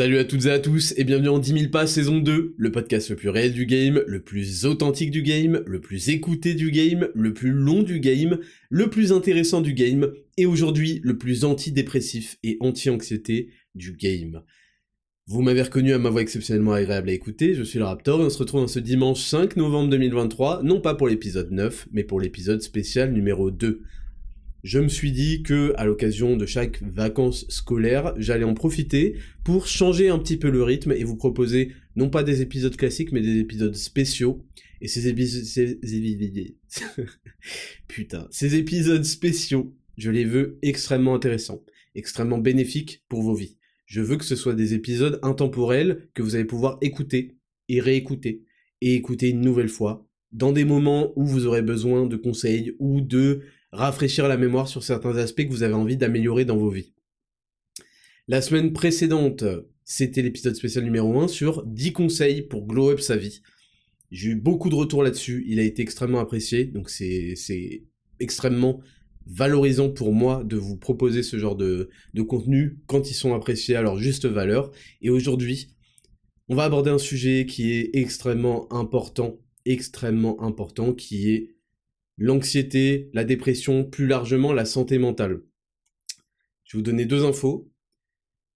Salut à toutes et à tous et bienvenue en 10 000 pas saison 2, le podcast le plus réel du game, le plus authentique du game, le plus écouté du game, le plus long du game, le plus intéressant du game et aujourd'hui le plus antidépressif et anti-anxiété du game. Vous m'avez reconnu à ma voix exceptionnellement agréable à écouter, je suis le Raptor et on se retrouve dans ce dimanche 5 novembre 2023, non pas pour l'épisode 9, mais pour l'épisode spécial numéro 2 je me suis dit que à l'occasion de chaque vacances scolaires, j'allais en profiter pour changer un petit peu le rythme et vous proposer non pas des épisodes classiques mais des épisodes spéciaux. Et ces épisodes putain, ces épisodes spéciaux, je les veux extrêmement intéressants, extrêmement bénéfiques pour vos vies. Je veux que ce soit des épisodes intemporels que vous allez pouvoir écouter et réécouter et écouter une nouvelle fois dans des moments où vous aurez besoin de conseils ou de rafraîchir la mémoire sur certains aspects que vous avez envie d'améliorer dans vos vies. La semaine précédente, c'était l'épisode spécial numéro 1 sur 10 conseils pour glow up sa vie. J'ai eu beaucoup de retours là-dessus, il a été extrêmement apprécié, donc c'est extrêmement valorisant pour moi de vous proposer ce genre de, de contenu quand ils sont appréciés à leur juste valeur. Et aujourd'hui, on va aborder un sujet qui est extrêmement important, extrêmement important, qui est l'anxiété, la dépression, plus largement la santé mentale. Je vais vous donner deux infos.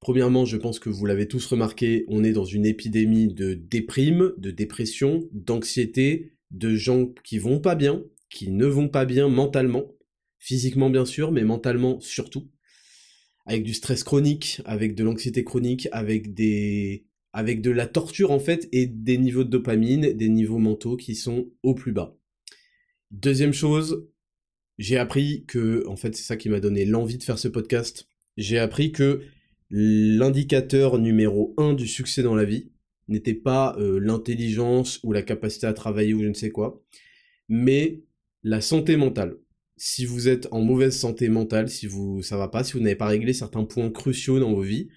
Premièrement, je pense que vous l'avez tous remarqué, on est dans une épidémie de déprime, de dépression, d'anxiété, de gens qui vont pas bien, qui ne vont pas bien mentalement, physiquement bien sûr, mais mentalement surtout, avec du stress chronique, avec de l'anxiété chronique, avec des avec de la torture en fait et des niveaux de dopamine, des niveaux mentaux qui sont au plus bas. Deuxième chose, j'ai appris que, en fait, c'est ça qui m'a donné l'envie de faire ce podcast. J'ai appris que l'indicateur numéro un du succès dans la vie n'était pas euh, l'intelligence ou la capacité à travailler ou je ne sais quoi, mais la santé mentale. Si vous êtes en mauvaise santé mentale, si vous ça va pas, si vous n'avez pas réglé certains points cruciaux dans vos vies,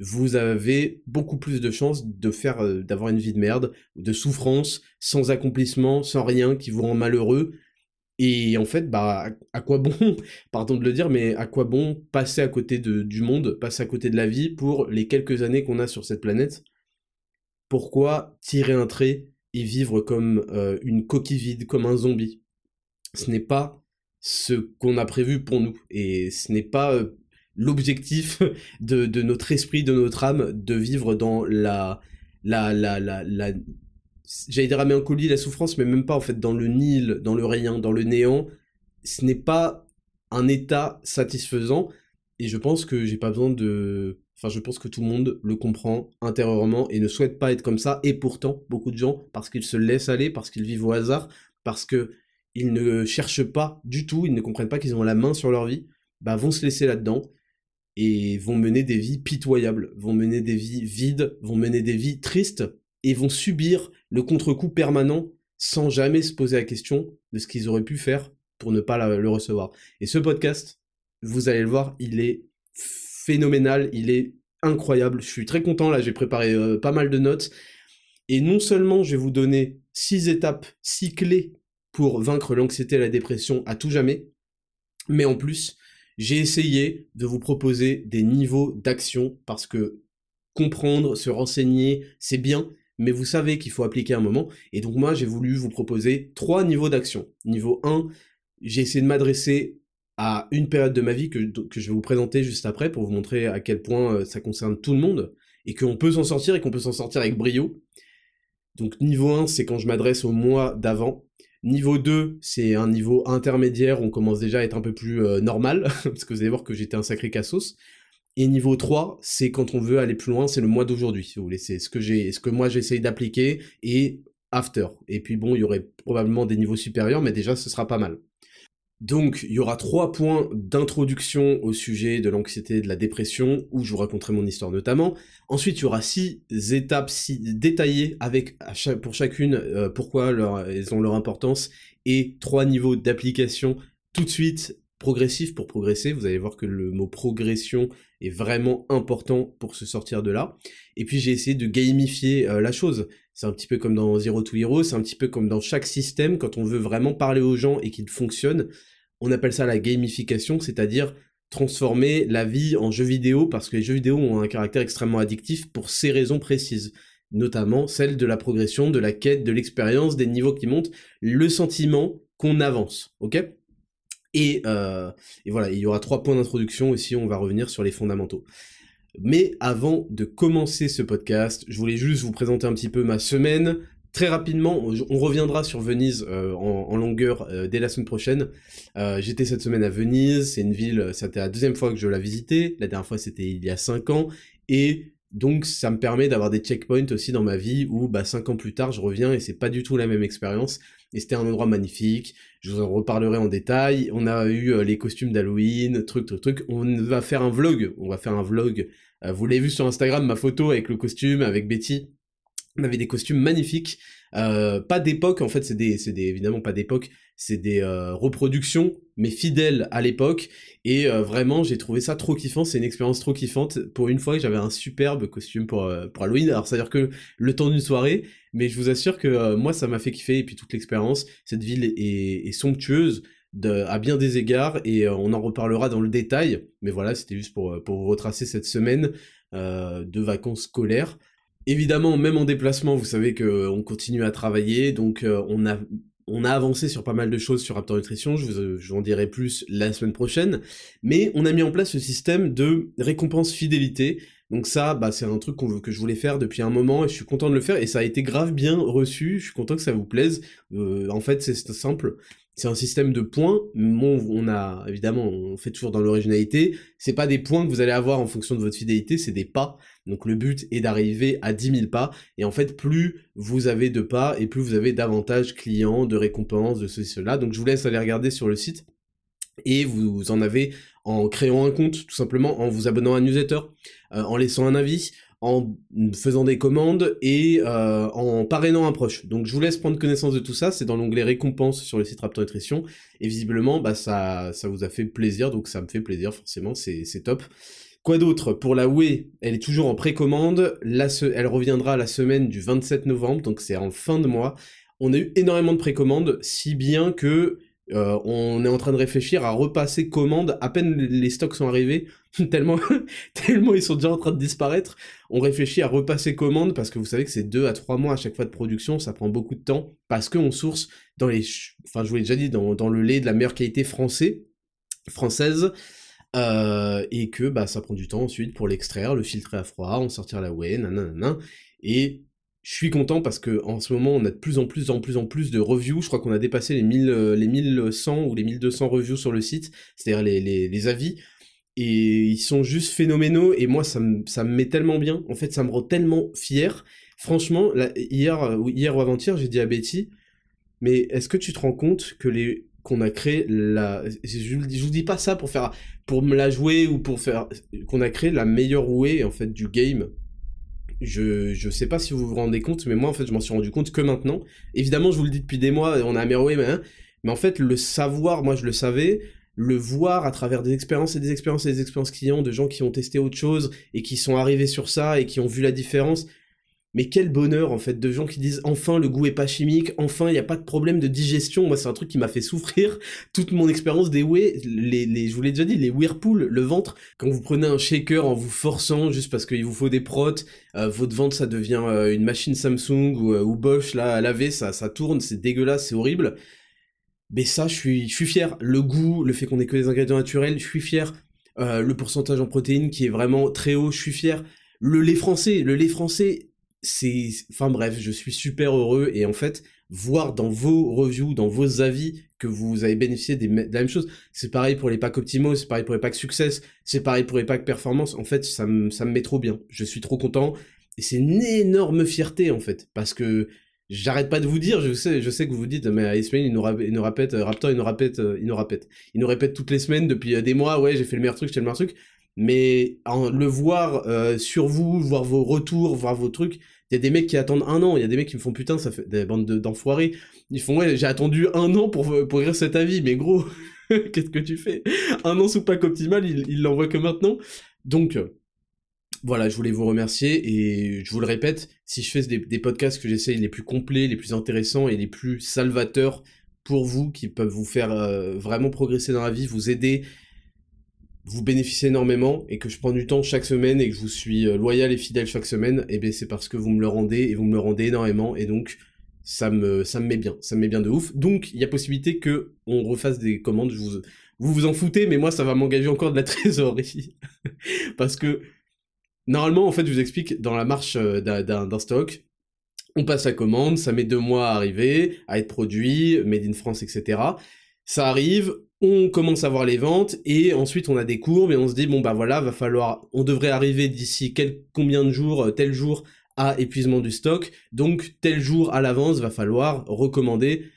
vous avez beaucoup plus de chances de faire, euh, d'avoir une vie de merde, de souffrance, sans accomplissement, sans rien, qui vous rend malheureux. Et en fait, bah, à quoi bon, pardon de le dire, mais à quoi bon passer à côté de, du monde, passer à côté de la vie pour les quelques années qu'on a sur cette planète? Pourquoi tirer un trait et vivre comme euh, une coquille vide, comme un zombie? Ce n'est pas ce qu'on a prévu pour nous, et ce n'est pas euh, l'objectif de, de, notre esprit, de notre âme, de vivre dans la, la, la, la, la j'allais dire la souffrance, mais même pas en fait dans le nil, dans le rien, dans le néant. Ce n'est pas un état satisfaisant, et je pense que j'ai pas besoin de, enfin je pense que tout le monde le comprend intérieurement et ne souhaite pas être comme ça, et pourtant beaucoup de gens, parce qu'ils se laissent aller, parce qu'ils vivent au hasard, parce que ils ne cherchent pas du tout, ils ne comprennent pas qu'ils ont la main sur leur vie, bah vont se laisser là-dedans et vont mener des vies pitoyables, vont mener des vies vides, vont mener des vies tristes, et vont subir le contre-coup permanent sans jamais se poser la question de ce qu'ils auraient pu faire pour ne pas le recevoir. Et ce podcast, vous allez le voir, il est phénoménal, il est incroyable. Je suis très content, là j'ai préparé euh, pas mal de notes. Et non seulement je vais vous donner six étapes, six clés pour vaincre l'anxiété et la dépression à tout jamais, mais en plus, j'ai essayé de vous proposer des niveaux d'action parce que comprendre, se renseigner, c'est bien, mais vous savez qu'il faut appliquer un moment. Et donc moi, j'ai voulu vous proposer trois niveaux d'action. Niveau 1, j'ai essayé de m'adresser à une période de ma vie que, je vais vous présenter juste après pour vous montrer à quel point euh, ça concerne tout le monde et qu'on peut s'en sortir et qu'on peut s'en sortir avec brio. Donc niveau 1, c'est quand je m'adresse au mois d'avant. Niveau 2, c'est un niveau intermédiaire, on commence déjà à être un peu plus euh, normal, parce que vous allez voir que j'étais un sacré cassos. Et niveau 3, c'est quand on veut aller plus loin, c'est le mois d'aujourd'hui, si vous voulez. C'est ce que j'ai, ce que moi j'essaye d'appliquer et after. Et puis bon, il y aurait probablement des niveaux supérieurs, mais déjà ce sera pas mal. Donc, il y aura trois points d'introduction au sujet de l'anxiété et de la dépression, où je vous raconterai mon histoire notamment. Ensuite, il y aura six étapes détaillées avec pour chacune euh, pourquoi elles ont leur importance et trois niveaux d'application tout de suite progressif pour progresser. Vous allez voir que le mot progression est vraiment important pour se sortir de là. Et puis j'ai essayé de gamifier euh, la chose. C'est un petit peu comme dans Zero to Hero, c'est un petit peu comme dans chaque système, quand on veut vraiment parler aux gens et qu'il fonctionne, on appelle ça la gamification, c'est-à-dire transformer la vie en jeu vidéo, parce que les jeux vidéo ont un caractère extrêmement addictif pour ces raisons précises notamment celle de la progression, de la quête, de l'expérience, des niveaux qui montent, le sentiment qu'on avance, ok? Et, euh, et, voilà, il y aura trois points d'introduction aussi, on va revenir sur les fondamentaux. Mais avant de commencer ce podcast, je voulais juste vous présenter un petit peu ma semaine. Très rapidement, on reviendra sur Venise euh, en, longueur euh, dès la semaine prochaine. J'étais cette semaine à Venise, c'est une ville, c'était la deuxième fois que je la visitais, la dernière fois c'était il y a cinq ans, et donc ça me permet d'avoir des checkpoints aussi dans ma vie où bah, cinq ans plus tard je reviens et c'est pas du tout la même expérience. Et c'était un endroit magnifique, je vous en reparlerai en détail. On a eu les costumes d'Halloween, truc, truc, truc. On va faire un vlog, on va faire un vlog euh, vous l'avez vu sur Instagram, ma photo avec le costume, avec Betty. On avait des costumes magnifiques, euh, pas d'époque en fait, c'est des, c'est évidemment pas d'époque, c'est des euh, reproductions, mais fidèles à l'époque. Et vraiment, j'ai trouvé ça trop kiffant. C'est une expérience trop kiffante. Pour une fois, j'avais un superbe costume pour pour Halloween. Alors, c'est à dire que le temps d'une soirée, mais je vous assure que moi, ça m'a fait kiffer. Et puis toute l'expérience, cette ville est, est somptueuse à bien des égards et euh, on en reparlera dans le détail. Mais voilà, c'était juste pour, euh, pour vous retracer cette semaine euh, de vacances scolaires. Évidemment, même en déplacement, vous savez qu'on continue à travailler, donc on a on a avancé sur pas mal de choses sur Raptor Nutrition, je vous, je vous en dirai plus la semaine prochaine, mais on a mis en place ce système de récompense fidélité. Donc ça, bah, c'est un truc que je voulais faire depuis un moment et je suis content de le faire et ça a été grave bien reçu. Je suis content que ça vous plaise. en fait, c'est simple c'est un système de points. Bon, on a, évidemment, on fait toujours dans l'originalité. C'est pas des points que vous allez avoir en fonction de votre fidélité, c'est des pas. Donc le but est d'arriver à 10 000 pas. Et en fait, plus vous avez de pas et plus vous avez d'avantages clients, de récompenses, de ceci, cela. Donc je vous laisse aller regarder sur le site. Et vous en avez en créant un compte, tout simplement, en vous abonnant à un newsletter, euh, en laissant un avis, en faisant des commandes et euh, en parrainant un proche. Donc je vous laisse prendre connaissance de tout ça, c'est dans l'onglet récompenses sur le site Raptor Nutrition, et visiblement bah, ça, ça vous a fait plaisir, donc ça me fait plaisir forcément, c'est top. Quoi d'autre? Pour la Wii, elle est toujours en précommande, elle reviendra la semaine du 27 novembre, donc c'est en fin de mois. On a eu énormément de précommandes, si bien que euh, on est en train de réfléchir à repasser commande à peine les stocks sont arrivés, tellement, tellement ils sont déjà en train de disparaître. On réfléchit à repasser commande parce que vous savez que c'est deux à trois mois à chaque fois de production, ça prend beaucoup de temps parce qu'on source dans les, enfin je vous l'ai déjà dit, dans, dans, le lait de la meilleure qualité français, française. Euh, et que bah ça prend du temps ensuite pour l'extraire, le filtrer à froid, en sortir la whey, et je suis content parce que en ce moment on a de plus en plus en plus en plus de reviews. Je crois qu'on a dépassé les 1000, euh, les 1100 ou les 1200 reviews sur le site, c'est-à-dire les, les, avis. Et ils sont juste phénoménaux et moi ça me, ça me met tellement bien. En fait ça me rend tellement fier. Franchement, hier, euh, hier ou avant-hier j'ai dit à Betty, mais est-ce que tu te rends compte que les qu'on a créé la je, je vous dis pas ça pour faire pour me la jouer ou pour faire qu'on a créé la meilleure way en fait du game? Je, je sais pas si vous vous rendez compte, mais moi, en fait, je m'en suis rendu compte que maintenant. Évidemment, je vous le dis depuis des mois, on a amélioré, mais, hein, mais en fait, le savoir, moi, je le savais, le voir à travers des expériences et des expériences et des expériences clients de gens qui ont testé autre chose et qui sont arrivés sur ça et qui ont vu la différence. Mais quel bonheur en fait de gens qui disent enfin le goût est pas chimique, enfin il n'y a pas de problème de digestion. Moi c'est un truc qui m'a fait souffrir toute mon expérience des whey, les, les, je vous l'ai déjà dit, les whirlpool, le ventre. Quand vous prenez un shaker en vous forçant juste parce qu'il vous faut des protes, euh, votre ventre ça devient euh, une machine Samsung ou, euh, ou, Bosch là à laver, ça, ça tourne, c'est dégueulasse, c'est horrible. Mais ça je suis, je suis fier. Le goût, le fait qu'on ait que des ingrédients naturels, je suis fier. le pourcentage en protéines qui est vraiment très haut, je suis fier. Le lait français, le lait français, c'est, enfin bref, je suis super heureux et en fait, voir dans vos reviews, dans vos avis que vous avez bénéficié des, de la même chose. C'est pareil pour les packs Optimo, c'est pareil pour les packs Success, c'est pareil pour les packs Performance. En fait, ça me, ça me met trop bien. Je suis trop content et c'est une énorme fierté en fait parce que J'arrête pas de vous dire, je sais, je sais que vous vous dites, mais Ismail, il nous, il nous répète, Raptor, il nous répète, il nous répète. Il nous répète toutes les semaines depuis des mois, ouais, j'ai fait le meilleur truc, j'ai fait le meilleur truc. Mais en, le voir sur vous, voir vos retours, voir vos trucs, il y a des mecs qui attendent un an, il y a des mecs qui me font putain, ça fait des bandes d'enfoirés. Ils font ouais, j'ai attendu un an pour pour écrire cet avis, mais gros, qu'est-ce que tu fais? Un an sous pack optimal, il l'envoie que maintenant. Donc voilà, je voulais vous remercier et je vous le répète, si je fais des, podcasts que j'essaye les plus complets, les plus intéressants et les plus salvateurs pour vous, qui peuvent vous faire euh, vraiment progresser dans la vie, vous aider, vous bénéficier énormément et que je prends du temps chaque semaine et que je vous suis euh, loyal et fidèle chaque semaine, et eh bien c'est parce que vous me le rendez et vous me le rendez énormément et donc ça me ça me met bien, ça me met bien de ouf. Donc il y a possibilité que on refasse des commandes, je vous vous vous en foutez, mais moi ça va m'engager encore de la trésorerie parce que Normalement, en fait, je vous explique, dans la marche euh, d'un stock, on passe la commande, ça met deux mois à arriver, à être produit, made in France, etc. Ça arrive, on commence à voir les ventes, et ensuite on a des courbes, et on se dit, bon bah voilà, va falloir, on devrait arriver d'ici quel, combien de jours, euh, tel jour, à épuisement du stock, donc tel jour à l'avance, va falloir recommander.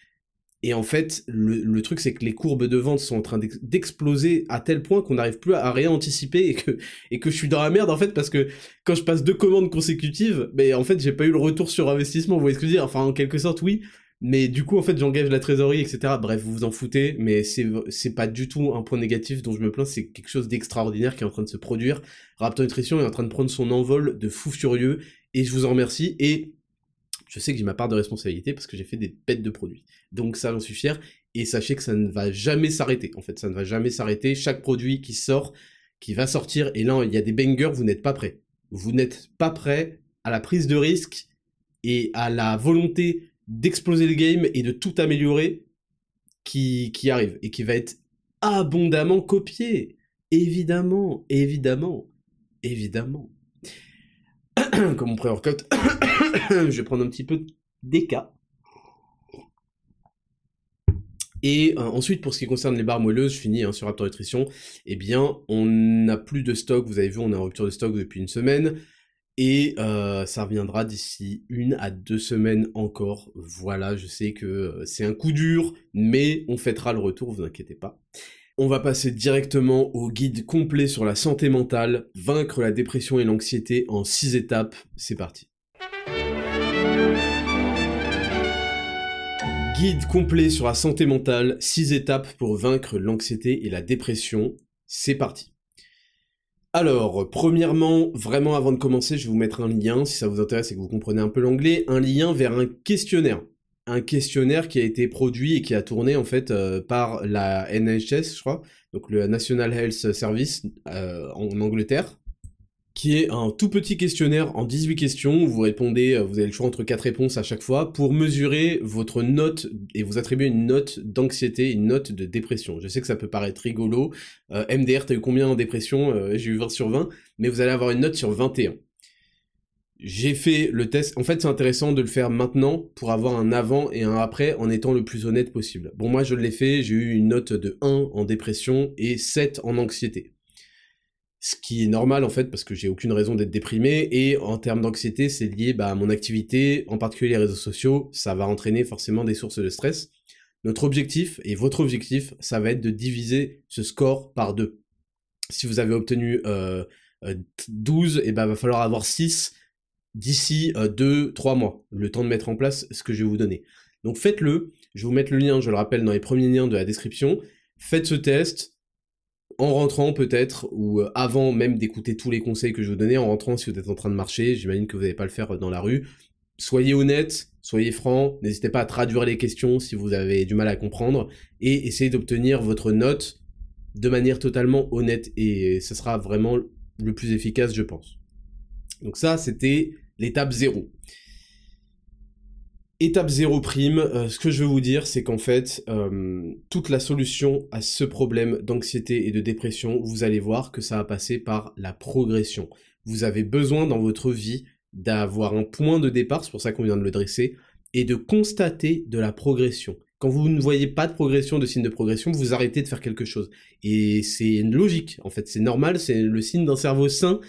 Et en fait, le, truc, c'est que les courbes de vente sont en train d'exploser à tel point qu'on n'arrive plus à, rien anticiper et que, et que je suis dans la merde, en fait, parce que quand je passe deux commandes consécutives, ben, en fait, j'ai pas eu le retour sur investissement, vous voyez ce que je veux dire? Enfin, en quelque sorte, oui. Mais du coup, en fait, j'engage la trésorerie, etc. Bref, vous vous en foutez, mais c'est, pas du tout un point négatif dont je me plains, c'est quelque chose d'extraordinaire qui est en train de se produire. Raptor Nutrition est en train de prendre son envol de fou furieux, et je vous en remercie, et je sais que j'ai ma part de responsabilité parce que j'ai fait des bêtes de produits. Donc ça, j'en suis fier. Et sachez que ça ne va jamais s'arrêter. En fait, ça ne va jamais s'arrêter. Chaque produit qui sort, qui va sortir, et là, il y a des bangers, vous n'êtes pas prêts. Vous n'êtes pas prêts à la prise de risque et à la volonté d'exploser le game et de tout améliorer qui, arrive et qui va être abondamment copié. Évidemment, évidemment, évidemment. Comme mon pré-workout, je vais prendre un petit peu d'éca. Et euh, ensuite, pour ce qui concerne les barres moelleuses, je finis hein, sur Raptor Nutrition, eh bien, on n'a plus de stock, vous avez vu, on est en rupture de stock depuis une semaine, et euh, ça reviendra d'ici une à deux semaines encore. Voilà, je sais que euh, c'est un coup dur, mais on fêtera le retour, vous inquiétez pas. On va passer directement au guide complet sur la santé mentale, vaincre la dépression et l'anxiété en six étapes, c'est parti. Guide complet sur la santé mentale, 6 étapes pour vaincre l'anxiété et la dépression. C'est parti. Alors, premièrement, vraiment avant de commencer, je vais vous mettre un lien, si ça vous intéresse et que vous comprenez un peu l'anglais, un lien vers un questionnaire. Un questionnaire qui a été produit et qui a tourné en fait euh, par la NHS, je crois, donc le National Health Service euh, en Angleterre, qui est un tout petit questionnaire en 18 questions vous répondez, euh, vous avez le choix entre quatre réponses à chaque fois pour mesurer votre note et vous attribuer une note d'anxiété, une note de dépression. Je sais que ça peut paraître rigolo. Euh, MDR, t'as eu combien en dépression? Euh, J'ai eu 20 sur 20, mais vous allez avoir une note sur 21. J'ai fait le test. En fait, c'est intéressant de le faire maintenant pour avoir un avant et un après en étant le plus honnête possible. Bon, moi, je l'ai fait. J'ai eu une note de 1 en dépression et 7 en anxiété ce qui est normal en fait parce que j'ai aucune raison d'être déprimé et en termes d'anxiété c'est lié bah, à mon activité, en particulier les réseaux sociaux, ça va entraîner forcément des sources de stress. Notre objectif et votre objectif, ça va être de diviser ce score par deux. Si vous avez obtenu euh, 12, et ben va falloir avoir 6 d'ici 2-3 mois, le temps de mettre en place ce que je vais vous donner. Donc faites-le, je vous mettre le lien, je le rappelle, dans les premiers liens de la description. Faites ce test, en rentrant peut-être, ou euh, avant même d'écouter tous les conseils que je vous donnais, en rentrant si vous êtes en train de marcher, j'imagine que vous n'allez pas le faire dans la rue, soyez honnête, soyez franc, n'hésitez pas à traduire les questions si vous avez du mal à comprendre, et essayez d'obtenir votre note de manière totalement honnête, et ce sera vraiment le plus efficace, je pense. Donc ça, c'était l'étape 0. Étape 0 prime, euh, ce que je veux vous dire, c'est qu'en fait, euh, toute la solution à ce problème d'anxiété et de dépression, vous allez voir que ça va passer par la progression. Vous avez besoin dans votre vie d'avoir un point de départ, c'est pour ça qu'on vient de le dresser, et de constater de la progression. Quand vous ne voyez pas de progression, de signe de progression, vous arrêtez de faire quelque chose. Et c'est logique, en fait, c'est normal, c'est le signe d'un cerveau sain,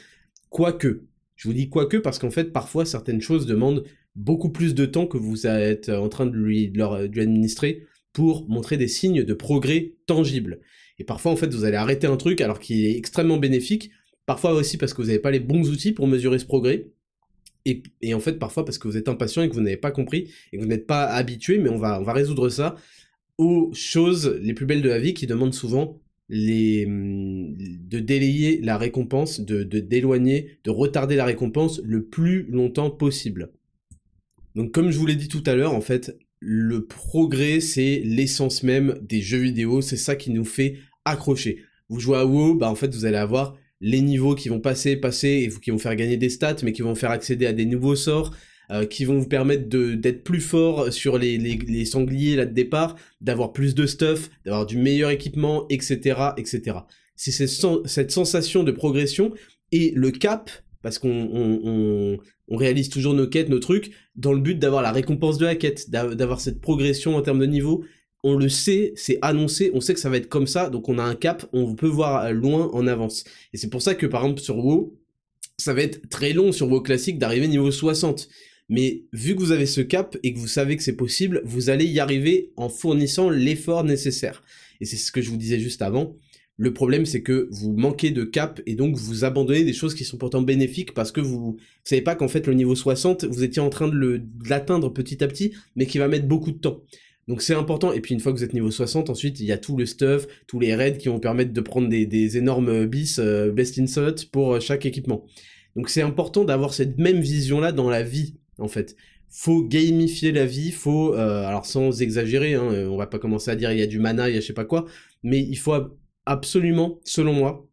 quoique. Je vous dis quoique parce qu'en fait, parfois, certaines choses demandent beaucoup plus de temps que vous êtes en train de lui, de lui administrer pour montrer des signes de progrès tangibles. Et parfois, en fait, vous allez arrêter un truc alors qu'il est extrêmement bénéfique, parfois aussi parce que vous n'avez pas les bons outils pour mesurer ce progrès, et, en fait, parfois parce que vous êtes impatient et que vous n'avez pas compris et que vous n'êtes pas habitué, mais on va, on va résoudre ça aux choses les plus belles de la vie qui demandent souvent les, hum, de délayer la récompense, de d'éloigner, de, retarder la récompense le plus longtemps possible. Donc comme je vous l'ai dit tout à l'heure, en fait, le progrès, c'est l'essence même des jeux vidéo, c'est ça qui nous fait accrocher. Vous jouez à WoW, bah en fait vous allez avoir les niveaux qui vont passer, passer, et qui vont faire gagner des stats, mais qui vont faire accéder à des nouveaux sorts, euh, qui vont vous permettre d'être plus fort sur les, les, sangliers là de départ, d'avoir plus de stuff, d'avoir du meilleur équipement, etc., etc. C'est cette sensation de progression et le cap, parce qu'on on, on, réalise toujours nos quêtes, nos trucs, dans le but d'avoir la récompense de la quête, d'avoir cette progression en termes de niveau, on le sait, c'est annoncé, on sait que ça va être comme ça, donc on a un cap, on peut voir loin en avance. Et c'est pour ça que par exemple sur WoW, ça va être très long sur WoW classique d'arriver niveau 60. Mais vu que vous avez ce cap et que vous savez que c'est possible, vous allez y arriver en fournissant l'effort nécessaire. Et c'est ce que je vous disais juste avant. Le problème, c'est que vous manquez de cap et donc vous abandonnez des choses qui sont pourtant bénéfiques parce que vous, ne savez pas qu'en fait le niveau 60, vous étiez en train de l'atteindre petit à petit, mais qui va mettre beaucoup de temps. Donc c'est important, et puis une fois que vous êtes niveau 60, ensuite il y a tout le stuff, tous les raids qui vont permettre de prendre des, énormes bis euh, best in slot pour euh, chaque équipement. Donc c'est important d'avoir cette même vision-là dans la vie, en fait. Faut gamifier la vie, faut, euh, alors sans exagérer, hein, on va pas commencer à dire il y a du mana, il y a je sais pas quoi, mais il faut absolument, selon moi,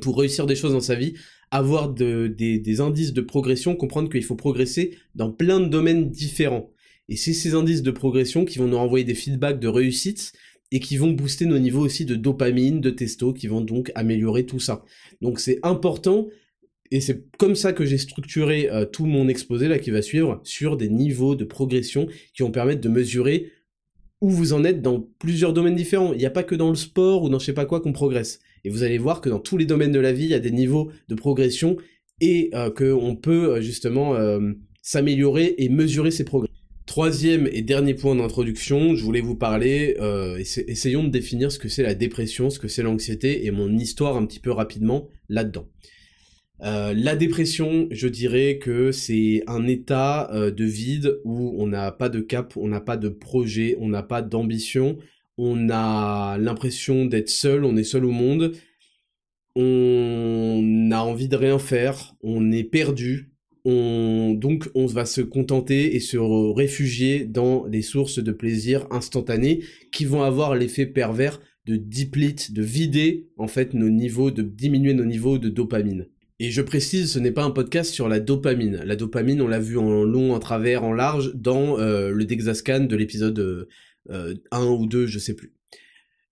pour réussir des choses dans sa vie, avoir des, indices de progression, comprendre qu'il faut progresser dans plein de domaines différents. Et c'est ces indices de progression qui vont nous renvoyer des feedbacks de réussite et qui vont booster nos niveaux aussi de dopamine, de testo, qui vont donc améliorer tout ça. Donc c'est important, et c'est comme ça que j'ai structuré euh, tout mon exposé là qui va suivre, sur des niveaux de progression qui vont permettre de mesurer où vous en êtes dans plusieurs domaines différents. Il n'y a pas que dans le sport ou dans je sais pas quoi qu'on progresse. Et vous allez voir que dans tous les domaines de la vie, il y a des niveaux de progression et euh, qu'on peut euh, justement s'améliorer et mesurer ses progrès. Troisième et dernier point d'introduction, je voulais vous parler, euh, essayons de définir ce que c'est la dépression, ce que c'est l'anxiété et mon histoire un petit peu rapidement là-dedans. Euh, la dépression, je dirais que c'est un état euh, de vide où on n'a pas de cap, on n'a pas de projet, on n'a pas d'ambition, on a l'impression d'être seul, on est seul au monde, on a envie de rien faire, on est perdu, donc on va se contenter et se réfugier dans les sources de plaisir instantanées qui vont avoir l'effet pervers de deplete, de vider en fait nos niveaux, de diminuer nos niveaux de dopamine. Et je précise, ce n'est pas un podcast sur la dopamine. La dopamine, on l'a vu en long, en travers, en large dans euh, le Dexascan de l'épisode 1 euh, ou 2, je sais plus.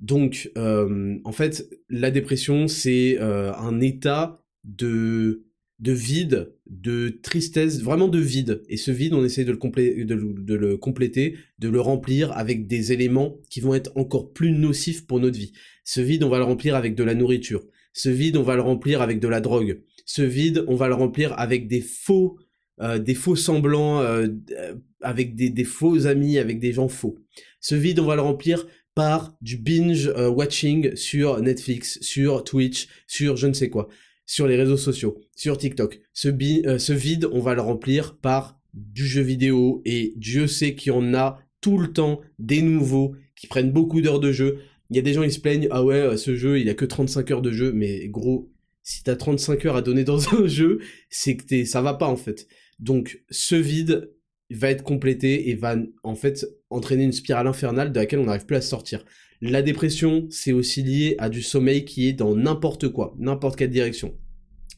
Donc, euh, en fait, la dépression, c'est un état de de vide, de tristesse, vraiment de vide. Et ce vide, on essaie de le, de, le compléter, de le remplir avec des éléments qui vont être encore plus nocifs pour notre vie. Ce vide, on va le remplir avec de la nourriture. Ce vide, on va le remplir avec de la drogue. Ce vide, on va le remplir avec des faux, euh, des faux semblants, euh, euh, avec des, des, faux amis, avec des gens faux. Ce vide, on va le remplir par du binge watching sur Netflix, sur Twitch, sur je ne sais quoi sur les réseaux sociaux, sur TikTok. Ce, euh, ce vide, on va le remplir par du jeu vidéo et Dieu sait qu'il y en a tout le temps des nouveaux qui prennent beaucoup d'heures de jeu. Il y a des gens qui se plaignent, ah ouais, euh, ce jeu, il a que 35 heures de jeu, mais gros, si t'as 35 heures à donner dans un jeu, c'est que t'es, ça va pas en fait. Donc ce vide va être complété et va en fait entraîner une spirale infernale de laquelle on n'arrive plus à sortir. La dépression, c'est aussi lié à du sommeil qui est dans n'importe quoi, n'importe quelle direction.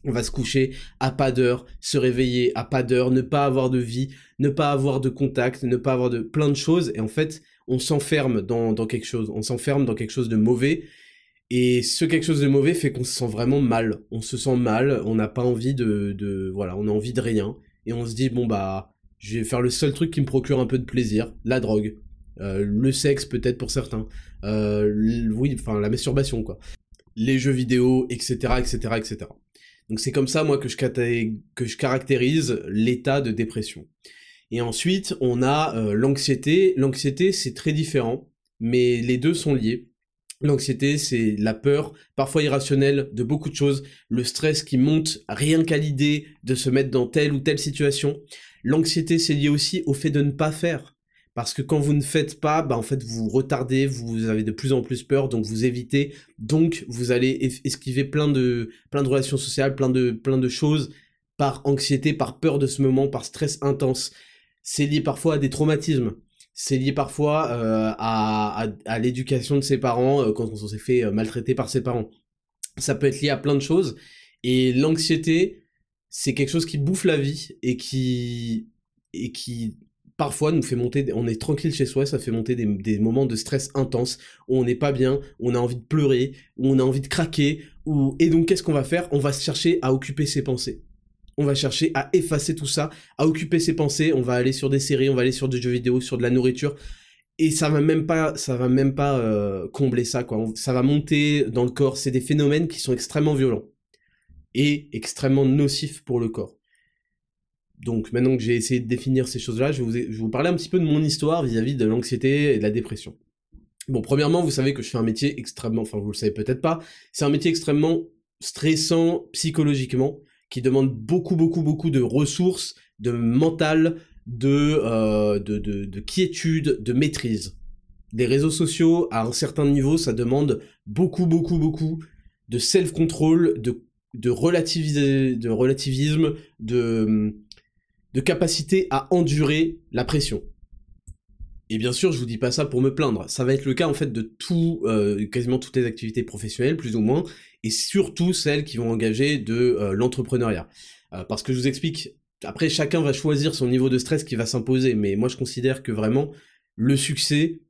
On va se coucher à pas d'heure, se réveiller à pas d'heure, ne pas avoir de vie, ne pas avoir de contact, ne pas avoir de plein de choses. Et en fait, on s'enferme dans, quelque chose, on s'enferme dans quelque chose de mauvais. Et ce quelque chose de mauvais fait qu'on se sent vraiment mal. On se sent mal, on n'a pas envie de, voilà, on a envie de rien. Et on se dit, bon bah, je vais faire le seul truc qui me procure un peu de plaisir, la drogue. Euh, le sexe peut-être pour certains, euh, oui, enfin la masturbation quoi, les jeux vidéo, etc., etc., etc. Donc c'est comme ça moi que je, que je caractérise l'état de dépression. Et ensuite, on a euh, l'anxiété. L'anxiété, c'est très différent, mais les deux sont liés. L'anxiété, c'est la peur, parfois irrationnelle, de beaucoup de choses, le stress qui monte rien qu'à l'idée de se mettre dans telle ou telle situation. L'anxiété, c'est lié aussi au fait de ne pas faire. Parce que quand vous ne faites pas, bah en fait vous retardez, vous avez de plus en plus peur, donc vous évitez, donc vous allez esquiver plein de plein de relations sociales, plein de plein de choses par anxiété, par peur de ce moment, par stress intense. C'est lié parfois à des traumatismes c'est lié parfois euh, à, à, l'éducation de ses parents euh, quand on s'est fait euh, maltraiter par ses parents. Ça peut être lié à plein de choses. Et l'anxiété, c'est quelque chose qui bouffe la vie et qui, et qui parfois nous fait monter, on est tranquille chez soi, ça fait monter des, des moments de stress intense, où on n'est pas bien, où on a envie de pleurer, où on a envie de craquer, où, et donc qu'est-ce qu'on va faire? On va chercher à occuper ses pensées on va chercher à effacer tout ça, à occuper ses pensées, on va aller sur des séries, on va aller sur des jeux vidéo, sur de la nourriture, et ça va même pas, ça va même pas euh, combler ça, quoi. Ça va monter dans le corps. C'est des phénomènes qui sont extrêmement violents et extrêmement nocifs pour le corps. Donc maintenant que j'ai essayé de définir ces choses-là, je vais vous, parler un petit peu de mon histoire vis-à-vis -vis de l'anxiété et de la dépression. Bon, premièrement, vous savez que je fais un métier extrêmement, enfin vous le savez peut-être pas, c'est un métier extrêmement stressant psychologiquement qui demande beaucoup, beaucoup, beaucoup de ressources, de mental, de, euh, de, de, de, quiétude, de maîtrise. Des réseaux sociaux, à un certain niveau, ça demande beaucoup, beaucoup, beaucoup de self-control, de, de, de relativisme, de, de capacité à endurer la pression. Et bien sûr, je vous dis pas ça pour me plaindre. Ça va être le cas en fait de tout, euh, quasiment toutes les activités professionnelles, plus ou moins, et surtout celles qui vont engager de euh, l'entrepreneuriat. Euh, parce que je vous explique, après chacun va choisir son niveau de stress qui va s'imposer, mais moi je considère que vraiment le succès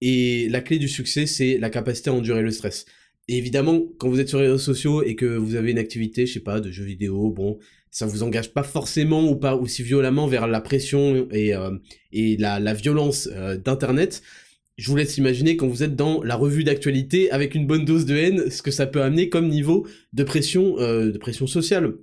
et la clé du succès, c'est la capacité à endurer le stress. Et évidemment, quand vous êtes sur les réseaux sociaux et que vous avez une activité, je sais pas, de jeux vidéo, bon, ça vous engage pas forcément ou pas aussi violemment vers la pression et, euh, et la, la violence euh, d'internet. Je vous laisse imaginer quand vous êtes dans la revue d'actualité avec une bonne dose de haine, ce que ça peut amener comme niveau de pression, euh, de pression sociale,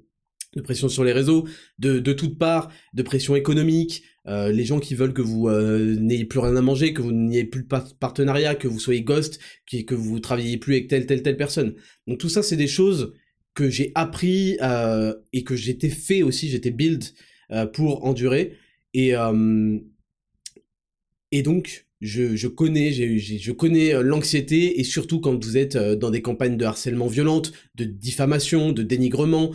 de pression sur les réseaux, de, de toutes parts, de pression économique, les gens qui veulent que vous n'ayez plus rien à manger, que vous n'ayez plus de partenariat, que vous soyez ghost, que, que vous travailliez plus avec telle, telle, telle personne. Donc tout ça, c'est des choses que j'ai appris euh, et que j'étais fait aussi, j'étais build euh, pour endurer. Et, euh, et donc, je, je connais, je connais l'anxiété et surtout quand vous êtes dans des campagnes de harcèlement violente, de diffamation, de dénigrement,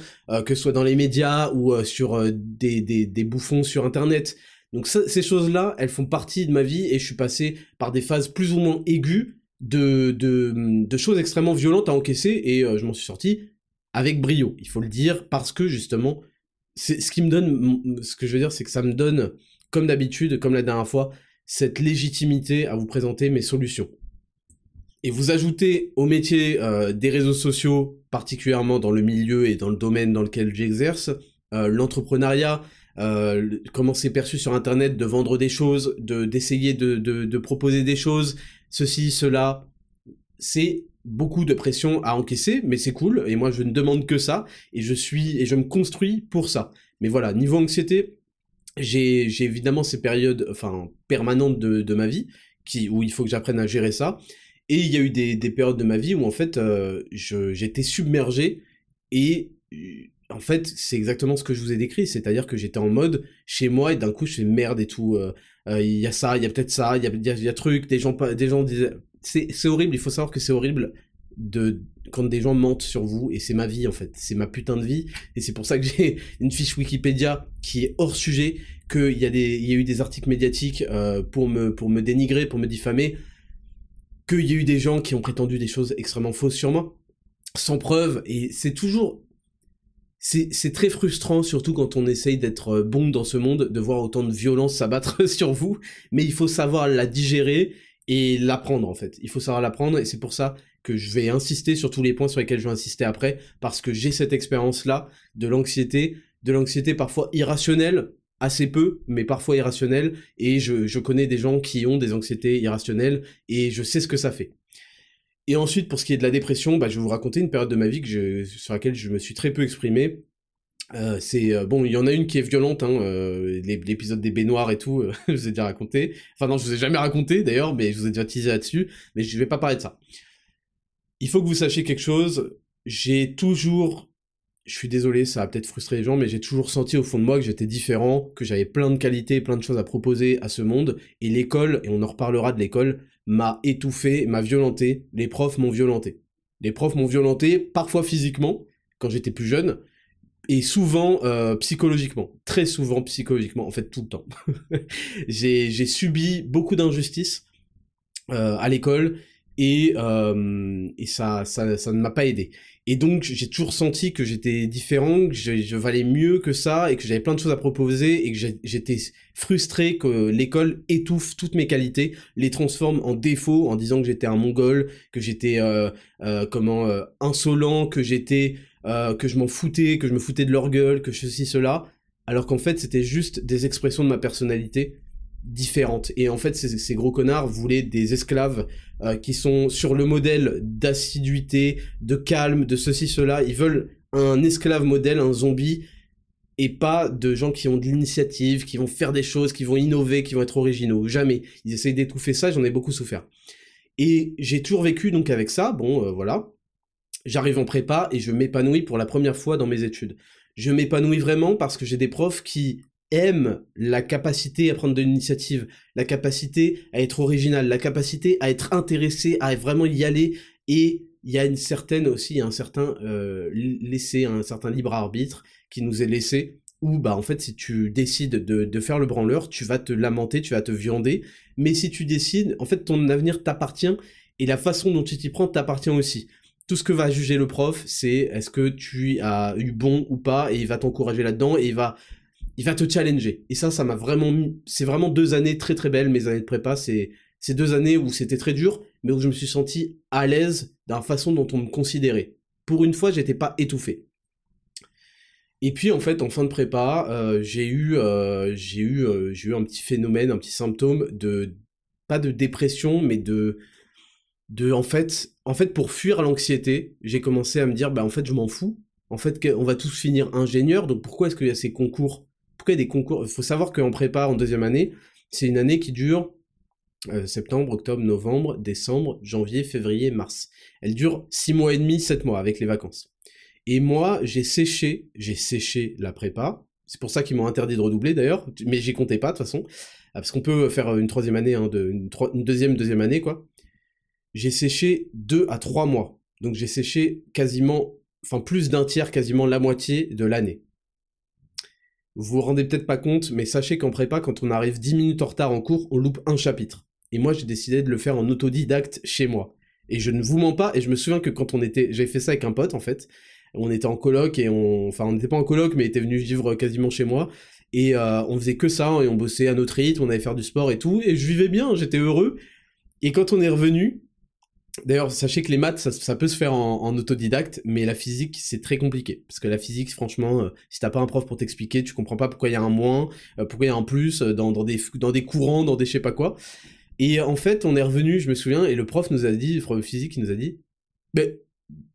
que ce soit dans les médias ou sur des, des, des, bouffons sur Internet. Donc ces choses-là, elles font partie de ma vie et je suis passé par des phases plus ou moins aiguës de, de, de choses extrêmement violentes à encaisser et je m'en suis sorti avec brio, il faut le dire, parce que justement, c'est ce qui me donne, ce que je veux dire, c'est que ça me donne, comme d'habitude, comme la dernière fois, cette légitimité à vous présenter mes solutions. Et vous ajoutez au métier euh, des réseaux sociaux, particulièrement dans le milieu et dans le domaine dans lequel j'exerce, euh, l'entrepreneuriat, euh, comment c'est perçu sur Internet de vendre des choses, de d'essayer de, de, de proposer des choses, ceci, cela, c'est beaucoup de pression à encaisser, mais c'est cool, et moi je ne demande que ça, et je suis, et je me construis pour ça. Mais voilà, niveau anxiété, j'ai, évidemment ces périodes, enfin, permanentes de, de ma vie, qui, où il faut que j'apprenne à gérer ça, et il y a eu des, des périodes de ma vie où en fait, euh, j'étais submergé, et euh, en fait, c'est exactement ce que je vous ai décrit, c'est-à-dire que j'étais en mode chez moi, et d'un coup je fais merde et tout, euh, il y a ça, il y a peut-être ça, il y a, y, y a truc, des gens, des gens disaient, c'est horrible, il faut savoir que c'est horrible de quand des gens mentent sur vous et c'est ma vie en fait, c'est ma putain de vie et c'est pour ça que j'ai une fiche Wikipédia qui est hors sujet, qu'il y a des il y a eu des articles médiatiques euh, pour me pour me dénigrer, pour me diffamer, qu'il y a eu des gens qui ont prétendu des choses extrêmement fausses sur moi sans preuve. Et c'est toujours c'est très frustrant, surtout quand on essaye d'être bon dans ce monde, de voir autant de violence s'abattre sur vous, mais il faut savoir la digérer et l'apprendre en fait. Il faut savoir l'apprendre et c'est pour ça que je vais insister sur tous les points sur lesquels je vais insister après parce que j'ai cette expérience là de l'anxiété, de l'anxiété parfois irrationnelle, assez peu, mais parfois irrationnelle et je, je connais des gens qui ont des anxiétés irrationnelles et je sais ce que ça fait. Et ensuite, pour ce qui est de la dépression, bah, je vais vous raconter une période de ma vie que sur laquelle je me suis très peu exprimé. Euh, c'est euh, bon, il y en a une qui est violente, hein, euh, l'épisode des baignoires et tout, je vous ai déjà raconté. Enfin non, je vous ai jamais raconté d'ailleurs, mais je vous ai déjà teasé là-dessus. Mais je vais pas parler de ça. Il faut que vous sachiez quelque chose. J'ai toujours, je suis désolé, ça a peut-être frustré les gens, mais j'ai toujours senti au fond de moi que j'étais différent, que j'avais plein de qualités, plein de choses à proposer à ce monde. Et l'école, et on en reparlera de l'école, m'a étouffé, m'a violenté. Les profs m'ont violenté. Les profs m'ont violenté, parfois physiquement, quand j'étais plus jeune, et souvent euh, psychologiquement, très souvent psychologiquement, en fait tout le temps. j'ai subi beaucoup d'injustices euh, à l'école et, euh, et ça, ça, ça ne m'a pas aidé. Et donc j'ai toujours senti que j'étais différent, que je, je, valais mieux que ça et que j'avais plein de choses à proposer et que j'étais frustré que l'école étouffe toutes mes qualités, les transforme en défauts en disant que j'étais un mongol, que j'étais euh, euh, comment euh, insolent, que j'étais euh, que je m'en foutais, que je me foutais de leur gueule, que ceci, cela, alors qu'en fait c'était juste des expressions de ma personnalité différentes. Et en fait ces, gros connards voulaient des esclaves euh, qui sont sur le modèle d'assiduité, de calme, de ceci, cela. Ils veulent un esclave modèle, un zombie, et pas de gens qui ont de l'initiative, qui vont faire des choses, qui vont innover, qui vont être originaux. Jamais. Ils essayent d'étouffer ça, j'en ai beaucoup souffert. Et j'ai toujours vécu donc avec ça, bon euh, voilà j'arrive en prépa et je m'épanouis pour la première fois dans mes études. Je m'épanouis vraiment parce que j'ai des profs qui aiment la capacité à prendre de l'initiative, la capacité à être original, la capacité à être intéressé, à vraiment y aller. Et il y a une certaine aussi un certain euh, laisser un certain libre arbitre qui nous est laissé où bah en fait si tu décides de, de faire le branleur tu vas te lamenter tu vas te viander. Mais si tu décides en fait ton avenir t'appartient et la façon dont tu t'y prends t'appartient aussi tout ce que va juger le prof, c'est est-ce que tu as eu bon ou pas, et il va t'encourager là-dedans, et il va, il va te challenger. Et ça, ça m'a vraiment mis, c'est vraiment deux années très très belles, mes années de prépa, c'est, c'est deux années où c'était très dur, mais où je me suis senti à l'aise dans la façon dont on me considérait. Pour une fois, j'étais pas étouffé. Et puis en fait, en fin de prépa, euh, j'ai eu, euh, j'ai eu, euh, j'ai eu un petit phénomène, un petit symptôme de, pas de dépression, mais de, de en fait en fait pour fuir l'anxiété j'ai commencé à me dire bah en fait je m'en fous. En fait on va tous finir ingénieur donc pourquoi est-ce qu'il y a ces concours? Pourquoi il y a des concours? Il faut savoir qu'en prépa en deuxième année c'est une année qui dure euh, septembre octobre novembre décembre janvier février mars. Elle dure six mois et demi sept mois avec les vacances. Et moi j'ai séché j'ai séché la prépa. C'est pour ça qu'ils m'ont interdit de redoubler d'ailleurs. Mais j'y comptais pas de toute façon. Parce qu'on peut faire une troisième année hein, une deuxième deuxième année quoi j'ai séché deux à trois mois. Donc j'ai séché quasiment, enfin plus d'un tiers, quasiment la moitié de l'année. Vous vous rendez peut-être pas compte, mais sachez qu'en prépa, quand on arrive 10 minutes en retard en cours, on loupe un chapitre. Et moi, j'ai décidé de le faire en autodidacte chez moi. Et je ne vous mens pas, et je me souviens que quand on était, j'ai fait ça avec un pote en fait, on était en coloc et on, enfin on n'était pas en coloc, mais il était venu vivre quasiment chez moi. Et euh, on faisait que ça, et on bossait à notre rythme, on allait faire du sport et tout, et je vivais bien, j'étais heureux. Et quand on est revenu, D'ailleurs, sachez que les maths, ça, peut se faire en, autodidacte, mais la physique, c'est très compliqué. Parce que la physique, franchement, euh, si t'as pas un prof pour t'expliquer, tu comprends pas pourquoi il y a un moins, euh, pourquoi il y a un plus, euh, dans, des, courants, dans des je sais pas quoi. Et en fait, on est revenu, je me souviens, et le prof nous a dit, le prof physique, il nous a dit, mais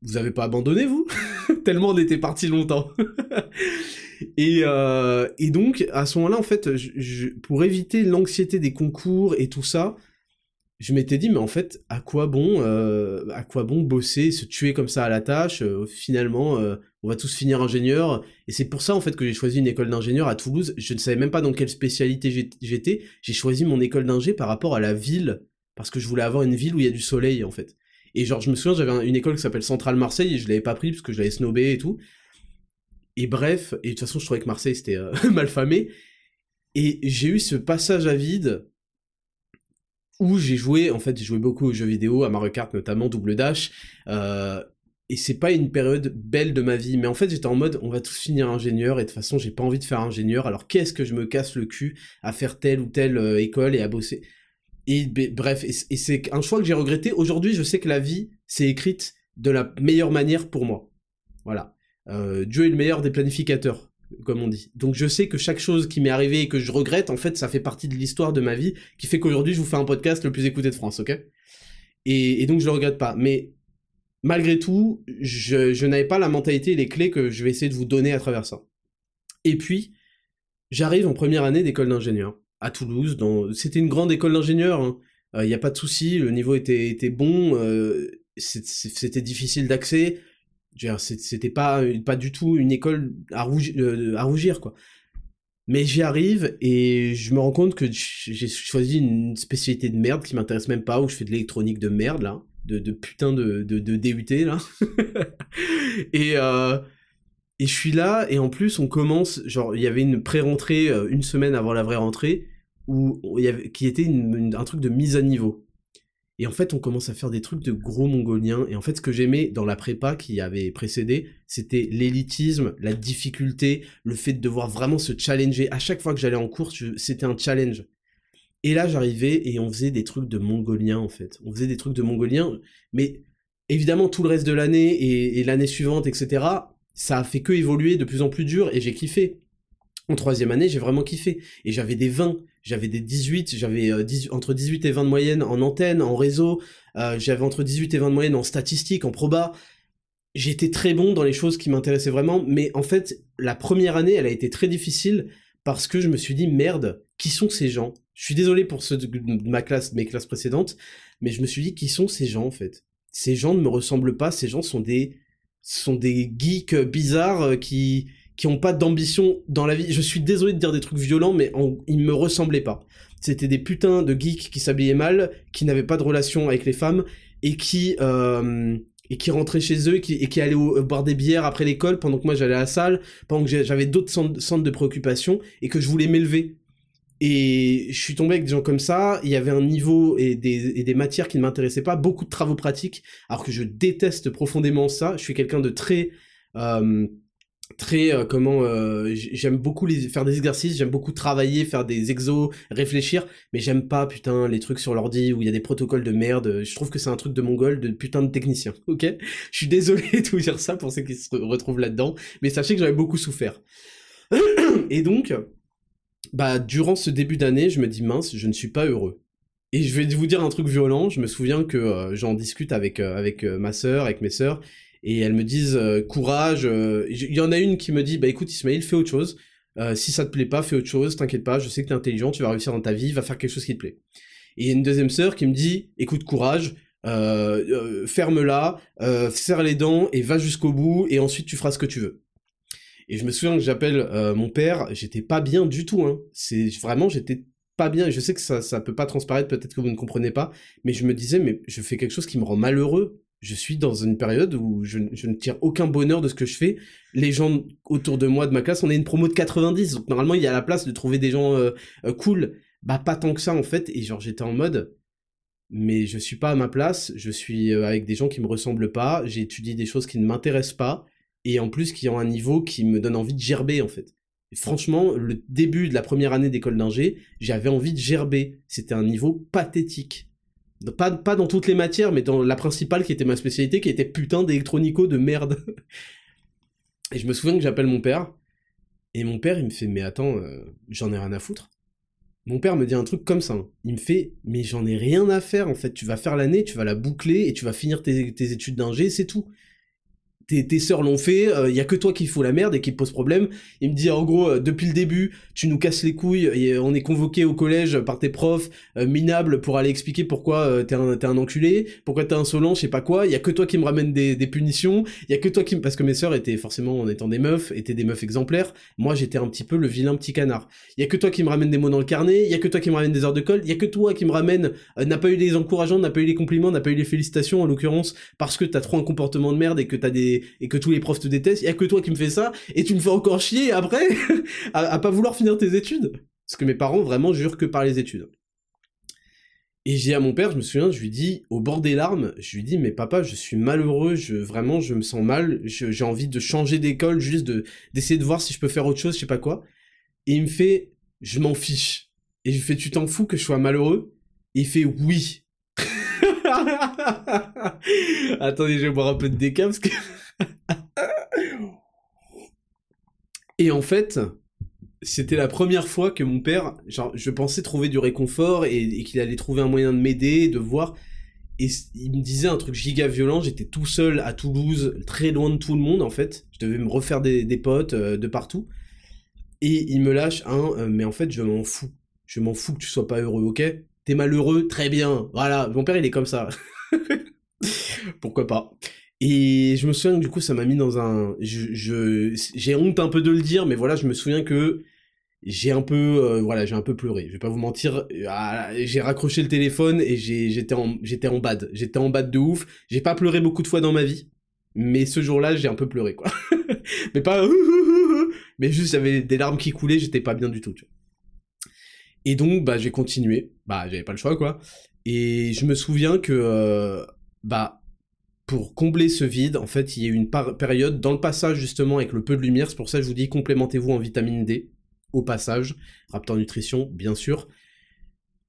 vous avez pas abandonné, vous? Tellement on était parti longtemps. et, et donc, à ce moment-là, en fait, pour éviter l'anxiété des concours et tout ça, je m'étais dit mais en fait à quoi bon euh, à quoi bon bosser se tuer comme ça à la tâche euh, finalement euh, on va tous finir ingénieur. Et c'est pour ça en fait que j'ai choisi une école d'ingénieur à Toulouse. Je ne savais même pas dans quelle spécialité j'étais. J'ai choisi mon école d'ingé par rapport à la ville parce que je voulais avoir une ville où il y a du soleil en fait. Et genre je me souviens j'avais une école qui s'appelle Centrale Marseille et je l'avais pas pris parce que je l'avais snobé et tout. Et bref et de toute façon je trouvais que Marseille c'était mal famé. Et j'ai eu ce passage à vide où j'ai joué, en fait, j'ai joué beaucoup aux jeux vidéo, à Mario Kart notamment, Double Dash, euh, et c'est pas une période belle de ma vie, mais en fait j'étais en mode on va tous finir ingénieur et de toute façon j'ai pas envie de faire ingénieur, alors qu'est-ce que je me casse le cul à faire telle ou telle euh, école et à bosser? Et bref, et, c'est un choix que j'ai regretté. Aujourd'hui, je sais que la vie s'est écrite de la meilleure manière pour moi. Voilà. Euh, Dieu est le meilleur des planificateurs comme on dit. Donc je sais que chaque chose qui m'est arrivée et que je regrette, en fait, ça fait partie de l'histoire de ma vie, qui fait qu'aujourd'hui je vous fais un podcast le plus écouté de France, ok? Et, donc je le regrette pas. Mais malgré tout, je, n'avais pas la mentalité et les clés que je vais essayer de vous donner à travers ça. Et puis, j'arrive en première année d'école d'ingénieur à Toulouse. Dans... C'était une grande école d'ingénieur. Il hein. n'y a pas de souci, le niveau était, était bon. Euh, c'était difficile d'accès. C'était pas, pas du tout une école à rougir, euh, à rougir quoi. Mais j'y arrive et je me rends compte que j'ai choisi une spécialité de merde qui m'intéresse même pas, où je fais de l'électronique de merde là, de, de putain de, de, de DUT là. et, euh, et je suis là et en plus on commence, genre il y avait une pré-rentrée euh, une semaine avant la vraie rentrée, où, il y avait, qui était un truc de mise à niveau. Et en fait, on commence à faire des trucs de gros mongoliens. Et en fait, ce que j'aimais dans la prépa qui avait précédé, c'était l'élitisme, la difficulté, le fait de devoir vraiment se challenger. À chaque fois que j'allais en cours, c'était un challenge. Et là, j'arrivais et on faisait des trucs de mongoliens, en fait. On faisait des trucs de mongoliens, mais évidemment, tout le reste de l'année et, et l'année suivante, etc., ça a fait que évoluer de plus en plus dur et j'ai kiffé. En troisième année, j'ai vraiment kiffé. Et j'avais des 20, j'avais des 18, j'avais euh, entre 18 et 20 de moyenne en antenne, en réseau, euh, j'avais entre 18 et 20 de moyenne en statistique, en proba. J'étais très bon dans les choses qui m'intéressaient vraiment, mais en fait, la première année, elle a été très difficile parce que je me suis dit, merde, qui sont ces gens? Je suis désolé pour ceux de ma classe, mes classes précédentes, mais je me suis dit, qui sont ces gens, en fait? Ces gens ne me ressemblent pas, ces gens sont des, sont des geeks bizarres euh, qui, qui ont pas d'ambition dans la vie. Je suis désolé de dire des trucs violents, mais ils me ressemblaient pas. C'était des putains de geeks qui s'habillaient mal, qui n'avaient pas de relation avec les femmes et qui euh, et qui rentraient chez eux et qui, et qui allaient boire des bières après l'école pendant que moi j'allais à la salle, pendant que j'avais d'autres centres de préoccupation et que je voulais m'élever. Et je suis tombé avec des gens comme ça, il y avait un niveau et des, et des matières qui ne m'intéressaient pas, beaucoup de travaux pratiques, alors que je déteste profondément ça. Je suis quelqu'un de très... Euh, très euh, comment euh, j'aime beaucoup les, faire des exercices j'aime beaucoup travailler faire des exos réfléchir mais j'aime pas putain les trucs sur l'ordi où il y a des protocoles de merde. Je trouve que c'est un truc de mongol de putain de technicien ok? Je suis désolé de vous dire ça pour ceux qui se retrouvent là-dedans mais sachez que j'avais beaucoup souffert. Et donc bah durant ce début d'année je me dis mince je ne suis pas heureux. Et je vais vous dire un truc violent, je me souviens que euh, j'en discute avec, avec ma sœur, avec mes sœurs, et elles me disent euh, courage. Euh, il y en a une qui me dit bah écoute Ismaël, fais autre chose. Euh, si ça te plaît pas, fais autre chose. T'inquiète pas, je sais que t'es intelligent, tu vas réussir dans ta vie, va faire quelque chose qui te plaît. Et une deuxième sœur qui me dit écoute courage. ferme-la, serre les dents et va jusqu'au bout et ensuite tu feras ce que tu veux. Et je me souviens que j'appelle mon père, j'étais pas bien du tout, hein. C'est vraiment, j'étais pas bien. Je sais que ça, ça peut pas transparaître, peut-être que vous ne comprenez pas, mais je me disais, mais je fais quelque chose qui me rend malheureux je suis dans une période où je, ne tire aucun bonheur de ce que je fais. Les gens autour de moi, de ma classe, on est une promo de 90, donc normalement il y a la place de trouver des gens euh, euh, cool. Bah pas tant que ça en fait, et genre j'étais en mode, mais je suis pas à ma place, je suis euh, avec des gens qui me ressemblent pas, j'ai étudié des choses qui ne m'intéressent pas, et en plus qui ont un niveau qui me donne envie de gerber en fait. Franchement, le début de la première année d'école d'ingé, j'avais envie de gerber. C'était un niveau pathétique. Pas, dans toutes les matières, mais dans la principale qui était ma spécialité, qui était putain d'électronico de merde. et je me souviens que j'appelle mon père, et mon père, il me fait, mais attends, euh, j'en ai rien à foutre. Mon père me dit un truc comme ça. Hein. Il me fait, mais j'en ai rien à faire, en fait. Tu vas faire l'année, tu vas la boucler, et tu vas finir tes, tes études d'ingé, c'est tout tes, tes sœurs l'ont fait, il euh, y a que toi qui faut la merde et qui pose problème. Il me dit en gros, euh, depuis le début, tu nous casses les couilles, et on est convoqué au collège par tes profs euh, minables pour aller expliquer pourquoi t'es un, un enculé, pourquoi t'es insolent, je sais pas quoi, il y a que toi qui me ramène des, punitions, il y a que toi qui me... Parce que mes sœurs étaient forcément, en étant des meufs, étaient des meufs exemplaires, moi j'étais un petit peu le vilain petit canard. Il y a que toi qui me ramène des mots dans le carnet, il y a que toi qui me ramène des heures de colle, il y a que toi qui me ramène, n'a pas eu les encourageants, n'a pas eu les compliments, n'a pas eu les félicitations en l'occurrence, parce que t'as trop un comportement de merde et que t'as des... et que tous les profs te déteste, il y a que toi qui me fais ça, et tu me fais encore chier après à, pas vouloir finir tes études. Parce que mes parents vraiment jurent que par les études. Et j'ai à mon père, je me souviens, je lui dis, au bord des larmes, je lui dis, mais papa, je suis malheureux, je, vraiment, je me sens mal, j'ai envie de changer d'école, juste de, d'essayer de voir si je peux faire autre chose, je sais pas quoi. Et il me fait, je m'en fiche. Et je lui fais, tu t'en fous que je sois malheureux? Et il fait, oui. Attendez, je vais boire un peu de déca. Et en fait, c'était la première fois que mon père, je pensais trouver du réconfort et, qu'il allait trouver un moyen de m'aider, de voir. Et il me disait un truc giga violent, j'étais tout seul à Toulouse, très loin de tout le monde en fait. Je devais me refaire des, potes euh, de partout. Et il me lâche un, mais en fait, je m'en fous. Je m'en fous que tu sois pas heureux, ok? T'es malheureux, très bien. Voilà, mon père il est comme ça. Pourquoi pas? Et je me souviens que du coup ça m'a mis dans un... Je, j'ai honte un peu de le dire, mais voilà, je me souviens que j'ai un peu, euh, voilà, j'ai un peu pleuré. Je vais pas vous mentir, ah, j'ai raccroché le téléphone et j'étais en, j'étais en bad. J'étais en bad de ouf. J'ai pas pleuré beaucoup de fois dans ma vie, mais ce jour-là, j'ai un peu pleuré, quoi. mais pas, mais juste j'avais des larmes qui coulaient, j'étais pas bien du tout. Tu vois. Et donc, bah, j'ai continué. Bah, j'avais pas le choix, quoi. Et je me souviens que, euh, bah, pour combler ce vide, en fait, il y a eu une période dans le passage justement avec le peu de lumière. C'est pour ça que je vous dis complémentez-vous en vitamine D au passage, Raptor Nutrition, bien sûr,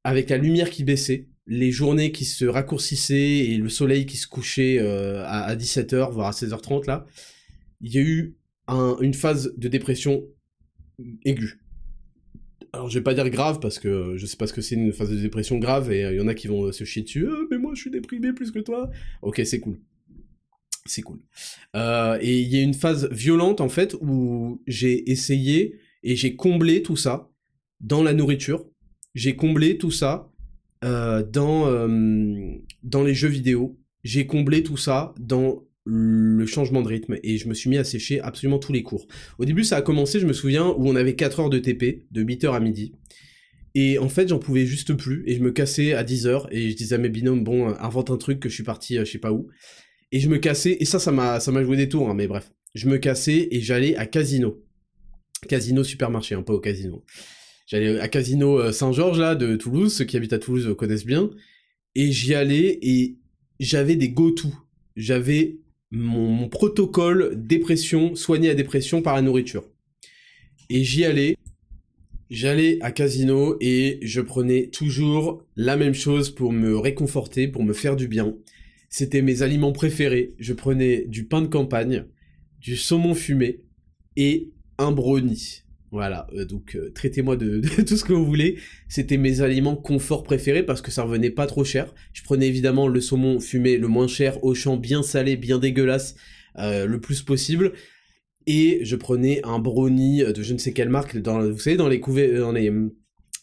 avec la lumière qui baissait, les journées qui se raccourcissaient et le soleil qui se couchait euh, à, 17h, voire à 16h30, là, il y a eu une phase de dépression aiguë. Alors je vais pas dire grave parce que je sais pas ce que c'est une phase de dépression grave et il y en a qui vont se chier dessus. Ah, mais moi je suis déprimé plus que toi. Ok c'est cool. C'est cool. Euh, et il y a une phase violente en fait où j'ai essayé et j'ai comblé tout ça dans la nourriture. J'ai comblé tout ça euh, dans, euh, dans les jeux vidéo. J'ai comblé tout ça dans le changement de rythme et je me suis mis à sécher absolument tous les cours. Au début, ça a commencé, je me souviens, où on avait 4 heures de TP, de 8h à midi. Et en fait, j'en pouvais juste plus et je me cassais à 10h et je disais à mes binômes, bon, invente un truc que je suis parti euh, je sais pas où. Et je me cassais, et ça, ça m'a, joué des tours, hein, mais bref. Je me cassais et j'allais à Casino. Casino supermarché, hein, pas au casino. J'allais à Casino euh, Saint-Georges, là, de Toulouse, ceux qui habitent à Toulouse connaissent bien, et j'y allais, et j'avais des go-to. J'avais mon, protocole dépression, soigné à dépression par la nourriture. Et j'y allais, j'allais à Casino, et je prenais toujours la même chose pour me réconforter, pour me faire du bien. C'était mes aliments préférés. Je prenais du pain de campagne, du saumon fumé, et un brownie. Voilà, euh, donc euh, traitez-moi de, tout ce que vous voulez. C'était mes aliments confort préférés parce que ça revenait pas trop cher. Je prenais évidemment le saumon fumé le moins cher, au champ bien salé, bien dégueulasse, euh, le plus possible. Et je prenais un brownie de je ne sais quelle marque. Dans, vous savez, dans les dans les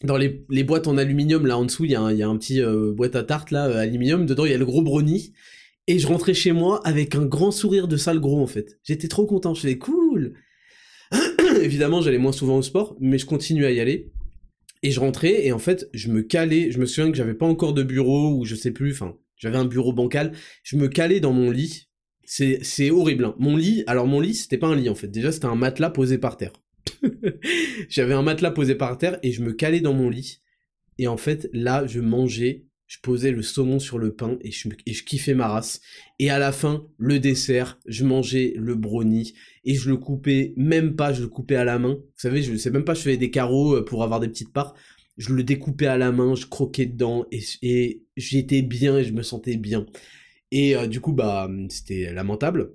dans les, boîtes en aluminium, là en dessous, il y, a un, y a un petit boîte à tarte là, aluminium. Dedans, il y a le gros brownie. Et je rentrais chez moi avec un grand sourire de sale gros en fait. J'étais trop content. Je faisais cool. Évidemment, j'allais moins souvent au sport, mais je continuais à y aller. Et je rentrais, et en fait, je me calais, je me souviens que j'avais pas encore de bureau, ou je sais plus, enfin, j'avais un bureau bancal, je me calais dans mon lit. C'est horrible. Hein. Mon lit, alors mon lit, c'était pas un lit en fait, déjà c'était un matelas posé par terre. j'avais un matelas posé par terre, et je me calais dans mon lit. Et en fait, là, je mangeais je posais le saumon sur le pain et je, et je kiffais ma race. Et à la fin, le dessert, je mangeais le brownie et je le coupais même pas, je le coupais à la main. Vous savez, je sais même pas, je faisais des carreaux euh, pour avoir des petites parts. Je le découpais à la main, je croquais dedans et, j'étais bien et je me sentais bien. Et euh, du coup, bah, c'était lamentable.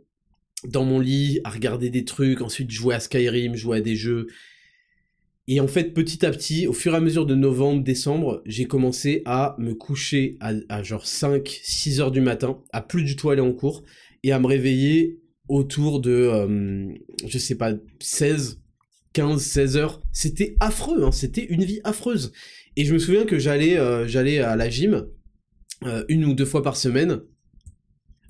Dans mon lit, à regarder des trucs, ensuite jouer à Skyrim, jouer à des jeux. Et en fait, petit à petit, au fur et à mesure de novembre, décembre, j'ai commencé à me coucher à, genre 5, 6 heures du matin, à plus du tout aller en cours, et à me réveiller autour de, euh, je sais pas, 16, 15, 16 heures. C'était affreux, hein, c'était une vie affreuse. Et je me souviens que j'allais euh, j'allais à la gym, euh, une ou deux fois par semaine,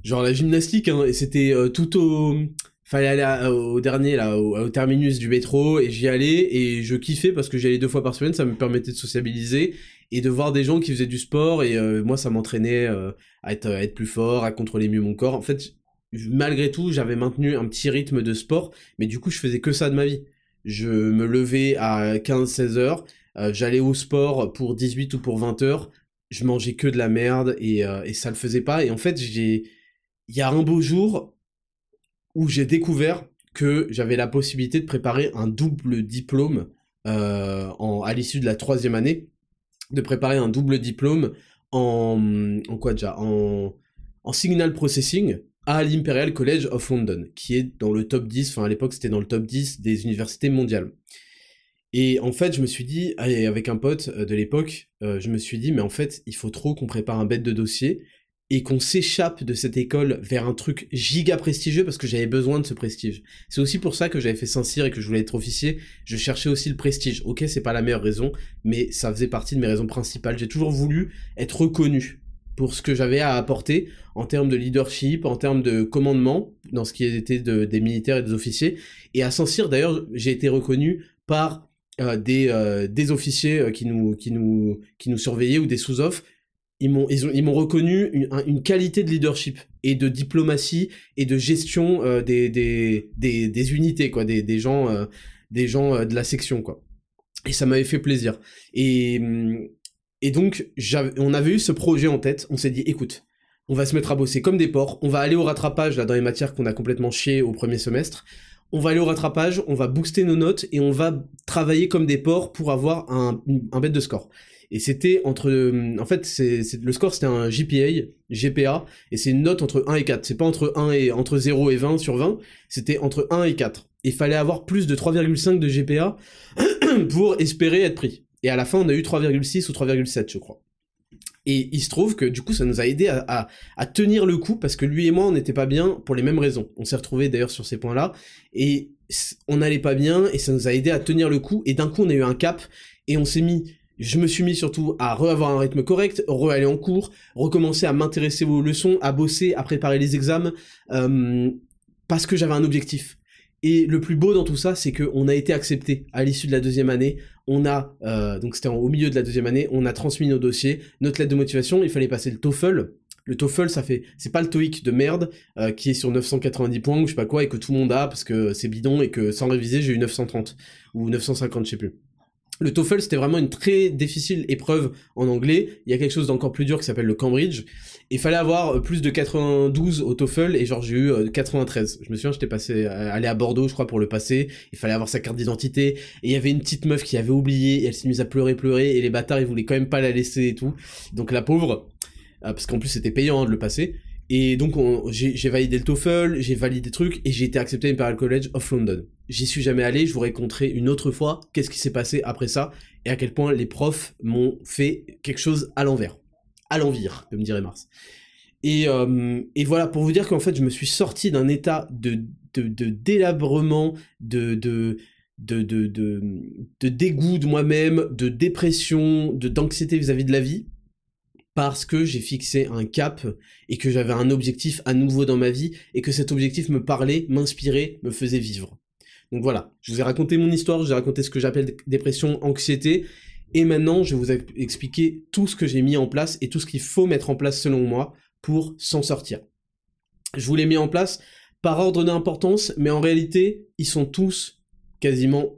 genre la gymnastique, hein, et c'était tout au fallait aller au dernier là au, terminus du métro et j'y allais et je kiffais parce que j'y allais deux fois par semaine ça me permettait de sociabiliser et de voir des gens qui faisaient du sport et moi ça m'entraînait à, être, à être plus fort à contrôler mieux mon corps en fait malgré tout j'avais maintenu un petit rythme de sport mais du coup je faisais que ça de ma vie. Je me levais à 15-16 heures euh, j'allais au sport pour 18 ou pour 20 heures je mangeais que de la merde et, et ça le faisait pas. Et en fait j'ai il y a un beau jour où j'ai découvert que j'avais la possibilité de préparer un double diplôme euh, en, à l'issue de la troisième année, de préparer un double diplôme en, en quoi déjà? En, en signal processing à l'Imperial College of London, qui est dans le top 10, enfin à l'époque c'était dans le top 10 des universités mondiales. Et en fait, je me suis dit, avec un pote euh, de l'époque, euh, je me suis dit, mais en fait, il faut trop qu'on prépare un bête de dossier, et qu'on s'échappe de cette école vers un truc giga prestigieux parce que j'avais besoin de ce prestige. C'est aussi pour ça que j'avais fait Saint-Cyr et que je voulais être officier. Je cherchais aussi le prestige. Ok, c'est pas la meilleure raison, mais ça faisait partie de mes raisons principales. J'ai toujours voulu être reconnu pour ce que j'avais à apporter en termes de leadership, en termes de commandement, dans ce qui était des militaires et des officiers. Et à Saint-Cyr, d'ailleurs, j'ai été reconnu par euh, des, euh, des officiers euh, qui nous, qui, nous, qui nous surveillaient ou des sous-offs. Ils m'ont, ils, ils m'ont reconnu une, qualité de leadership et de diplomatie et de gestion des, des, des, des, unités, quoi, des, des gens, des gens de la section, quoi. Et ça m'avait fait plaisir. Et, hum, et donc, on avait eu ce projet en tête, on s'est dit, écoute, on va se mettre à bosser comme des porcs, on va aller au rattrapage là dans les matières qu'on a complètement chié au premier semestre, on va aller au rattrapage, on va booster nos notes et on va travailler comme des porcs pour avoir un, un bête de score. Et c'était entre, en fait, c'est, le score c'était un GPA, GPA, et c'est une note entre 1 et 4. C'est pas entre 1 et, entre 0 et 20 sur 20, c'était entre 1 et 4. Il fallait avoir plus de 3,5 de GPA pour espérer être pris. Et à la fin, on a eu 3,6 ou 3,7, je crois. Et il se trouve que du coup, ça nous a aidé à, tenir le coup parce que lui et moi, on n'était pas bien pour les mêmes raisons. On s'est retrouvés d'ailleurs sur ces points-là et on n'allait pas bien et ça nous a aidé à tenir le coup. Et d'un coup, on a eu un cap et on s'est mis. Je me suis mis surtout à re-avoir un rythme correct, re-aller en cours, recommencer à m'intéresser aux leçons, à bosser, à préparer les examens, euh, parce que j'avais un objectif. Et le plus beau dans tout ça, c'est qu'on a été accepté à l'issue de la deuxième année. On a, euh, donc c'était au milieu de la deuxième année, on a transmis nos dossiers, notre lettre de motivation, il fallait passer le TOEFL. Le TOEFL, ça fait, c'est pas le TOEIC de merde euh, qui est sur 990 points ou je sais pas quoi et que tout le monde a parce que c'est bidon et que sans réviser j'ai eu 930 ou 950, je sais plus. Le TOEFL, c'était vraiment une très difficile épreuve en anglais. Il y a quelque chose d'encore plus dur qui s'appelle le Cambridge. Il fallait avoir euh, plus de 92 au TOEFL et genre j'ai eu 93. Euh, je me souviens, j'étais passé euh, aller à Bordeaux, je crois, pour le passer. Il fallait avoir sa carte d'identité et il y avait une petite meuf qui avait oublié. Et elle s'est mise à pleurer, pleurer et les bâtards ils voulaient quand même pas la laisser et tout. Donc la pauvre, parce qu'en plus c'était payant hein, de le passer. Et donc j'ai validé le TOEFL, j'ai validé des trucs et j'ai été accepté à l'Imperial College of London. J'y suis jamais allé, je vous raconterai une autre fois qu'est-ce qui s'est passé après ça et à quel point les profs m'ont fait quelque chose à l'envers. À l'envers, comme dirait Mars. Et, euh, et, voilà, pour vous dire qu'en fait, je me suis sorti d'un état de, délabrement, de, de, dégoût de moi-même, de dépression, d'anxiété vis-à-vis de la vie, parce que j'ai fixé un cap et que j'avais un objectif à nouveau dans ma vie et que cet objectif me parlait, m'inspirait, me faisait vivre. Donc voilà, je vous ai raconté mon histoire, je vous ai raconté ce que j'appelle dépression, anxiété, et maintenant je vais vous expliquer tout ce que j'ai mis en place et tout ce qu'il faut mettre en place selon moi pour s'en sortir. Je vous l'ai mis en place par ordre d'importance, mais en réalité, ils sont tous quasiment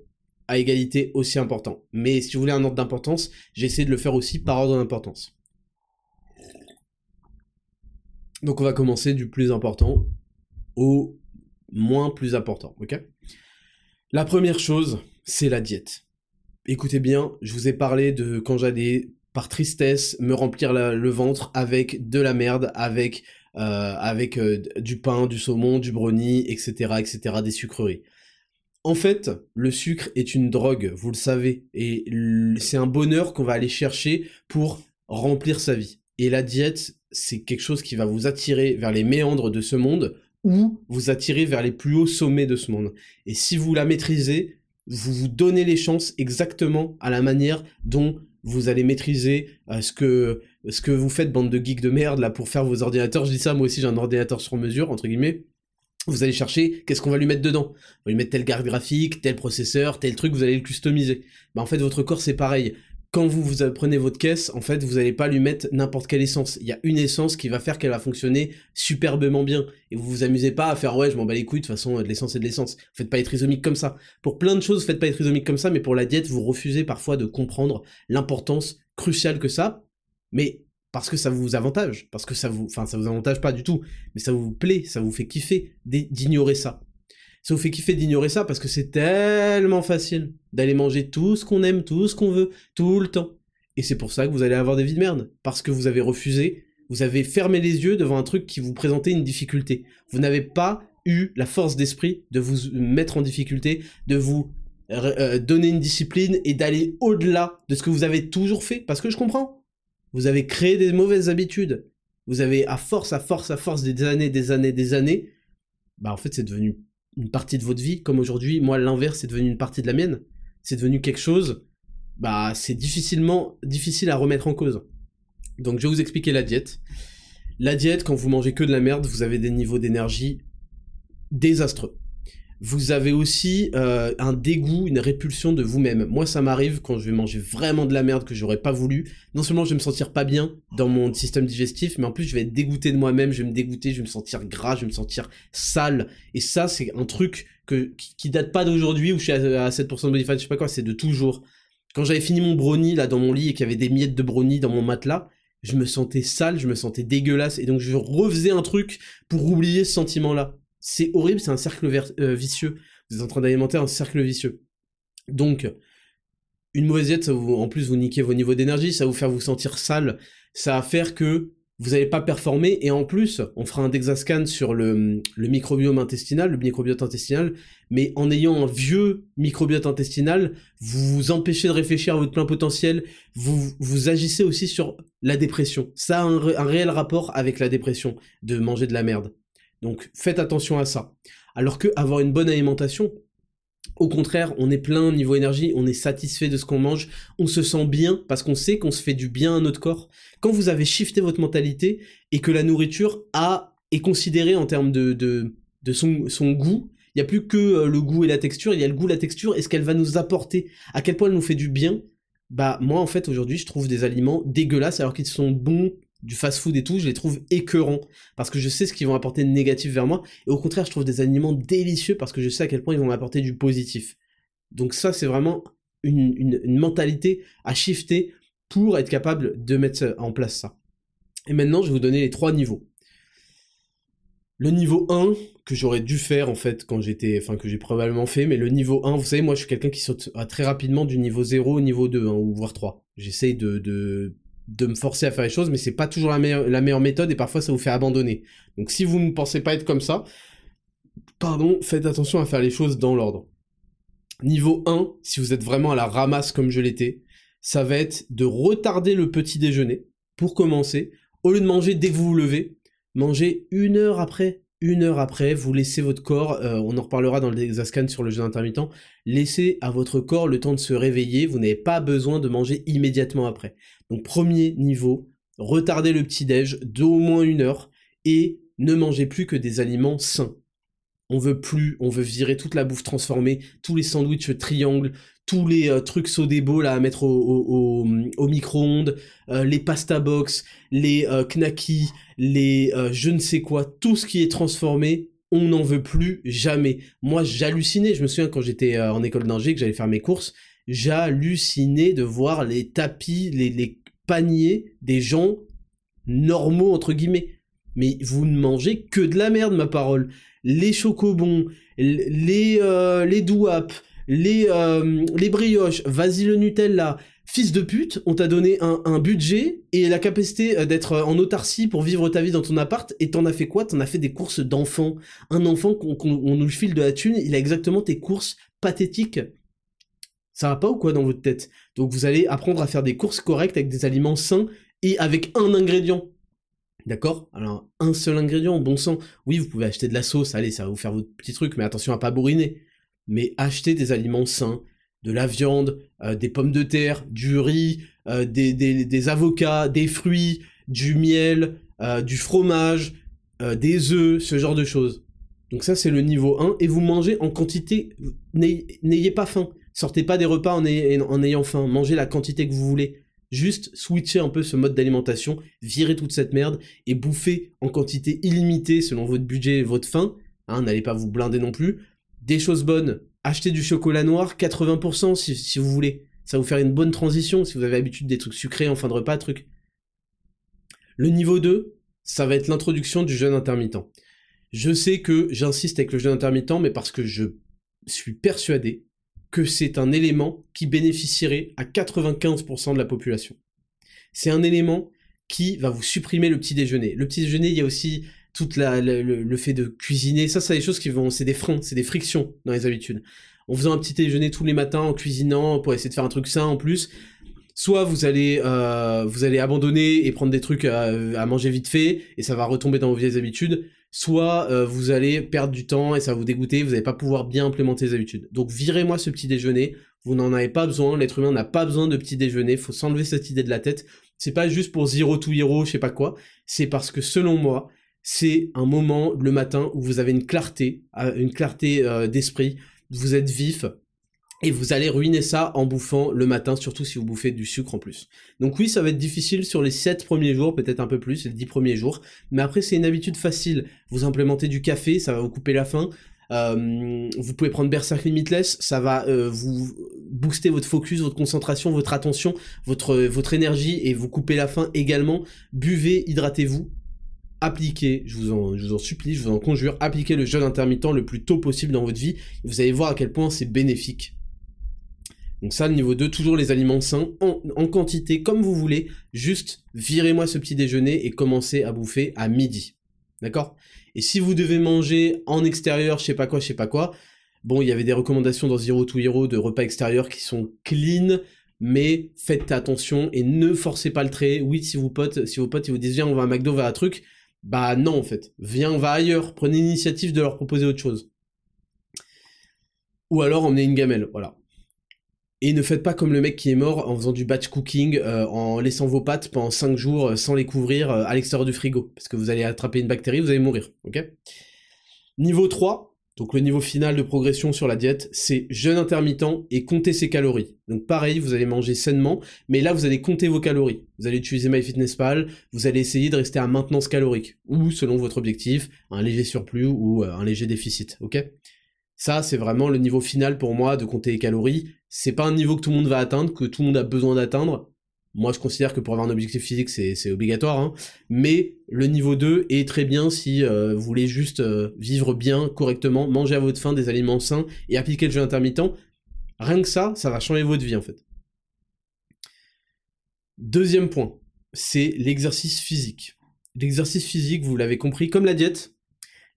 à égalité aussi importants. Mais si vous voulez un ordre d'importance, j'ai essayé de le faire aussi par ordre d'importance. Donc on va commencer du plus important au moins plus important, ok? La première chose, c'est la diète. Écoutez bien, je vous ai parlé de quand j'allais par tristesse me remplir le ventre avec de la merde, avec euh, euh, du pain, du saumon, du brownie, etc., etc., des sucreries. En fait, le sucre est une drogue, vous le savez, et c'est un bonheur qu'on va aller chercher pour remplir sa vie. Et la diète, c'est quelque chose qui va vous attirer vers les méandres de ce monde ou vous attirer vers les plus hauts sommets de ce monde. Et si vous la maîtrisez, vous vous donnez les chances exactement à la manière dont vous allez maîtriser euh, ce que ce que vous faites bande de geeks de merde là pour faire vos ordinateurs. Je dis ça moi aussi j'ai un ordinateur sur mesure entre guillemets. Vous allez chercher qu'est-ce qu'on va lui mettre dedans? On va lui mettre telle carte graphique, tel processeur, tel truc, vous allez le customiser. Bah en fait votre corps c'est pareil quand vous, vous prenez votre caisse, en fait, vous n'allez pas lui mettre n'importe quelle essence. Il y a une essence qui va faire qu'elle va fonctionner superbement bien. Et vous vous amusez pas à faire, ouais, je m'en bats les couilles, de toute façon, de l'essence et de l'essence. Faites pas être trisomique comme ça. Pour plein de choses, faites pas être trisomique comme ça, mais pour la diète, vous refusez parfois de comprendre l'importance cruciale que ça. Mais parce que ça vous avantage, parce que ça vous, enfin, ça vous avantage pas du tout, mais ça vous plaît, ça vous fait kiffer d'ignorer ça. Ça vous fait kiffer d'ignorer ça parce que c'est tellement facile d'aller manger tout ce qu'on aime, tout ce qu'on veut, tout le temps. Et c'est pour ça que vous allez avoir des vies de merde. Parce que vous avez refusé, vous avez fermé les yeux devant un truc qui vous présentait une difficulté. Vous n'avez pas eu la force d'esprit de vous mettre en difficulté, de vous euh, donner une discipline et d'aller au-delà de ce que vous avez toujours fait. Parce que je comprends. Vous avez créé des mauvaises habitudes. vous avez à force, à force, à force des années, des années, des années, bah en fait c'est devenu une partie de votre vie, comme aujourd'hui, moi l'inverse c'est devenu une partie de la mienne, c'est devenu quelque chose, bah c'est difficilement, difficile à remettre en cause. Donc je vais vous expliquer la diète. La diète, quand vous mangez que de la merde, vous avez des niveaux d'énergie désastreux vous avez aussi euh, un dégoût, une répulsion de vous-même. Moi, ça m'arrive quand je vais manger vraiment de la merde que j'aurais pas voulu. Non seulement je vais me sentir pas bien dans mon système digestif, mais en plus je vais être dégoûté de moi-même, je vais me dégoûter, je vais me sentir gras, je vais me sentir sale. Et ça, c'est un truc que, qui, date pas d'aujourd'hui où je suis à, 7% de body fat, je sais pas quoi, c'est de toujours. Quand j'avais fini mon brownie là dans mon lit et qu'il y avait des miettes de brownie dans mon matelas, je me sentais sale, je me sentais dégueulasse, et donc je refaisais un truc pour oublier ce sentiment-là. C'est horrible, c'est un cercle euh, vicieux. Vous êtes en train d'alimenter un cercle vicieux. Donc, une mauvaise diète, ça vous, en plus vous niquez vos niveaux d'énergie, ça va vous faire vous sentir sale, ça va faire que vous n'allez pas performer, et en plus, on fera un Dexascan sur le, microbiome intestinal, le microbiote intestinal, mais en ayant un vieux microbiote intestinal, vous vous empêchez de réfléchir à votre plein potentiel, vous, vous agissez aussi sur la dépression. Ça a un réel rapport avec la dépression, de manger de la merde. Donc faites attention à ça. Alors que avoir une bonne alimentation, au contraire, on est plein niveau énergie, on est satisfait de ce qu'on mange, on se sent bien parce qu'on sait qu'on se fait du bien à notre corps. Quand vous avez shifté votre mentalité et que la nourriture a est considérée en termes de, de, son, son goût, il n'y a plus que euh, le goût et la texture, il y a le goût, la texture et ce qu'elle va nous apporter, à quel point elle nous fait du bien? Bah moi en fait aujourd'hui je trouve des aliments dégueulasses alors qu'ils sont bons du fast-food et tout, je les trouve écœurants parce que je sais ce qu'ils vont apporter de négatif vers moi et au contraire, je trouve des aliments délicieux parce que je sais à quel point ils vont m'apporter du positif. Donc ça, c'est vraiment une, mentalité à shifter pour être capable de mettre en place ça. Et maintenant, je vais vous donner les trois niveaux. Le niveau 1, que j'aurais dû faire en fait quand j'étais, enfin que j'ai probablement fait, mais le niveau 1, vous savez, moi je suis quelqu'un qui saute très rapidement du niveau 0 au niveau 2, hein, ou voire 3. J'essaye de de me forcer à faire les choses, mais c'est pas toujours la meilleure, la meilleure méthode et parfois ça vous fait abandonner. Donc si vous ne pensez pas être comme ça, pardon, faites attention à faire les choses dans l'ordre. Niveau 1, si vous êtes vraiment à la ramasse comme je l'étais, ça va être de retarder le petit déjeuner pour commencer. Au lieu de manger dès que vous vous levez, mangez une heure après une heure après, vous laissez votre corps, euh, on en reparlera dans le Dexascan sur le jeûne intermittent, laissez à votre corps le temps de se réveiller, vous n'avez pas besoin de manger immédiatement après. Donc premier niveau, retardez le petit-déj d'au moins une heure et ne mangez plus que des aliments sains. On veut plus, on veut virer toute la bouffe transformée, tous les sandwichs triangles, tous les euh, trucs sodebo là à mettre au, micro-ondes, euh, les pasta box, les euh, knackis, les je ne sais quoi, tout ce qui est transformé, on n'en veut plus jamais. Moi j'hallucinais, je me souviens quand j'étais en école d'ingé que j'allais faire mes courses, j'hallucinais de voir les tapis, les, paniers des gens normaux entre guillemets. Mais vous ne mangez que de la merde, ma parole. Les chocobons, les, les douapes, les, euh, les brioches, vas-y le Nutella, fils de pute, on t'a donné un, budget et la capacité euh, d'être en autarcie pour vivre ta vie dans ton appart, et t'en as fait quoi? T'en as fait des courses d'enfant. Un enfant qu'on nous file de la thune, il a exactement tes courses pathétiques. Ça va pas ou quoi dans votre tête? Donc vous allez apprendre à faire des courses correctes avec des aliments sains et avec un ingrédient. D'accord? Alors, un seul ingrédient, bon sang. Oui, vous pouvez acheter de la sauce, allez, ça va vous faire votre petit truc, mais attention à pas bourriner mais acheter des aliments sains, de la viande, euh, des pommes de terre, du riz, euh, des, avocats, des fruits, du miel, euh, du fromage, des œufs, ce genre de choses. Donc ça c'est le niveau 1, et vous mangez en quantité, n'ayez pas faim, sortez pas des repas en, ayant faim, mangez la quantité que vous voulez. Juste switcher un peu ce mode d'alimentation, virer toute cette merde, et bouffer en quantité illimitée selon votre budget et votre faim, hein, n'allez pas vous blinder non plus, des choses bonnes, achetez du chocolat noir 80% si, vous voulez. Ça va vous faire une bonne transition si vous avez l'habitude des trucs sucrés en fin de repas, truc. Le niveau 2, ça va être l'introduction du jeûne intermittent. Je sais que j'insiste avec le jeûne intermittent, mais parce que je suis persuadé que c'est un élément qui bénéficierait à 95% de la population. C'est un élément qui va vous supprimer le petit déjeuner. Le petit déjeuner, il y a aussi toute la, le, fait de cuisiner, ça, c'est des choses qui vont, c'est des freins, c'est des frictions dans les habitudes. En faisant un petit déjeuner tous les matins, en cuisinant, pour essayer de faire un truc sain en plus, soit vous allez euh, vous allez abandonner et prendre des trucs à, manger vite fait et ça va retomber dans vos vieilles habitudes, soit euh, vous allez perdre du temps et ça va vous dégoûter, vous n'allez pas pouvoir bien implémenter les habitudes. Donc virez-moi ce petit déjeuner, vous n'en avez pas besoin, l'être humain n'a pas besoin de petit déjeuner, faut s'enlever cette idée de la tête. C'est pas juste pour zero to hero, je sais pas quoi, c'est parce que selon moi, c'est un moment le matin où vous avez une clarté, euh, une clarté d'esprit, vous êtes vif, et vous allez ruiner ça en bouffant le matin, surtout si vous bouffez du sucre en plus. Donc oui, ça va être difficile sur les 7 premiers jours, peut-être un peu plus, les 10 premiers jours. Mais après, c'est une habitude facile. Vous implémentez du café, ça va vous couper la faim. Euh, vous pouvez prendre Berserk Limitless, ça va euh, vous booster votre focus, votre concentration, votre attention, votre, votre énergie et vous couper la faim également. Buvez, hydratez-vous, appliquez, je vous, en, supplie, je vous en conjure, appliquez le jeûne intermittent le plus tôt possible dans votre vie. Vous allez voir à quel point c'est bénéfique. Donc ça, le niveau 2, toujours les aliments sains, en, quantité, comme vous voulez, juste virez-moi ce petit déjeuner et commencez à bouffer à midi. D'accord? Et si vous devez manger en extérieur, je sais pas quoi, je sais pas quoi, bon, il y avait des recommandations dans Zero to Hero de repas extérieurs qui sont clean, mais faites attention et ne forcez pas le trait. Oui, si vos potes, si vos potes ils vous disent viens, on va à McDo, va à un truc, bah non en fait. Viens, va ailleurs. Prenez l'initiative de leur proposer autre chose. Ou alors emmenez une gamelle, voilà. Et ne faites pas comme le mec qui est mort en faisant du batch cooking, euh, en laissant vos pâtes pendant 5 jours euh, sans les couvrir euh, à l'extérieur du frigo. Parce que vous allez attraper une bactérie, vous allez mourir. ok? Niveau 3, donc le niveau final de progression sur la diète, c'est jeûne intermittent et compter ses calories. Donc pareil, vous allez manger sainement, mais là vous allez compter vos calories. Vous allez utiliser MyFitnessPal, vous allez essayer de rester à maintenance calorique, ou selon votre objectif, un léger surplus ou un léger déficit. ok? Ça, c'est vraiment le niveau final pour moi de compter les calories. C'est pas un niveau que tout le monde va atteindre, que tout le monde a besoin d'atteindre. Moi, je considère que pour avoir un objectif physique, c'est obligatoire. Hein. Mais le niveau 2 est très bien si euh, vous voulez juste euh, vivre bien, correctement, manger à votre faim des aliments sains et appliquer le jeu intermittent. Rien que ça, ça va changer votre vie en fait. Deuxième point, c'est l'exercice physique. L'exercice physique, vous l'avez compris, comme la diète,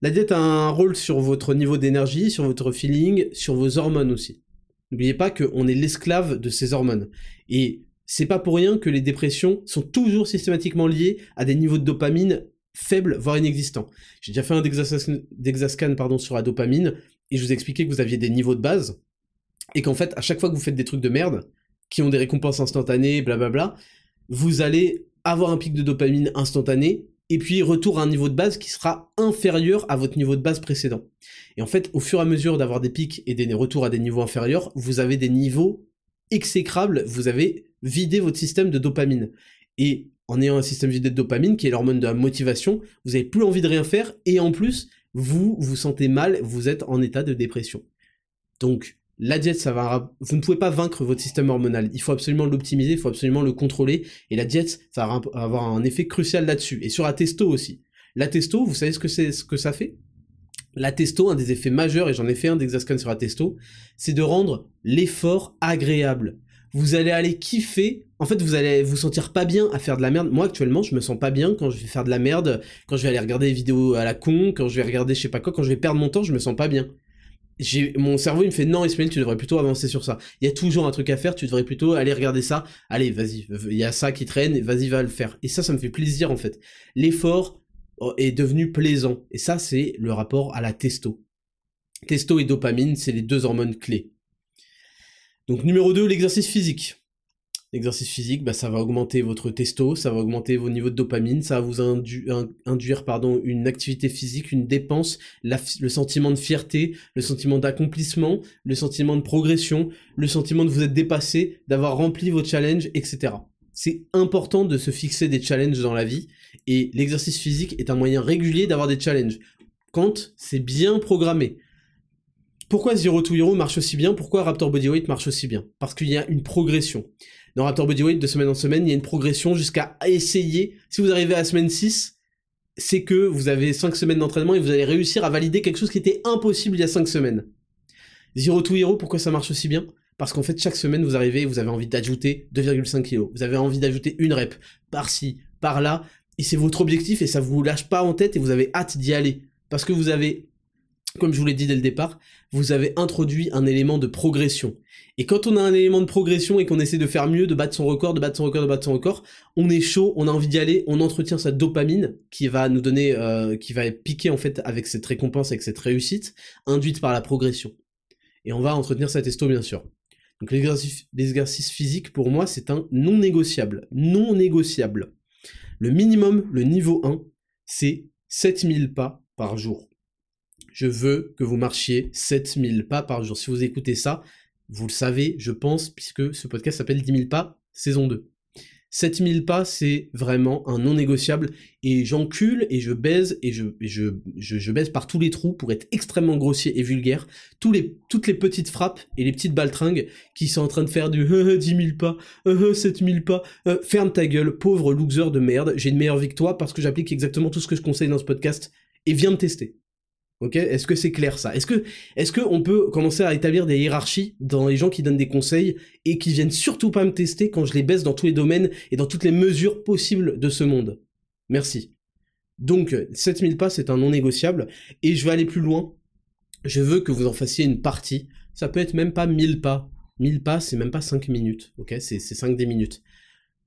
la diète a un rôle sur votre niveau d'énergie, sur votre feeling, sur vos hormones aussi. N'oubliez pas qu'on est l'esclave de ces hormones. Et c'est pas pour rien que les dépressions sont toujours systématiquement liées à des niveaux de dopamine faibles, voire inexistants. J'ai déjà fait un d'exascan sur la dopamine, et je vous ai expliqué que vous aviez des niveaux de base, et qu'en fait, à chaque fois que vous faites des trucs de merde, qui ont des récompenses instantanées, blablabla, vous allez avoir un pic de dopamine instantané, et puis retour à un niveau de base qui sera inférieur à votre niveau de base précédent. Et en fait, au fur et à mesure d'avoir des pics et des retours à des niveaux inférieurs, vous avez des niveaux exécrables, vous avez vidé votre système de dopamine. Et en ayant un système vidé de dopamine, qui est l'hormone de la motivation, vous n'avez plus envie de rien faire, et en plus, vous vous sentez mal, vous êtes en état de dépression. Donc, la diète, ça va, vous ne pouvez pas vaincre votre système hormonal. Il faut absolument l'optimiser, il faut absolument le contrôler. Et la diète, ça va avoir un effet crucial là-dessus. Et sur la testo aussi. La testo, vous savez ce que c'est, ce que ça fait? La testo, un des effets majeurs, et j'en ai fait un d'Exascan sur la testo, c'est de rendre l'effort agréable. Vous allez aller kiffer. En fait, vous allez vous sentir pas bien à faire de la merde. Moi, actuellement, je me sens pas bien quand je vais faire de la merde, quand je vais aller regarder des vidéos à la con, quand je vais regarder je sais pas quoi, quand je vais perdre mon temps, je me sens pas bien mon cerveau il me fait non Ismaël tu devrais plutôt avancer sur ça il y a toujours un truc à faire tu devrais plutôt aller regarder ça allez vas-y il y a ça qui traîne vas-y va le faire et ça ça me fait plaisir en fait l'effort est devenu plaisant. Et ça c'est le rapport à la testo. Testo et dopamine c'est les deux hormones clés. Donc numéro 2 l'exercice physique. L'exercice physique, bah, ça va augmenter votre testo, ça va augmenter vos niveaux de dopamine, ça va vous induire pardon, une activité physique, une dépense, le sentiment de fierté, le sentiment d'accomplissement, le sentiment de progression, le sentiment de vous être dépassé, d'avoir rempli vos challenges, etc. C'est important de se fixer des challenges dans la vie, et l'exercice physique est un moyen régulier d'avoir des challenges. Quand c'est bien programmé. Pourquoi Zero to Hero marche aussi bien? Pourquoi Raptor Bodyweight marche aussi bien? Parce qu'il y a une progression dans Raptor Bodyweight, de semaine en semaine, il y a une progression jusqu'à essayer. Si vous arrivez à la semaine 6, c'est que vous avez 5 semaines d'entraînement et vous allez réussir à valider quelque chose qui était impossible il y a 5 semaines. Zero to Hero, pourquoi ça marche aussi bien? Parce qu'en fait, chaque semaine, vous arrivez, vous avez envie d'ajouter 2,5 kg. Vous avez envie d'ajouter une rep, par-ci, par-là, et c'est votre objectif et ça vous lâche pas en tête et vous avez hâte d'y aller. Parce que vous avez comme je vous l'ai dit dès le départ, vous avez introduit un élément de progression. Et quand on a un élément de progression et qu'on essaie de faire mieux, de battre son record, de battre son record, de battre son record, on est chaud, on a envie d'y aller, on entretient sa dopamine qui va nous donner, euh, qui va piquer en fait avec cette récompense, avec cette réussite, induite par la progression. Et on va entretenir sa testo bien sûr. Donc l'exercice physique pour moi c'est un non négociable. Non négociable. Le minimum, le niveau 1, c'est 7000 pas par jour. Je veux que vous marchiez 7000 pas par jour. Si vous écoutez ça, vous le savez, je pense, puisque ce podcast s'appelle 10 000 pas, saison 2. 7000 pas, c'est vraiment un non négociable, et j'encule, et je baise, et je, je, je, baise par tous les trous pour être extrêmement grossier et vulgaire, tous les, toutes les petites frappes et les petites baltringues qui sont en train de faire du 10 000 pas, 7000 pas, euh, ferme ta gueule, pauvre loser de merde, j'ai une meilleure victoire parce que j'applique exactement tout ce que je conseille dans ce podcast, et viens me tester. Ok Est-ce que c'est clair ça? Est-ce que on peut commencer à établir des hiérarchies dans les gens qui donnent des conseils et qui viennent surtout pas me tester quand je les baisse dans tous les domaines et dans toutes les mesures possibles de ce monde? Merci. Donc 7000 pas c'est un non négociable et je vais aller plus loin. Je veux que vous en fassiez une partie. Ça peut être même pas 1000 pas. 1000 pas c'est même pas 5 minutes. Ok? C'est 5 des minutes.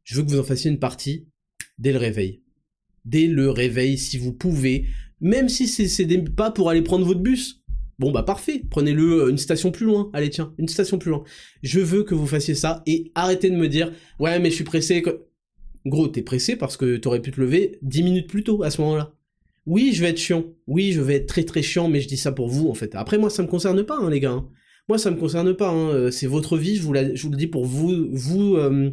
Je veux que vous en fassiez une partie dès le réveil. Dès le réveil si vous pouvez même si c'est pas pour aller prendre votre bus. Bon bah parfait, prenez-le euh, une station plus loin. Allez tiens, une station plus loin. Je veux que vous fassiez ça et arrêtez de me dire ouais mais je suis pressé. Gros, t'es pressé parce que t'aurais pu te lever 10 minutes plus tôt à ce moment-là. Oui, je vais être chiant. Oui, je vais être très très chiant, mais je dis ça pour vous en fait. Après moi ça me concerne pas hein, les gars. Hein. Moi ça me concerne pas. Hein. Euh, c'est votre vie. Je vous, je vous le dis pour vous vous euh,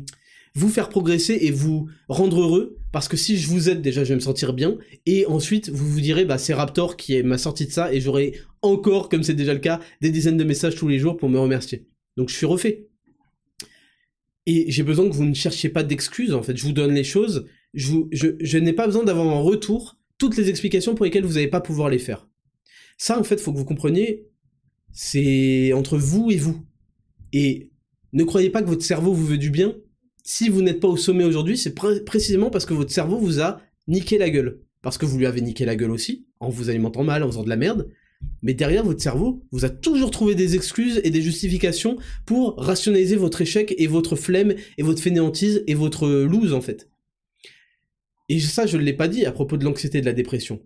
vous faire progresser et vous rendre heureux, parce que si je vous aide, déjà, je vais me sentir bien, et ensuite, vous vous direz, bah, c'est Raptor qui m'a sorti de ça, et j'aurai encore, comme c'est déjà le cas, des dizaines de messages tous les jours pour me remercier. Donc, je suis refait. Et j'ai besoin que vous ne cherchiez pas d'excuses, en fait. Je vous donne les choses, je, je, je n'ai pas besoin d'avoir en retour toutes les explications pour lesquelles vous n'allez pas pouvoir les faire. Ça, en fait, faut que vous compreniez, c'est entre vous et vous. Et ne croyez pas que votre cerveau vous veut du bien, si vous n'êtes pas au sommet aujourd'hui, c'est précisément parce que votre cerveau vous a niqué la gueule. Parce que vous lui avez niqué la gueule aussi, en vous alimentant mal, en faisant de la merde. Mais derrière, votre cerveau vous a toujours trouvé des excuses et des justifications pour rationaliser votre échec et votre flemme et votre fainéantise et votre lose, en fait. Et ça, je ne l'ai pas dit à propos de l'anxiété et de la dépression.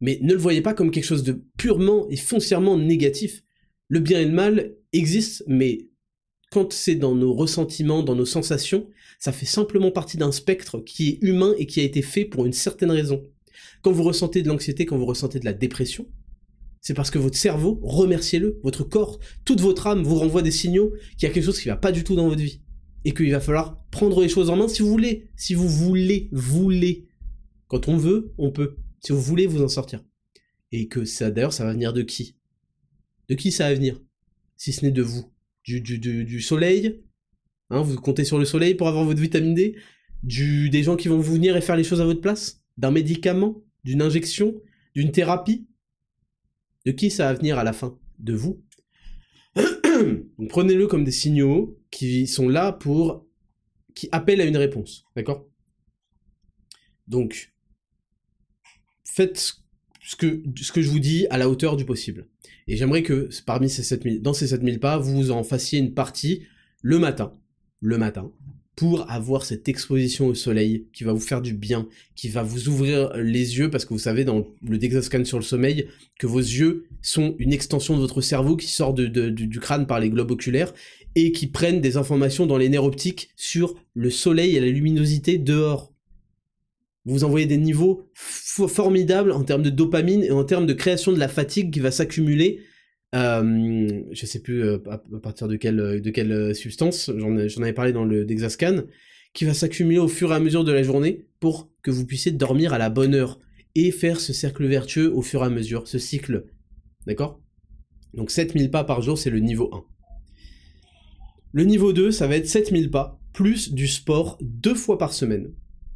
Mais ne le voyez pas comme quelque chose de purement et foncièrement négatif. Le bien et le mal existent, mais quand c'est dans nos ressentiments, dans nos sensations, ça fait simplement partie d'un spectre qui est humain et qui a été fait pour une certaine raison. Quand vous ressentez de l'anxiété, quand vous ressentez de la dépression, c'est parce que votre cerveau, remerciez-le, votre corps, toute votre âme vous renvoie des signaux qu'il y a quelque chose qui va pas du tout dans votre vie. Et qu'il va falloir prendre les choses en main si vous voulez. Si vous voulez, voulez. Quand on veut, on peut. Si vous voulez vous en sortir. Et que ça, d'ailleurs, ça va venir de qui? De qui ça va venir? Si ce n'est de vous du, du, du, soleil, hein, vous comptez sur le soleil pour avoir votre vitamine D, du, des gens qui vont vous venir et faire les choses à votre place, d'un médicament, d'une injection, d'une thérapie. De qui ça va venir à la fin? De vous. Prenez-le comme des signaux qui sont là pour... qui appellent à une réponse, d'accord? Donc, faites ce que, ce que je vous dis à la hauteur du possible. Et j'aimerais que parmi ces 7000, dans ces 7000 pas, vous en fassiez une partie le matin, le matin, pour avoir cette exposition au soleil qui va vous faire du bien, qui va vous ouvrir les yeux, parce que vous savez dans le Dexascan sur le sommeil, que vos yeux sont une extension de votre cerveau qui sort de, du crâne par les globes oculaires, et qui prennent des informations dans les nerfs optiques sur le soleil et la luminosité dehors vous envoyez des niveaux formidables en termes de dopamine et en termes de création de la fatigue qui va s'accumuler. Euh, je sais plus euh, à, partir de quelle, de quelle euh, substance, j'en avais parlé dans le Dexascan, qui va s'accumuler au fur et à mesure de la journée pour que vous puissiez dormir à la bonne heure et faire ce cercle vertueux au fur et à mesure, ce cycle. D'accord? Donc 7000 pas par jour, c'est le niveau 1. Le niveau 2, ça va être 7000 pas, plus du sport deux fois par semaine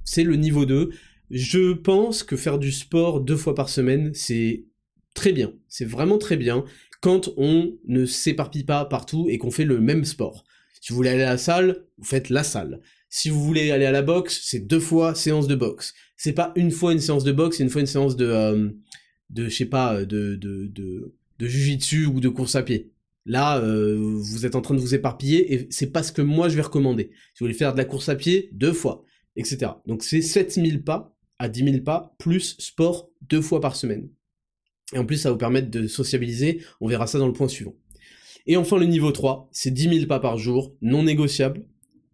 c'est le niveau 2. Je pense que faire du sport deux fois par semaine, c'est très bien. C'est vraiment très bien quand on ne s'éparpille pas partout et qu'on fait le même sport. Si vous voulez aller à la salle, vous faites la salle. Si vous voulez aller à la boxe, c'est deux fois séance de boxe. C'est pas une fois une séance de boxe, c'est une fois une séance de, euh, de je sais pas, de, de, de, de jujitsu ou de course à pied. Là, euh, vous êtes en train de vous éparpiller et c'est pas ce que moi je vais recommander. Si vous voulez faire de la course à pied, deux fois, Donc c'est 7000 pas à 10 000 pas, plus sport deux fois par semaine. Et en plus, ça va vous permettre de sociabiliser, on verra ça dans le point suivant. Et enfin, le niveau 3, c'est 10 000 pas par jour, non négociable,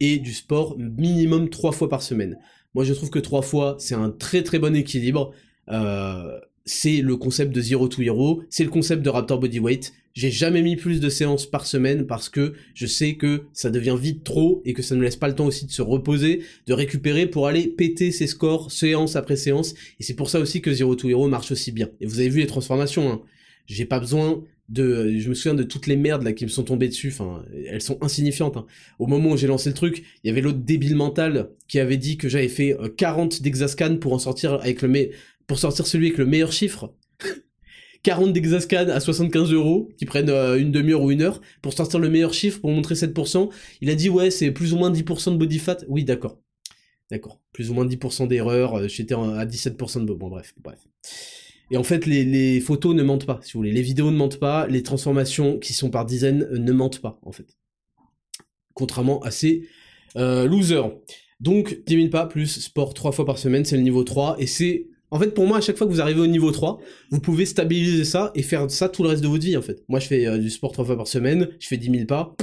et du sport minimum trois fois par semaine. Moi, je trouve que trois fois, c'est un très très bon équilibre. Euh, c'est le concept de Zero to Hero, c'est le concept de Raptor Bodyweight. J'ai jamais mis plus de séances par semaine parce que je sais que ça devient vite trop et que ça ne laisse pas le temps aussi de se reposer, de récupérer pour aller péter ses scores séance après séance. Et c'est pour ça aussi que Zero to Hero marche aussi bien. Et vous avez vu les transformations. Hein. J'ai pas besoin de, je me souviens de toutes les merdes là qui me sont tombées dessus. Enfin, elles sont insignifiantes. Hein. Au moment où j'ai lancé le truc, il y avait l'autre débile mental qui avait dit que j'avais fait 40 euh, d'exascan pour en sortir avec le mais pour sortir celui avec le meilleur chiffre. 40 d'exascan à 75 euros, qui prennent euh, une demi-heure ou une heure, pour sortir le meilleur chiffre, pour montrer 7%. Il a dit, ouais, c'est plus ou moins 10% de body fat. Oui, d'accord. D'accord. Plus ou moins 10% d'erreur, euh, j'étais à 17% de... Bon, bref, bref. Et en fait, les, photos ne mentent pas, si vous voulez. Les vidéos ne mentent pas, les transformations qui sont par dizaines ne mentent pas, en fait. Contrairement à ces euh, losers. Donc, 10 000 pas plus sport 3 fois par semaine, c'est le niveau 3. Et c'est... En fait, pour moi, à chaque fois que vous arrivez au niveau 3, vous pouvez stabiliser ça et faire ça tout le reste de votre vie, en fait. Moi, je fais euh, du sport 3 fois par semaine, je fais 10 000 pas.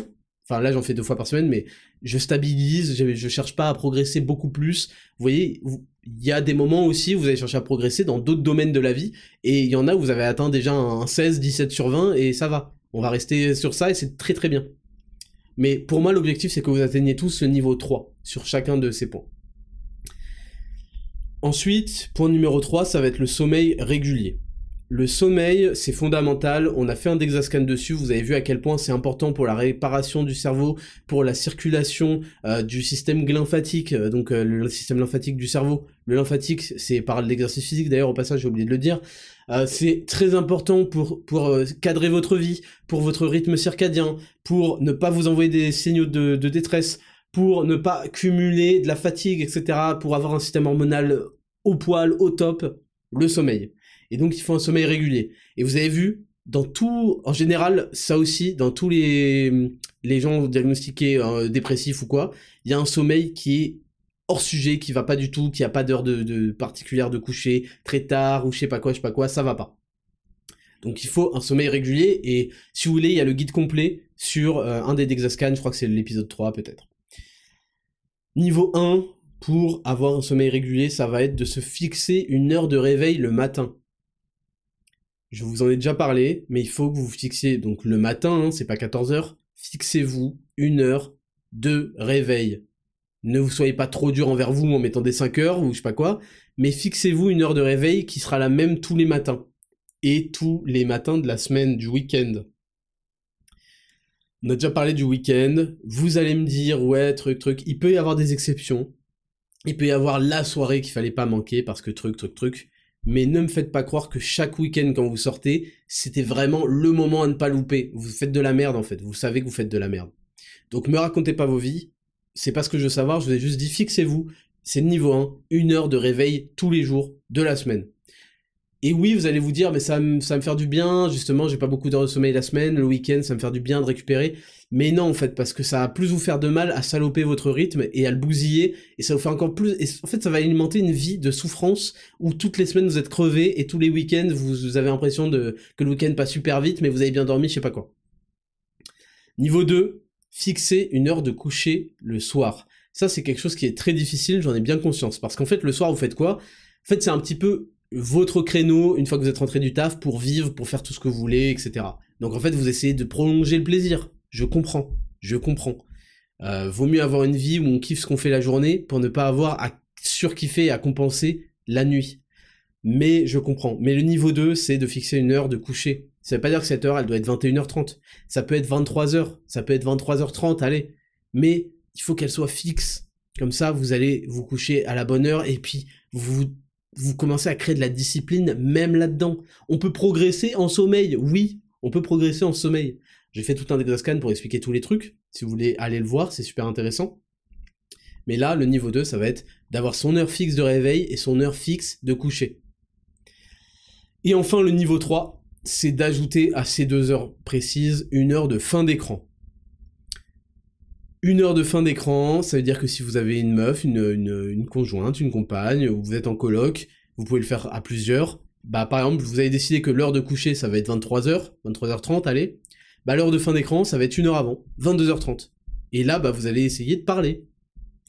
Enfin, là, j'en fais deux fois par semaine, mais je stabilise, je, je cherche pas à progresser beaucoup plus. Vous voyez, il y a des moments aussi où vous allez chercher à progresser dans d'autres domaines de la vie, et il y en a où vous avez atteint déjà un 16, 17 sur 20, et ça va. On va rester sur ça, et c'est très très bien. Mais pour moi, l'objectif, c'est que vous atteigniez tous le niveau 3 sur chacun de ces points. Ensuite, point numéro 3, ça va être le sommeil régulier. Le sommeil, c'est fondamental. On a fait un Dexascan dessus. Vous avez vu à quel point c'est important pour la réparation du cerveau, pour la circulation euh, du système lymphatique, euh, donc euh, le système lymphatique du cerveau. Le lymphatique, c'est par l'exercice physique. D'ailleurs, au passage, j'ai oublié de le dire. c'est très important pour cadrer votre vie, pour votre rythme circadien, pour ne pas vous envoyer des signaux de détresse, pour ne pas cumuler de la fatigue, etc. Pour avoir un système hormonal au poil, au top. Le sommeil et donc il faut un sommeil régulier. Et vous avez vu, dans tout, en général, ça aussi, dans tous les, les gens diagnostiqués euh, dépressifs ou quoi, il y a un sommeil qui est hors sujet, qui va pas du tout, qui a pas d'heure de, particulière de coucher, très tard, ou je sais pas quoi, je sais pas quoi, ça va pas. Donc il faut un sommeil régulier, et si vous voulez, il y a le guide complet sur euh, un des Dexascan, je crois que c'est l'épisode 3 peut-être. Niveau 1, pour avoir un sommeil régulier, ça va être de se fixer une heure de réveil le matin. Je vous en ai déjà parlé, mais il faut que vous fixiez, donc le matin, hein, c'est pas 14h, fixez-vous une heure de réveil. Ne vous soyez pas trop dur envers vous en mettant des 5 heures ou je sais pas quoi, mais fixez-vous une heure de réveil qui sera la même tous les matins. Et tous les matins de la semaine, du week-end. On a déjà parlé du week-end. Vous allez me dire, ouais, truc, truc. Il peut y avoir des exceptions. Il peut y avoir la soirée qu'il fallait pas manquer parce que truc, truc, truc mais ne me faites pas croire que chaque week-end quand vous sortez, c'était vraiment le moment à ne pas louper. Vous faites de la merde en fait, vous savez que vous faites de la merde. Donc me racontez pas vos vies, c'est pas ce que je veux savoir, je vous ai juste dit fixez-vous, c'est niveau 1, une heure de réveil tous les jours de la semaine. Et oui, vous allez vous dire, mais ça, ça me faire du bien, justement, j'ai pas beaucoup d'heures de sommeil la semaine, le week-end, ça me faire du bien de récupérer. Mais non, en fait, parce que ça va plus vous faire de mal à saloper votre rythme et à le bousiller, et ça vous fait encore plus, et en fait, ça va alimenter une vie de souffrance où toutes les semaines vous êtes crevé et tous les week-ends vous, avez l'impression de, que le week-end passe super vite, mais vous avez bien dormi, je sais pas quoi. Niveau 2, fixer une heure de coucher le soir. Ça, c'est quelque chose qui est très difficile, j'en ai bien conscience, parce qu'en fait, le soir, vous faites quoi? En fait, c'est un petit peu votre créneau une fois que vous êtes rentré du taf pour vivre, pour faire tout ce que vous voulez, etc. Donc en fait, vous essayez de prolonger le plaisir. Je comprends, je comprends. Euh, vaut mieux avoir une vie où on kiffe ce qu'on fait la journée pour ne pas avoir à surkiffer à compenser la nuit. Mais je comprends. Mais le niveau 2, c'est de fixer une heure de coucher. Ça veut pas dire que cette heure, elle doit être 21h30. Ça peut être 23h, ça peut être 23h30, allez. Mais il faut qu'elle soit fixe. Comme ça, vous allez vous coucher à la bonne heure et puis vous vous commencez à créer de la discipline même là-dedans. On peut progresser en sommeil, oui, on peut progresser en sommeil. J'ai fait tout un exascan pour expliquer tous les trucs. Si vous voulez aller le voir, c'est super intéressant. Mais là, le niveau 2, ça va être d'avoir son heure fixe de réveil et son heure fixe de coucher. Et enfin, le niveau 3, c'est d'ajouter à ces deux heures précises une heure de fin d'écran. Une heure de fin d'écran, ça veut dire que si vous avez une meuf, une, conjointe, une compagne, ou vous êtes en coloc, vous pouvez le faire à plusieurs. Bah, par exemple, vous avez décidé que l'heure de coucher, ça va être 23h, 23h30, allez. Bah, l'heure de fin d'écran, ça va être une heure avant, 22h30. Et là, bah, vous allez essayer de parler,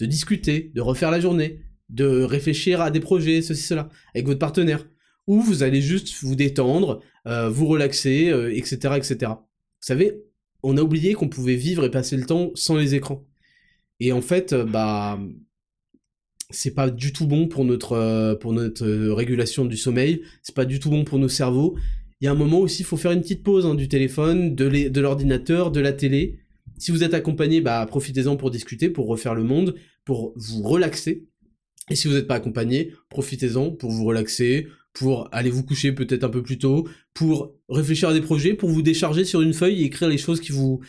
de discuter, de refaire la journée, de réfléchir à des projets, ceci, cela, avec votre partenaire. Ou vous allez juste vous détendre, euh, vous relaxer, etc., euh, etc. Vous savez, on a oublié qu'on pouvait vivre et passer le temps sans les écrans. Et en fait, euh, bah, c'est pas du tout bon pour notre, pour notre régulation du sommeil, c'est pas du tout bon pour nos cerveaux. Il y a un moment aussi, il faut faire une petite pause hein, du téléphone, de l'ordinateur, de la télé. Si vous êtes accompagné, bah, profitez-en pour discuter, pour refaire le monde, pour vous relaxer. Et si vous n'êtes pas accompagné, profitez-en pour vous relaxer, pour aller vous coucher peut-être un peu plus tôt, pour réfléchir à des projets, pour vous décharger sur une feuille et écrire les choses qui vous,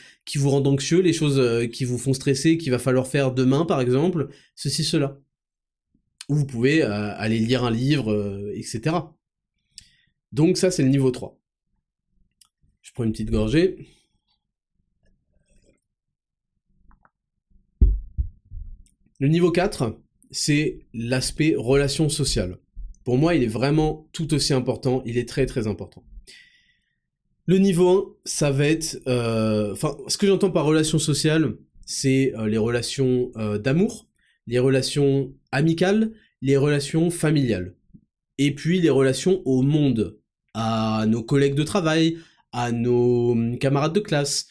rendent anxieux, les choses euh, qui vous font stresser, qu'il va falloir faire demain par exemple, ceci, cela. Ou vous pouvez euh, aller lire un livre, euh, etc. Donc ça c'est le niveau 3. Je prends une petite gorgée. Le niveau 4, c'est l'aspect relation sociale. Pour moi, il est vraiment tout aussi important, il est très très important. Le niveau 1, ça va être... Euh, enfin, ce que j'entends par relation sociale, c'est euh, les relations euh, d'amour, les relations amicales, les relations familiales. Et puis les relations au monde, à nos collègues de travail, à nos hum, camarades de classe,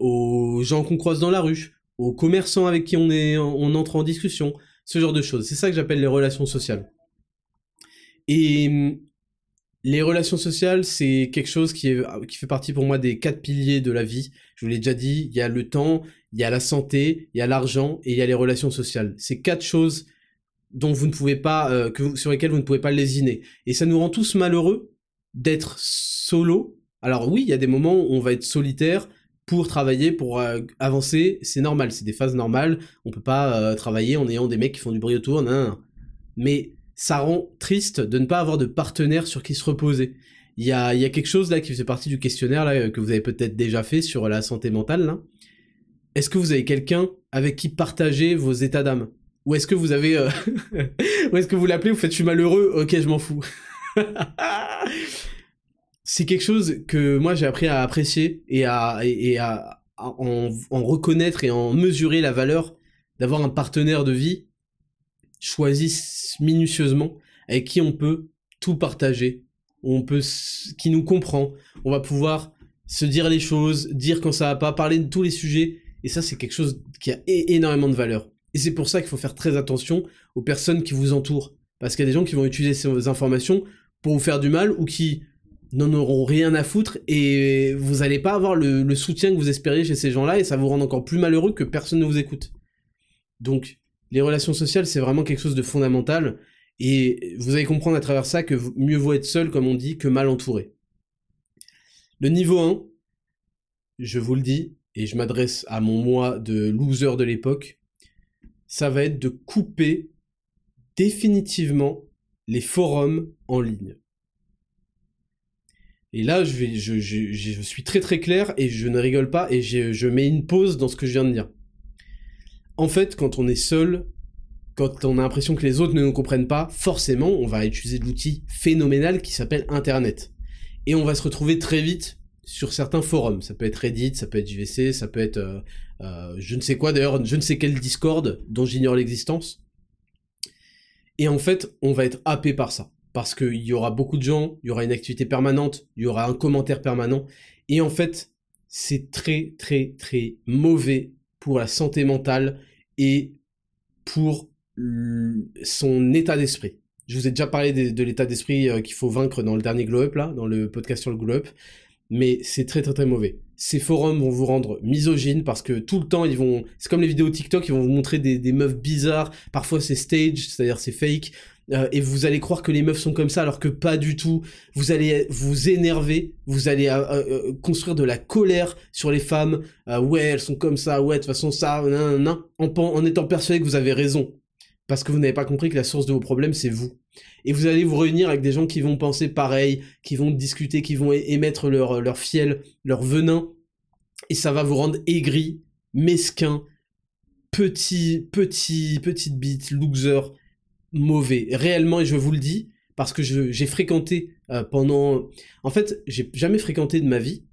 aux gens qu'on croise dans la rue, aux commerçants avec qui on, est, on entre en discussion, ce genre de choses. C'est ça que j'appelle les relations sociales. Et hum, les relations sociales, c'est quelque chose qui, est, qui fait partie pour moi des quatre piliers de la vie. Je vous l'ai déjà dit, il y a le temps, il y a la santé, il y a l'argent et il y a les relations sociales. C'est quatre choses dont vous ne pouvez pas, euh, que sur lesquelles vous ne pouvez pas lésiner. Et ça nous rend tous malheureux d'être solo. Alors oui, il y a des moments où on va être solitaire pour travailler, pour euh, avancer. C'est normal, c'est des phases normales. On peut pas euh, travailler en ayant des mecs qui font du bruit autour. Non, Mais ça rend triste de ne pas avoir de partenaire sur qui se reposer. Il y a, y a quelque chose là qui faisait partie du questionnaire là que vous avez peut-être déjà fait sur la santé mentale. Est-ce que vous avez quelqu'un avec qui partager vos états d'âme? Ou est-ce que vous avez... Euh, ou est-ce que vous l'appelez, vous faites je suis malheureux, ok je m'en fous. c'est quelque chose que moi j'ai appris à apprécier et à, et, en, reconnaître et en mesurer la valeur d'avoir un partenaire de vie choisissent minutieusement, avec qui on peut tout partager, on peut, qui nous comprend, on va pouvoir se dire les choses, dire quand ça va pas, parler de tous les sujets, et ça c'est quelque chose qui a énormément de valeur. Et c'est pour ça qu'il faut faire très attention aux personnes qui vous entourent, parce qu'il y a des gens qui vont utiliser ces informations pour vous faire du mal ou qui n'en auront rien à foutre et vous n'allez pas avoir le, le, soutien que vous espériez chez ces gens-là et ça vous rend encore plus malheureux que personne ne vous écoute. Donc, les relations sociales, c'est vraiment quelque chose de fondamental. Et vous allez comprendre à travers ça que mieux vaut être seul, comme on dit, que mal entouré. Le niveau 1, je vous le dis, et je m'adresse à mon moi de loser de l'époque, ça va être de couper définitivement les forums en ligne. Et là, je, suis très très clair et je ne rigole pas et je mets une pause dans ce que je viens de dire en fait, quand on est seul, quand on a l'impression que les autres ne nous comprennent pas, forcément, on va utiliser l'outil phénoménal qui s'appelle Internet. Et on va se retrouver très vite sur certains forums. Ça peut être Reddit, ça peut être JVC, ça peut être euh, euh, je ne sais quoi, d'ailleurs, je ne sais quel Discord dont j'ignore l'existence. Et en fait, on va être happé par ça. Parce qu'il y aura beaucoup de gens, il y aura une activité permanente, il y aura un commentaire permanent. Et en fait, c'est très, très, très mauvais pour la santé mentale et pour son état d'esprit. Je vous ai déjà parlé de, l'état d'esprit euh, qu'il faut vaincre dans le dernier Glow Up, là, dans le podcast sur le Glow Up, mais c'est très très très mauvais. Ces forums vont vous rendre misogyne parce que tout le temps ils vont, c'est comme les vidéos TikTok, ils vont vous montrer des, des meufs bizarres, parfois c'est stage, c'est-à-dire c'est fake, euh, et vous allez croire que les meufs sont comme ça alors que pas du tout. Vous allez vous énerver, vous allez euh, euh, construire de la colère sur les femmes. ouais, elles sont comme ça, ouais, de toute façon ça, nan, nan, en, en étant persuadé que vous avez raison. parce que vous n'avez pas compris que la source de vos problèmes, c'est vous. Et vous allez vous réunir avec des gens qui vont penser pareil, qui vont discuter, qui vont émettre leur, leur fiel, leur venin, et ça va vous rendre aigri, mesquin, petit, petit, petite bite, loser, mauvais. Réellement, et je vous le dis, parce que j'ai fréquenté euh, pendant... En fait, j'ai jamais fréquenté de ma vie.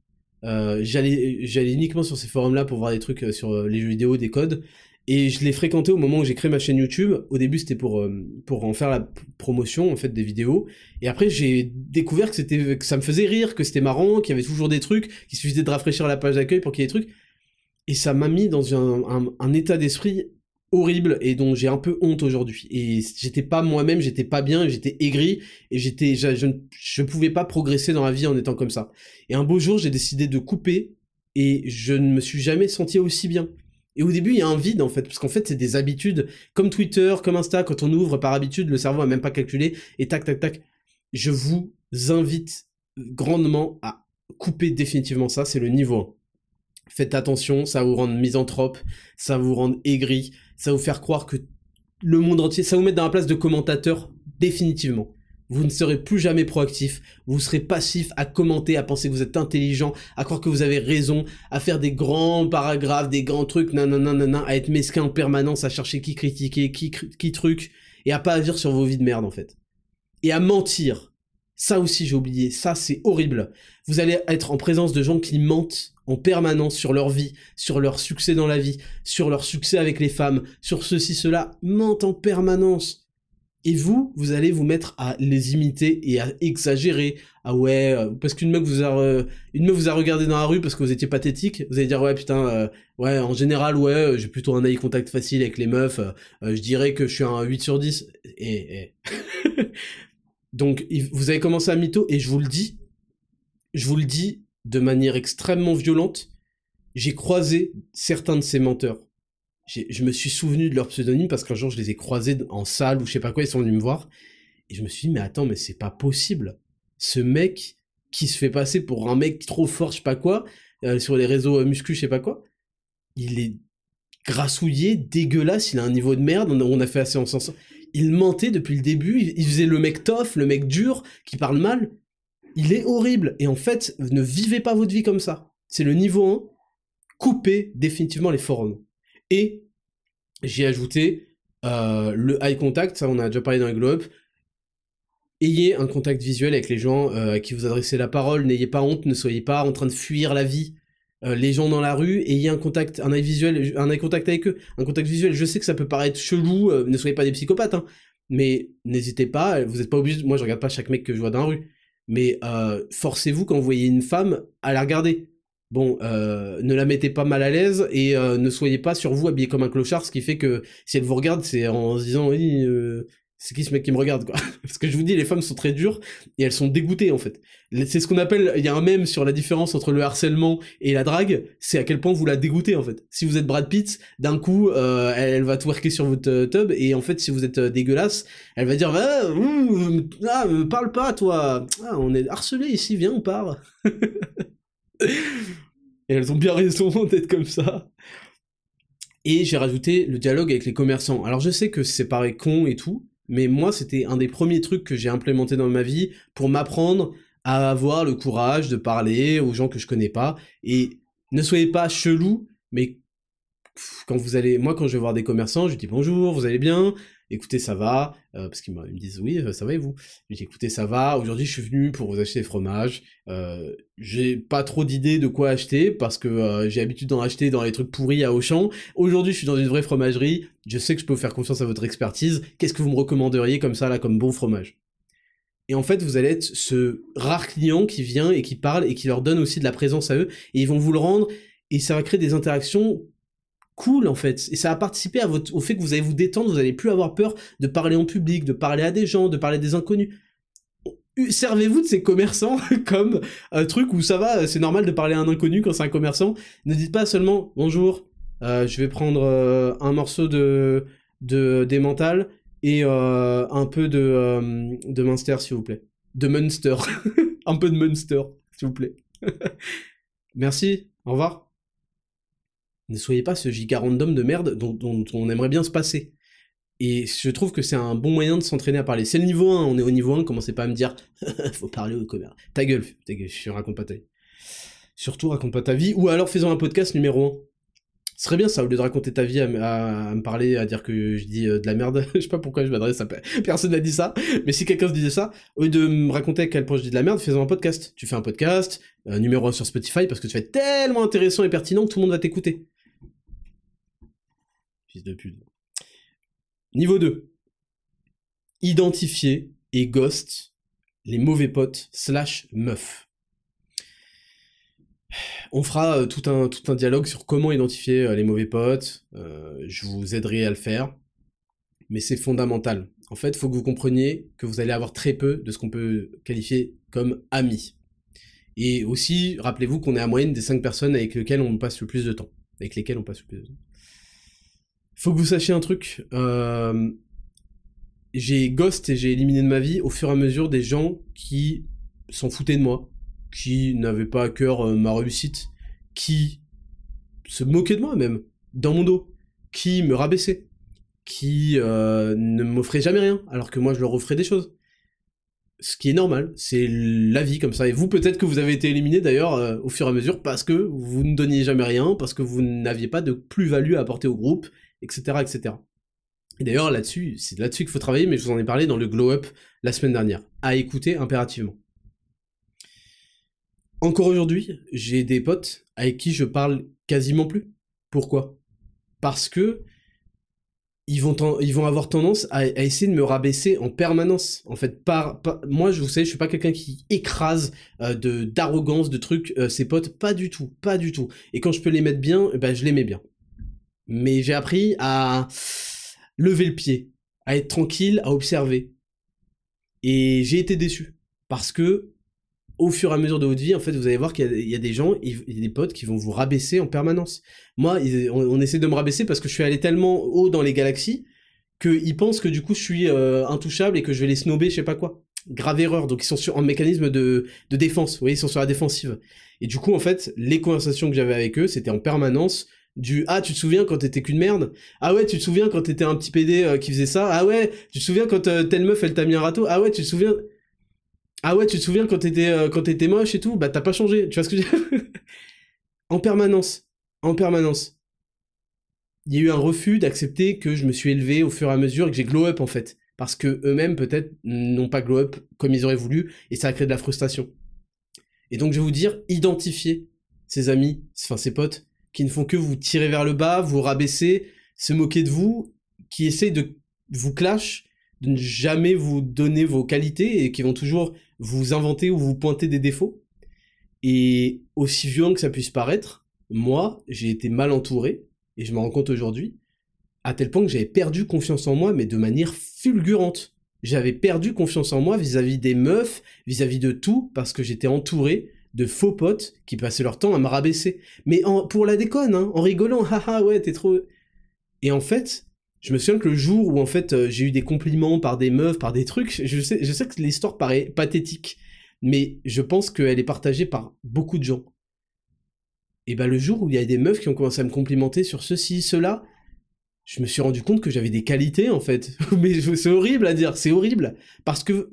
Euh, j'allais uniquement sur ces forums-là pour voir des trucs euh, sur les jeux vidéo, des codes. Et je l'ai fréquenté au moment où j'ai créé ma chaîne YouTube. Au début, c'était pour, pour en faire la promotion, en fait, des vidéos. Et après, j'ai découvert que, c'était que ça me faisait rire, que c'était marrant, qu'il y avait toujours des trucs, qu'il suffisait de rafraîchir la page d'accueil pour qu'il y ait des trucs. Et ça m'a mis dans un, un état d'esprit horrible et dont j'ai un peu honte aujourd'hui. Et j'étais pas moi-même, j'étais pas bien, j'étais aigri et j'étais, je, je, je, pouvais pas progresser dans la vie en étant comme ça. Et un beau jour, j'ai décidé de couper et je ne me suis jamais senti aussi bien. Et au début, il y a un vide en fait, parce qu'en fait, c'est des habitudes comme Twitter, comme Insta, quand on ouvre par habitude, le cerveau a même pas calculé et tac, tac, tac. Je vous invite grandement à couper définitivement ça, c'est le niveau 1. Faites attention, ça va vous rendre misanthrope, ça va vous rendre aigri, ça vous faire croire que le monde entier, ça vous mettre dans la place de commentateur définitivement. Vous ne serez plus jamais proactif, vous serez passif à commenter, à penser que vous êtes intelligent, à croire que vous avez raison, à faire des grands paragraphes, des grands trucs, nanana, à être mesquin en permanence, à chercher qui critiquer, qui, qui truc, et à pas agir sur vos vies de merde en fait. Et à mentir, ça aussi, j'ai oublié. Ça, c'est horrible. Vous allez être en présence de gens qui mentent en permanence sur leur vie, sur leur succès dans la vie, sur leur succès avec les femmes, sur ceci, cela, mentent en permanence. Et vous, vous allez vous mettre à les imiter et à exagérer. Ah ouais, euh, parce qu'une meuf vous a, euh, une meuf vous a regardé dans la rue parce que vous étiez pathétique. Vous allez dire ouais putain, euh, ouais en général ouais, j'ai plutôt un eye contact facile avec les meufs. je dirais que je suis un 8 sur 10. Et, et... Donc, vous avez commencé à mytho, et je vous le dis, je vous le dis de manière extrêmement violente, j'ai croisé certains de ces menteurs. Je me suis souvenu de leur pseudonyme parce qu'un jour je les ai croisés en salle ou je sais pas quoi, ils sont venus me voir. Et je me suis dit, mais attends, mais c'est pas possible. Ce mec qui se fait passer pour un mec trop fort, je sais pas quoi, euh, sur les réseaux euh, muscu, je sais pas quoi, il est grassouillé, dégueulasse, il a un niveau de merde, on a, fait assez en il mentait depuis le début, il, faisait le mec tough, le mec dur, qui parle mal. Il est horrible. Et en fait, ne vivez pas votre vie comme ça. C'est le niveau 1. Coupez définitivement les forums. Et j'ai ajouté euh, le eye contact, ça on a déjà parlé dans le globe. Ayez un contact visuel avec les gens euh, à qui vous adressez la parole, n'ayez pas honte, ne soyez pas en train de fuir la vie euh, les gens dans la rue et y a un contact, un œil visuel, un contact avec eux, un contact visuel. Je sais que ça peut paraître chelou, euh, ne soyez pas des psychopathes, hein, mais n'hésitez pas. Vous n'êtes pas obligé. Moi, je regarde pas chaque mec que je vois dans la rue, mais euh, forcez-vous quand vous voyez une femme à la regarder. Bon, ne la mettez pas mal à l'aise et ne soyez pas sur vous habillé comme un clochard, ce qui fait que si elle vous regarde, c'est en se disant oui, c'est qui ce mec qui me regarde quoi? Parce que je vous dis, les femmes sont très dures et elles sont dégoûtées en fait. C'est ce qu'on appelle, il y a un mème sur la différence entre le harcèlement et la drague, c'est à quel point vous la dégoûtez en fait. Si vous êtes Brad Pitt, d'un coup, euh, elle, va twerker sur votre euh, tub et en fait, si vous êtes euh, dégueulasse, elle va dire ah, ah parle pas toi, ah, on est harcelé ici, viens on part. et elles ont bien raison d'être comme ça. Et j'ai rajouté le dialogue avec les commerçants. Alors je sais que c'est pareil con et tout, mais moi c'était un des premiers trucs que j'ai implémenté dans ma vie pour m'apprendre à avoir le courage de parler aux gens que je connais pas. Et ne soyez pas chelou mais quand vous allez moi quand je vais voir des commerçants je dis bonjour vous allez bien? Écoutez, ça va, euh, parce qu'ils me disent, oui, euh, ça va et vous? Je dis, écoutez, ça va, aujourd'hui je suis venu pour vous acheter des fromages, euh, j'ai pas trop d'idées de quoi acheter, parce que j'ai l'habitude d'en acheter dans les trucs pourris à Auchan, aujourd'hui je suis dans une vraie fromagerie, je sais que je peux faire confiance à votre expertise, qu'est-ce que vous me recommanderiez comme ça, là, comme bon fromage? Et en fait, vous allez être ce rare client qui vient et qui parle et qui leur donne aussi de la présence à eux, et ils vont vous le rendre, et ça va créer des interactions cool en fait et ça à votre, au fait que vous allez vous détendre, vous n'allez plus avoir peur de parler en public, de parler à des gens, de parler à des inconnus. Servez-vous de ces commerçants comme un truc où ça va, c'est normal de parler à un inconnu quand c'est un commerçant. Ne dites pas seulement bonjour, euh, je vais prendre euh, un morceau de de et euh, un peu de de Munster s'il vous plaît, de Munster, un peu de Munster s'il vous plaît. Merci, au revoir. Ne soyez pas ce giga random de merde dont, on aimerait bien se passer. Et je trouve que c'est un bon moyen de s'entraîner à parler. C'est le niveau 1, on est au niveau 1, commencez pas à me dire faut parler au commerce. Ta gueule, gueule, je raconte pas ta vie. Surtout raconte pas ta vie, ou alors faisons un podcast numéro 1. Ce serait bien ça, au lieu de raconter ta vie à, me parler, à dire que je dis euh, de la merde, je sais pas pourquoi je m'adresse à personne n'a dit ça, mais si quelqu'un se disait ça, au lieu de me raconter à quel point je dis de la merde, faisons un podcast. Tu fais un podcast, euh, numéro 1 sur Spotify, parce que tu fais tellement intéressant et pertinent que tout le monde va t'écouter. Fils de pute. Niveau 2. Identifier et ghost les mauvais potes slash meufs on fera euh, tout un, tout un dialogue sur comment identifier euh, les mauvais potes. Euh, je vous aiderai à le faire. Mais c'est fondamental. En fait, il faut que vous compreniez que vous allez avoir très peu de ce qu'on peut qualifier comme amis. Et aussi, rappelez-vous qu'on est à moyenne des 5 personnes avec lesquelles on passe le plus de temps. Avec lesquelles on passe le plus de temps. Faut que vous sachiez un truc. j'ai ghost et j'ai éliminé de ma vie au fur et à mesure des gens qui s'en foutaient de moi, qui n'avait pas à cœur euh, ma réussite, qui se moquait de moi même, dans mon dos, qui me rabaissait, qui euh, ne m'offrait jamais rien, alors que moi je leur offrais des choses. Ce qui est normal, c'est la vie comme ça. Et vous, peut-être que vous avez été éliminé d'ailleurs euh, au fur et à mesure parce que vous ne donniez jamais rien, parce que vous n'aviez pas de plus-value à apporter au groupe, etc., etc. Et d'ailleurs, là-dessus, c'est là-dessus qu'il faut travailler, mais je vous en ai parlé dans le Glow Up la semaine dernière. À écouter impérativement. Encore aujourd'hui, j'ai des potes avec qui je parle quasiment plus. Pourquoi? Parce que ils vont, avoir tendance à, essayer de me rabaisser en permanence. En fait, moi, je vous sais, je suis pas quelqu'un qui écrase euh, de d'arrogance, de trucs, euh, ses potes, pas du tout, pas du tout. Et quand je peux les mettre bien, eh ben je les mets bien. Mais j'ai appris à lever le pied, à être tranquille, à observer. Et j'ai été déçu parce que au fur et à mesure de votre vie, en fait, vous allez voir qu'il y, a des gens, il y a des potes qui vont vous rabaisser en permanence. Moi, on, essaie de me rabaisser parce que je suis allé tellement haut dans les galaxies qu'ils pensent que du coup, je suis euh, intouchable et que je vais les snober, je sais pas quoi. Grave erreur. Donc, ils sont sur un mécanisme de, défense. Vous voyez, ils sont sur la défensive. Et du coup, en fait, les conversations que j'avais avec eux, c'était en permanence du ah tu te souviens quand t'étais qu'une merde ah ouais tu te souviens quand t'étais un petit PD euh, qui faisait ça ah ouais tu te souviens quand euh, telle meuf elle t'a mis un râteau ah ouais tu te souviens ah ouais, tu te souviens quand t'étais euh, quand t'étais moche et tout? Bah t'as pas changé, tu vois ce que je En permanence, en permanence. Il y a eu un refus d'accepter que je me suis élevé au fur et à mesure que j'ai glow up en fait. Parce que eux-mêmes peut-être n'ont pas glow up comme ils auraient voulu et ça a créé de la frustration. Et donc je vais vous dire, identifiez ces amis, enfin ces potes, qui ne font que vous tirer vers le bas, vous rabaisser, se moquer de vous, qui essaient de vous clash, de ne jamais vous donner vos qualités et qui vont toujours vous inventer ou vous pointer des défauts. Et aussi violent que ça puisse paraître, moi, j'ai été mal entouré, et je me rends compte aujourd'hui, à tel point que j'avais perdu confiance en moi, mais de manière fulgurante. J'avais perdu confiance en moi vis-à-vis des meufs, vis-à-vis de tout, parce que j'étais entouré de faux potes qui passaient leur temps à me rabaisser. Mais pour la déconne, hein, en rigolant, haha, ouais, t'es trop... Et en fait, je me souviens que le jour où en fait euh, j'ai eu des compliments par des meufs, par des trucs, je sais, je sais que l'histoire paraît pathétique, mais je pense qu'elle est partagée par beaucoup de gens. Et bah le jour où il y a des meufs qui ont commencé à me complimenter sur ceci, cela, je me suis rendu compte que j'avais des qualités en fait. mais c'est horrible à dire, c'est horrible parce que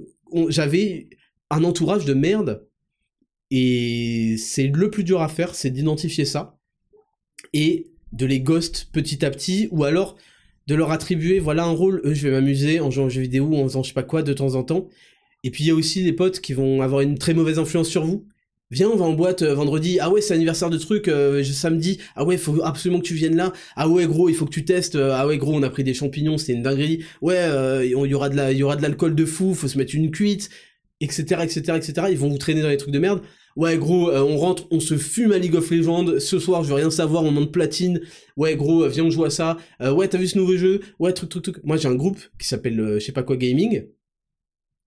j'avais un entourage de merde et c'est le plus dur à faire, c'est d'identifier ça et de les ghost petit à petit ou alors de leur attribuer, voilà un rôle, eux je vais m'amuser en jouant aux jeux vidéo en faisant je sais pas quoi de temps en temps. Et puis il y a aussi des potes qui vont avoir une très mauvaise influence sur vous. Viens, on va en boîte euh, vendredi. Ah ouais, c'est anniversaire de truc euh, samedi. Ah ouais, faut absolument que tu viennes là. Ah ouais, gros, il faut que tu testes. Euh, ah ouais, gros, on a pris des champignons, c'est une dinguerie. Ouais, il y aura de la, il y aura de l'alcool de fou. Faut se mettre une cuite, etc., etc., etc. Ils vont vous traîner dans les trucs de merde. Ouais, gros, euh, on rentre, on se fume à League of Legends. Ce soir, je veux rien savoir, on monte platine. Ouais, gros, euh, viens, on joue à ça. Euh, ouais, t'as vu ce nouveau jeu? Ouais, truc, truc, truc. Moi, j'ai un groupe qui s'appelle je sais pas quoi gaming.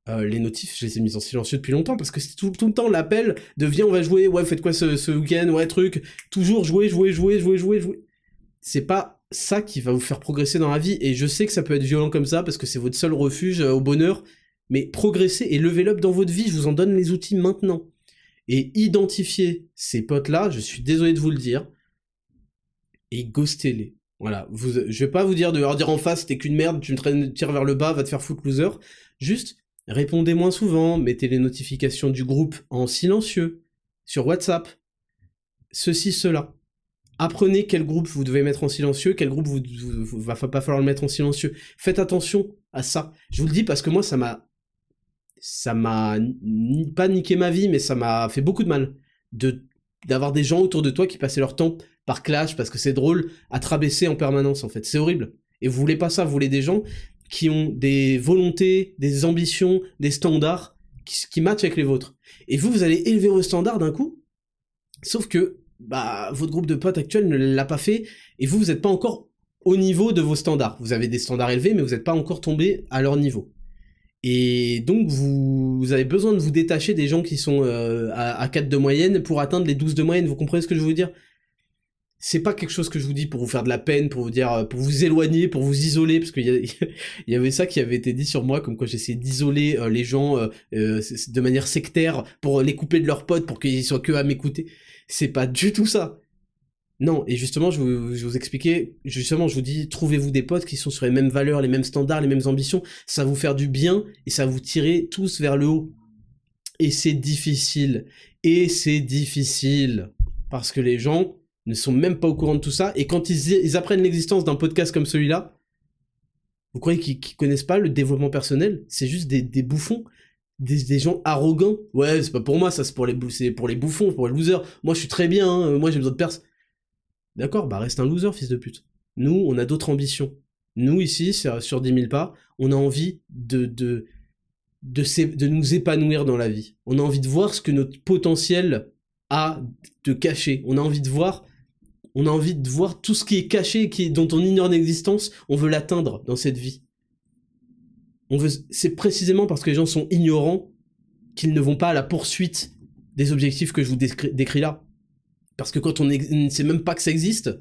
les notifs, je les ai mis en silencieux depuis longtemps parce que c'est tout, le temps l'appel de viens, on va jouer. Ouais, faites quoi ce, week-end? Ouais, truc. Toujours jouer, jouer, jouer, jouer, jouer, jouer. C'est pas ça qui va vous faire progresser dans la vie. Et je sais que ça peut être violent comme ça parce que c'est votre seul refuge au bonheur. Mais progresser et lever up dans votre vie, je vous en donne les outils maintenant et identifier ces potes-là, je suis désolé de vous le dire, et ghostez-les. Voilà, vous, je vais pas vous dire de leur dire en face t'es qu'une merde, tu me tires vers le bas, va te faire foutre loser. Juste répondez moins souvent, mettez les notifications du groupe en silencieux sur WhatsApp. Ceci, cela. Apprenez quel groupe vous devez mettre en silencieux, quel groupe vous, va pas falloir le mettre en silencieux. Faites attention à ça. Je vous le dis parce que moi ça m'a ça m'a pas niqué ma vie, mais ça m'a fait beaucoup de mal d'avoir des gens autour de toi qui passaient leur temps par clash parce que c'est drôle à te en permanence en fait. C'est horrible. Et vous voulez pas ça, vous voulez des gens qui ont des volontés, des ambitions, des standards qui, qui matchent avec les vôtres. Et vous, vous allez élever vos standards d'un coup, sauf que bah, votre groupe de potes actuel ne l'a pas fait, et vous, vous n'êtes pas encore au niveau de vos standards. Vous avez des standards élevés, mais vous n'êtes pas encore tombé à leur niveau. Et donc, vous, avez besoin de vous détacher des gens qui sont euh, à, à 4 de moyenne pour atteindre les 12 de moyenne. Vous comprenez ce que je veux dire? C'est pas quelque chose que je vous dis pour vous faire de la peine, pour vous dire, euh, pour vous éloigner, pour vous isoler, parce qu'il y, y, avait ça qui avait été dit sur moi, comme quoi j'essayais d'isoler euh, les gens euh, de manière sectaire pour les couper de leurs potes, pour qu'ils soient que à m'écouter. C'est pas du tout ça. Non, et justement, je vous, expliquais, justement, je vous dis, trouvez-vous des potes qui sont sur les mêmes valeurs, les mêmes standards, les mêmes ambitions, ça va vous faire du bien et ça va vous tirer tous vers le haut. Et c'est difficile. Et c'est difficile. Parce que les gens, ne sont même pas au courant de tout ça, et quand ils, apprennent l'existence d'un podcast comme celui-là, vous croyez qu'ils connaissent pas le développement personnel? C'est juste des, bouffons, des, gens arrogants. Ouais, c'est pas pour moi, ça c'est pour les, pour les bouffons, pour les losers. Moi je suis très bien, hein, moi j'ai besoin de personne. D'accord, bah reste un loser, fils de pute. Nous, on a d'autres ambitions. Nous, ici, sur 10 000 pas, on a envie de, nous épanouir dans la vie. On a envie de voir ce que notre potentiel a de cacher. On a envie de voir on a envie de voir tout ce qui est caché, qui, dont on ignore l'existence, on veut l'atteindre dans cette vie. C'est précisément parce que les gens sont ignorants qu'ils ne vont pas à la poursuite des objectifs que je vous décris, là. Parce que quand on ne sait même pas que ça existe,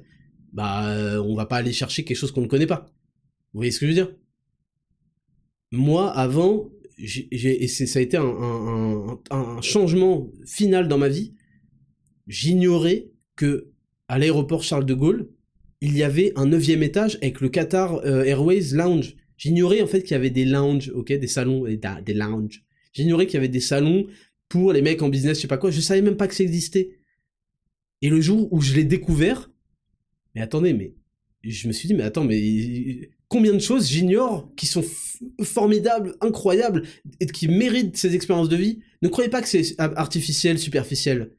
bah, euh, on va pas aller chercher quelque chose qu'on ne connaît pas. Vous voyez ce que je veux dire? Moi, avant, ça a été un changement final dans ma vie, j'ignorais que à l'aéroport Charles de Gaulle, il y avait un neuvième étage avec le Qatar euh, Airways Lounge. J'ignorais en fait qu'il y avait des lounges, ok, des salons, des lounges. J'ignorais qu'il y avait des salons pour les mecs en business, je sais pas quoi. Je savais même pas que ça existait. Et le jour où je l'ai découvert, mais attendez, mais je me suis dit, mais attends, mais combien de choses j'ignore qui sont formidables, incroyables et qui méritent ces expériences de vie? Ne croyez pas que c'est artificiel, superficiel.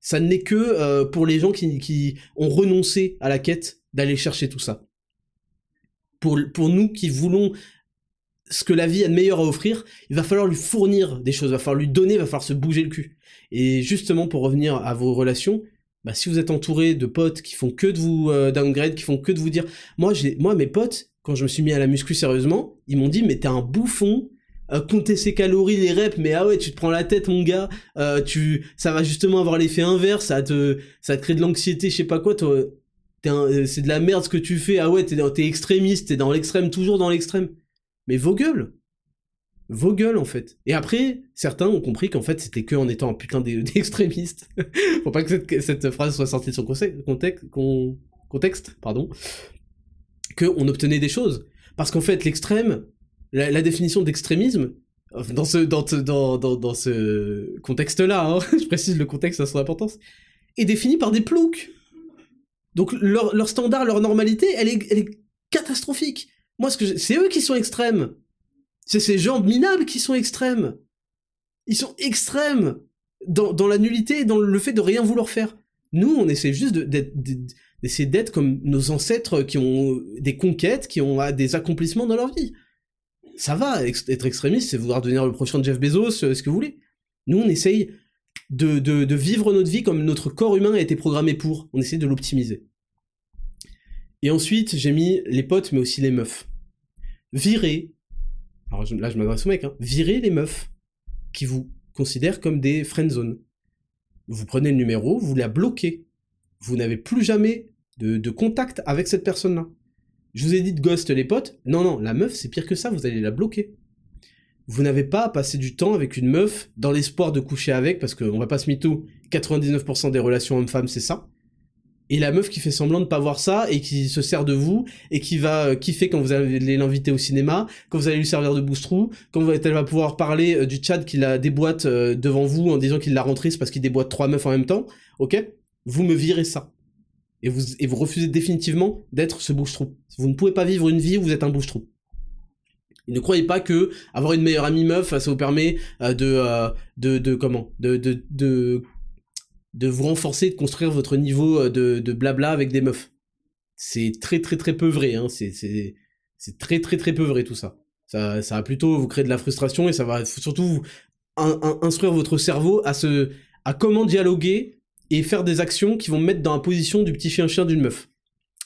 Ça n'est que euh, pour les gens qui, ont renoncé à la quête d'aller chercher tout ça. Pour, pour nous qui voulons ce que la vie a de meilleur à offrir, il va falloir lui fournir des choses, il va falloir lui donner, il va falloir se bouger le cul. Et justement, pour revenir à vos relations, bah, si vous êtes entouré de potes qui font que de vous euh, downgrade, qui font que de vous dire, moi, j'ai, moi, mes potes, quand je me suis mis à la muscu sérieusement, ils m'ont dit, mais t'es un bouffon, euh, compter ses calories, les reps, mais ah ouais, tu te prends la tête, mon gars. Euh, tu, ça va justement avoir l'effet inverse, ça te, ça crée de l'anxiété, je sais pas quoi. Toi, euh, c'est de la merde ce que tu fais. Ah ouais, t'es, t'es extrémiste, t'es dans l'extrême, toujours dans l'extrême. Mais vos gueules, vos gueules en fait. Et après, certains ont compris qu'en fait c'était que en étant un putain d'extrémiste. Faut pas que cette, phrase soit sortie de son contexte, contexte, pardon, que on obtenait des choses. Parce qu'en fait, l'extrême, la, définition d'extrémisme, dans ce, dans, dans, dans, ce contexte-là, hein, je précise le contexte à son importance, est définie par des ploucs. Donc leur, leur standard, leur normalité, elle est, elle est catastrophique. Moi, ce c'est eux qui sont extrêmes. C'est ces gens minables qui sont extrêmes. Ils sont extrêmes dans, dans la nullité dans le fait de rien vouloir faire. Nous, on essaie juste d'essayer d'être comme nos ancêtres qui ont des conquêtes, qui ont des accomplissements dans leur vie ça va, être extrémiste, c'est vouloir devenir le prochain Jeff Bezos, euh, ce que vous voulez. Nous, on essaye de, de, vivre notre vie comme notre corps humain a été programmé pour. On essaie de l'optimiser. Et ensuite, j'ai mis les potes, mais aussi les meufs. Virer, alors là je m'adresse au mec, hein, virer les meufs qui vous considèrent comme des friendzone. Vous prenez le numéro, vous la bloquez. Vous n'avez plus jamais de, de contact avec cette personne-là. Je vous ai dit de ghost les potes. Non, non, la meuf, c'est pire que ça, vous allez la bloquer. Vous n'avez pas à passer du temps avec une meuf dans l'espoir de coucher avec, parce qu'on va pas se mytho, 99% des relations hommes-femmes, c'est ça. Et la meuf qui fait semblant de pas voir ça et qui se sert de vous et qui va euh, kiffer quand vous allez l'inviter au cinéma, quand vous allez lui servir de boostrou, quand elle va pouvoir parler euh, du Tchad qui la déboîte euh, devant vous en disant qu'il la rentrisse parce qu'il déboîte trois meufs en même temps, ok? Vous me virez ça. Et vous, et vous refusez définitivement d'être ce bouche-trou. Vous ne pouvez pas vivre une vie où vous êtes un bouche-trou. ne croyez pas que avoir une meilleure amie meuf, ça vous permet de, de, de, comment, de, de, de de vous renforcer, de construire votre niveau euh, de, de blabla avec des meufs. C'est très très très peu vrai, hein. c'est, très très très peu vrai tout ça. ça. Ça va plutôt vous créer de la frustration et ça va surtout vous instruire votre cerveau à, se, à comment dialoguer et faire des actions qui vont mettre dans la position du petit chien-chien d'une meuf.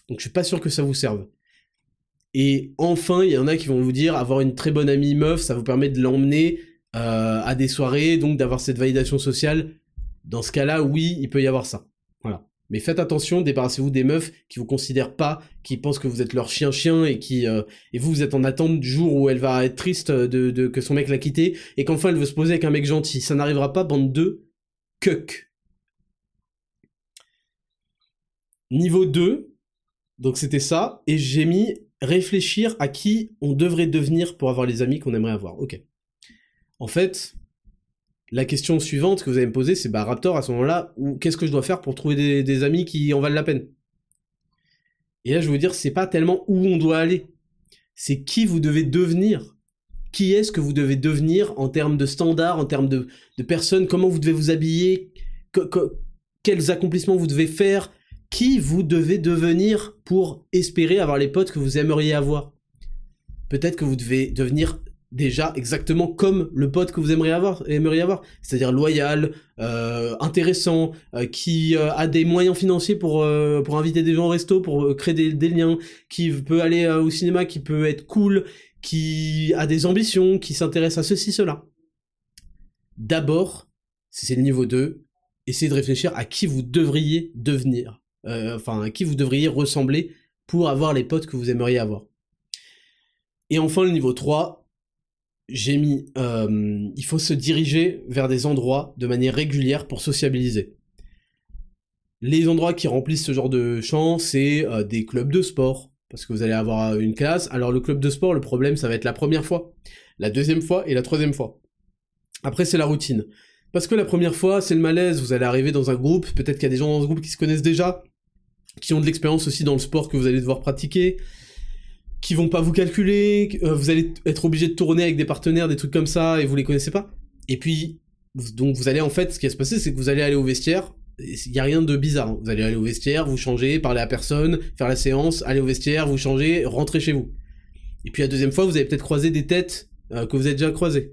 Donc je suis pas sûr que ça vous serve. Et enfin, il y en a qui vont vous dire avoir une très bonne amie meuf, ça vous permet de l'emmener euh, à des soirées, donc d'avoir cette validation sociale dans ce cas-là, oui, il peut y avoir ça. Voilà. Mais faites attention, débarrassez-vous des meufs qui vous considèrent pas, qui pensent que vous êtes leur chien-chien et qui euh, et vous vous êtes en attente du jour où elle va être triste de, que son mec l'a quitté et qu'enfin elle veut se poser avec un mec gentil. Ça n'arrivera pas, bande de cuck. Niveau 2, donc c'était ça, et j'ai mis réfléchir à qui on devrait devenir pour avoir les amis qu'on aimerait avoir. Ok. En fait, la question suivante que vous allez me poser, c'est bah Raptor à ce moment-là, qu'est-ce que je dois faire pour trouver des, amis qui en valent la peine? Et là, je veux vous dire, c'est pas tellement où on doit aller, c'est qui vous devez devenir. Qui est-ce que vous devez devenir en termes de standards, en termes de, personnes, comment vous devez vous habiller, quels accomplissements vous devez faire, qui vous devez devenir pour espérer avoir les potes que vous aimeriez avoir? Peut-être que vous devez devenir déjà exactement comme le pote que vous aimeriez avoir, aimeriez avoir, c'est-à-dire loyal, euh, intéressant, euh, qui euh, a des moyens financiers pour pour inviter des gens au resto, pour créer des, liens, qui peut aller au cinéma, qui peut être cool, qui a des ambitions, qui s'intéresse à ceci cela. D'abord, si c'est le niveau 2, essayez de réfléchir à qui vous devriez devenir, enfin à qui vous devriez ressembler pour avoir les potes que vous aimeriez avoir. Et enfin le niveau 3, j'ai mis euh, il faut se diriger vers des endroits de manière régulière pour sociabiliser. Les endroits qui remplissent ce genre de champ, c'est euh, des clubs de sport, parce que vous allez avoir une classe. Alors le club de sport, le problème, ça va être la première fois, la deuxième fois et la troisième fois. Après, c'est la routine. Parce que la première fois, c'est le malaise, vous allez arriver dans un groupe, peut-être qu'il y a des gens dans ce groupe qui se connaissent déjà, qui ont de l'expérience aussi dans le sport que vous allez devoir pratiquer, qui vont pas vous calculer, euh, vous allez être obligé de tourner avec des partenaires, des trucs comme ça, et vous les connaissez pas. Et puis, donc vous allez en fait, ce qui va se passer, c'est que vous allez aller au vestiaire, il y a rien de bizarre. Hein. Vous allez aller au vestiaire, vous changez, parler à personne, faire la séance, aller au vestiaire, vous changez, rentrer chez vous. Et puis la deuxième fois, vous allez peut-être croiser des têtes euh, que vous avez déjà croisées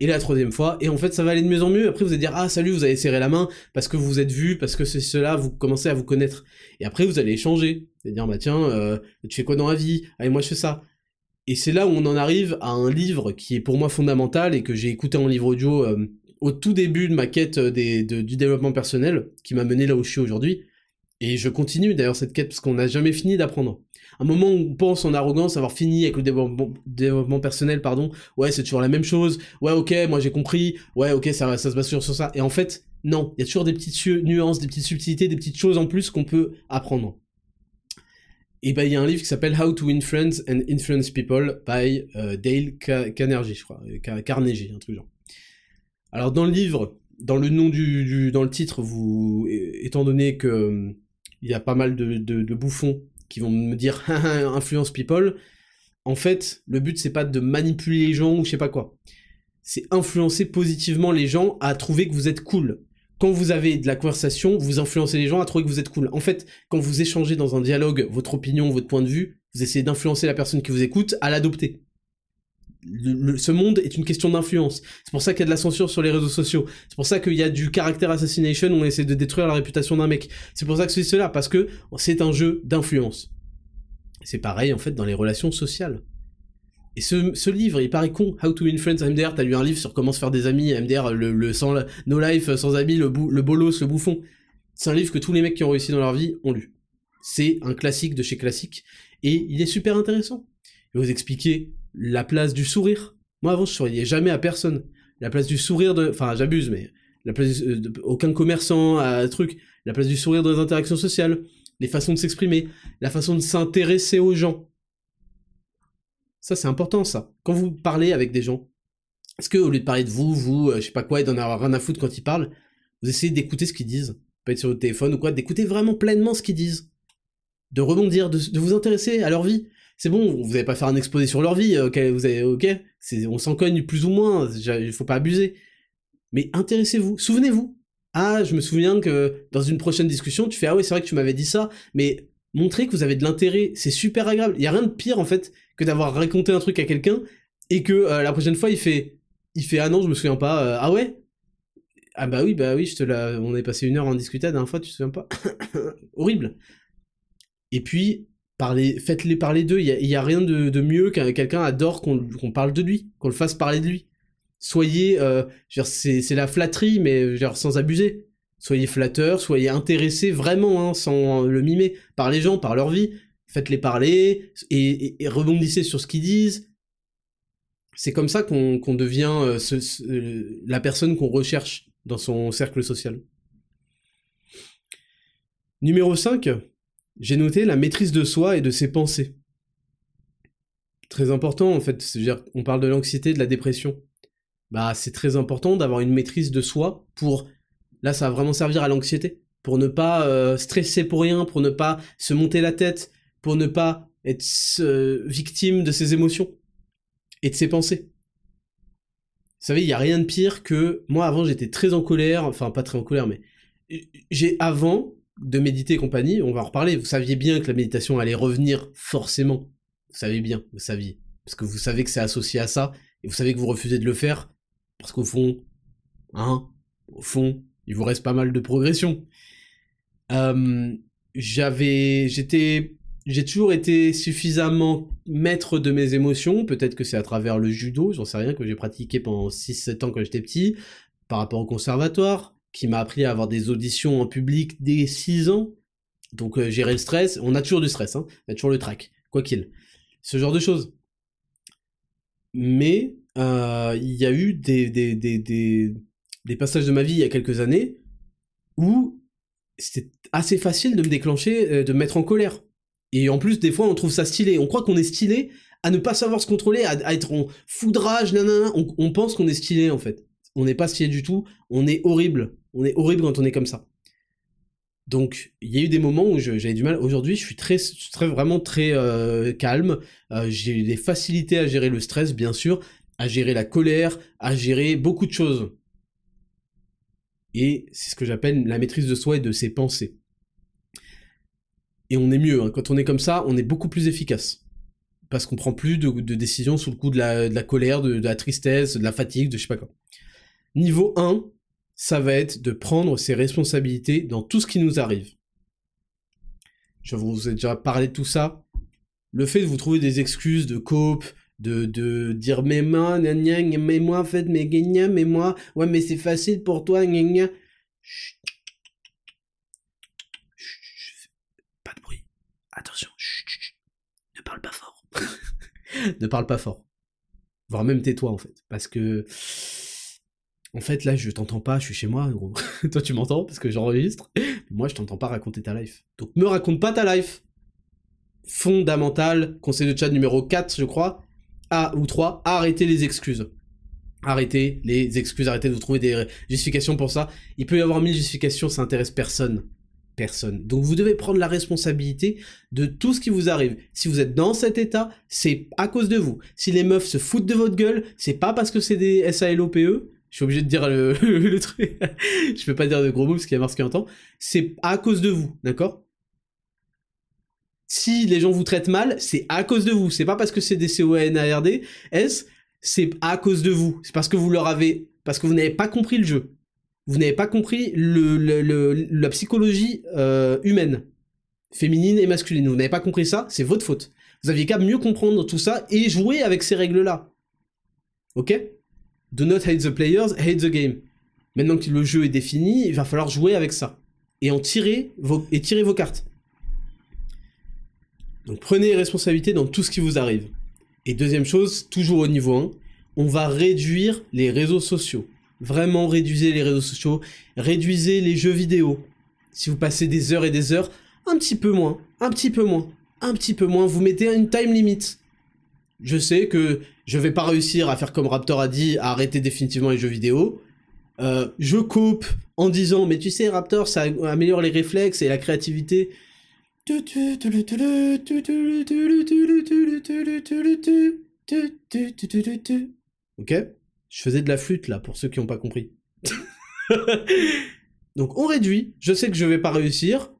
et la troisième fois, et en fait ça va aller de mieux en mieux, après vous allez dire ah salut, vous allez serrer la main, parce que vous vous êtes vu, parce que c'est cela, vous commencez à vous connaître, et après vous allez échanger, et dire bah tiens, euh, tu fais quoi dans la vie, allez moi je fais ça, et c'est là où on en arrive à un livre qui est pour moi fondamental, et que j'ai écouté en livre audio euh, au tout début de ma quête euh, du développement personnel, qui m'a mené là où je suis aujourd'hui, et je continue d'ailleurs cette quête, parce qu'on n'a jamais fini d'apprendre un moment où on pense en arrogance avoir fini avec le développement, personnel, pardon, ouais, c'est toujours la même chose, ouais, ok, moi j'ai compris, ouais, ok, ça, se base sur, ça. Et en fait, non, il y a toujours des petites nuances, des petites subtilités, des petites choses en plus qu'on peut apprendre. Et ben il y a un livre qui s'appelle How to Win Friends and Influence People by euh, Dale Carnegie, je crois, Carnegie, un truc genre. Alors dans le livre, dans le nom du, dans le titre, vous, étant donné que euh, il y a pas mal de bouffons qui vont me dire influence people. En fait, le but c'est pas de manipuler les gens ou je sais pas quoi. C'est influencer positivement les gens à trouver que vous êtes cool. Quand vous avez de la conversation, vous influencez les gens à trouver que vous êtes cool. En fait, quand vous échangez dans un dialogue votre opinion, votre point de vue, vous essayez d'influencer la personne qui vous écoute à l'adopter ce monde est une question d'influence. C'est pour ça qu'il y a de la censure sur les réseaux sociaux. C'est pour ça qu'il y a du caractère assassination où on essaie de détruire la réputation d'un mec. C'est pour ça que c'est cela, parce que c'est un jeu d'influence. C'est pareil en fait dans les relations sociales. Et ce, livre, il paraît con. How to Influence MDR. T'as lu un livre sur comment se faire des amis. MDR, le, sans, No Life sans amis, le, le bolos, le bouffon. C'est un livre que tous les mecs qui ont réussi dans leur vie ont lu. C'est un classique de chez classique. Et il est super intéressant. Il vous expliquer la place du sourire. Moi avant je souriais jamais à personne. La place du sourire de, enfin j'abuse mais la place euh, aucun commerçant, à truc, la place du sourire dans les interactions sociales, les façons de s'exprimer, la façon de s'intéresser aux gens. Ça, c'est important, ça. Quand vous parlez avec des gens, est-ce que au lieu de parler de vous, vous, euh, je sais pas quoi, et d'en avoir rien à foutre quand ils parlent, vous essayez d'écouter ce qu'ils disent? Pas être sur votre téléphone ou quoi, d'écouter vraiment pleinement ce qu'ils disent. De rebondir, de, vous intéresser à leur vie. C'est bon, vous n'allez pas faire un exposé sur leur vie, ok, vous avez, on s'en cogne plus ou moins, il faut pas abuser. Mais intéressez-vous, souvenez-vous. Ah, je me souviens que dans une prochaine discussion, tu fais ah ouais, c'est vrai que tu m'avais dit ça, mais montrez que vous avez de l'intérêt, c'est super agréable. Il y a rien de pire en fait que d'avoir raconté un truc à quelqu'un et que euh, la prochaine fois il fait il fait ah non, je me souviens pas. Euh, ah ouais? Ah bah oui, bah oui, je te on est passé une heure en discuter la dernière fois, tu te souviens pas? Horrible. Et puis parlez faites-les parler d'eux, il y, a, rien de, mieux qu'un quelqu'un adore qu'on parle de lui, qu'on le fasse parler de lui. Soyez euh, c'est la flatterie mais sans abuser. Soyez flatteur, soyez intéressé vraiment, hein, sans le mimer, par les gens, par leur vie. Faites-les parler et, rebondissez sur ce qu'ils disent. C'est comme ça qu'on devient euh, euh, la personne qu'on recherche dans son cercle social. Numéro 5, j'ai noté la maîtrise de soi et de ses pensées. Très important en fait, on parle de l'anxiété, de la dépression. Bah c'est très important d'avoir une maîtrise de soi pour Là, ça va vraiment servir à l'anxiété, pour ne pas euh, stresser pour rien, pour ne pas se monter la tête, pour ne pas être euh, victime de ses émotions et de ses pensées. Vous savez, il n'y a rien de pire que moi avant j'étais très en colère, enfin pas très en colère, mais j'ai avant de méditer compagnie, on va en reparler. Vous saviez bien que la méditation allait revenir forcément. Vous savez bien, vous saviez, parce que vous savez que c'est associé à ça et vous savez que vous refusez de le faire parce qu'au fond, hein, au fond, il vous reste pas mal de progression. J'avais, j'étais, j'ai toujours été suffisamment maître de mes émotions. Peut-être que c'est à travers le judo, j'en sais rien, que j'ai pratiqué pendant 6-7 ans quand j'étais petit, par rapport au conservatoire, qui m'a appris à avoir des auditions en public dès 6 ans. Donc euh, gérer le stress, on a toujours du stress, hein, on a toujours le trac, quoi qu'il. Ce genre de choses. Mais euh, il y a eu des, des, des passages de ma vie il y a quelques années où c'était assez facile de me déclencher, euh, de me mettre en colère. Et en plus, des fois, on trouve ça stylé. On croit qu'on est stylé à ne pas savoir se contrôler, à, être en foudrage, nanana. On, on pense qu'on est stylé, en fait. On n'est pas stylé du tout. On est horrible. On est horrible quand on est comme ça. Donc, il y a eu des moments où j'avais du mal. Aujourd'hui, je suis très, très vraiment très euh, calme. Euh, j'ai des facilités à gérer le stress, bien sûr, à gérer la colère, à gérer beaucoup de choses. Et c'est ce que j'appelle la maîtrise de soi et de ses pensées. Et on est mieux, hein. quand on est comme ça, on est beaucoup plus efficace. Parce qu'on prend plus de, décisions sous le coup de la, colère, de, la tristesse, de la fatigue, de je sais pas quoi. Niveau 1, ça va être de prendre ses responsabilités dans tout ce qui nous arrive. Je vous ai déjà parlé de tout ça. Le fait de vous trouver des excuses de cope, de, de dire mais moi, mais moi en fait, mais gna, mais moi, ouais mais c'est facile pour toi, gna, gna. Chut. Chut. Pas de bruit. Attention. Chut. Ne parle pas fort. ne parle pas fort. Voire même tais-toi en fait. Parce que... En fait là je t'entends pas, je suis chez moi, gros. Toi tu m'entends parce que j'enregistre. Moi je t'entends pas raconter ta life. Donc me raconte pas ta life fondamental, conseil de chat numéro 4, je crois, a ou 3, arrêtez les excuses. Arrêtez les excuses, arrêtez de vous trouver des justifications pour ça. Il peut y avoir mille justifications, ça intéresse personne. Personne. Donc vous devez prendre la responsabilité de tout ce qui vous arrive. Si vous êtes dans cet état, c'est à cause de vous. Si les meufs se foutent de votre gueule, c'est pas parce que c'est des SALOPE, je suis obligé de dire le, truc. je peux pas dire de gros mots parce qu'il y a Mars qui entend. C'est à cause de vous, d'accord? Si les gens vous traitent mal, c'est à cause de vous. C'est pas parce que c'est des CONARD, S, c'est à cause de vous. C'est parce que vous leur avez, parce que vous n'avez pas compris le jeu. Vous n'avez pas compris le, la psychologie euh, humaine, féminine et masculine. Vous n'avez pas compris ça, c'est votre faute. Vous aviez qu'à mieux comprendre tout ça et jouer avec ces règles-là. Ok? Do not hate the players, hate the game. Maintenant que le jeu est défini, il va falloir jouer avec ça. Et en tirer vos, tirer vos cartes. Donc prenez responsabilité dans tout ce qui vous arrive. Et deuxième chose, toujours au niveau 1, on va réduire les réseaux sociaux. Vraiment réduisez les réseaux sociaux, réduisez les jeux vidéo. Si vous passez des heures et des heures, un petit peu moins, un petit peu moins, un petit peu moins. Vous mettez une time limit. Je sais que je vais pas réussir à faire comme Raptor a dit, à arrêter définitivement les jeux vidéo. Euh, je coupe en disant, mais tu sais, Raptor, ça améliore les réflexes et la créativité. Ok Je faisais de la flûte là, pour ceux qui n'ont pas compris. Donc on réduit, je sais que je vais pas réussir,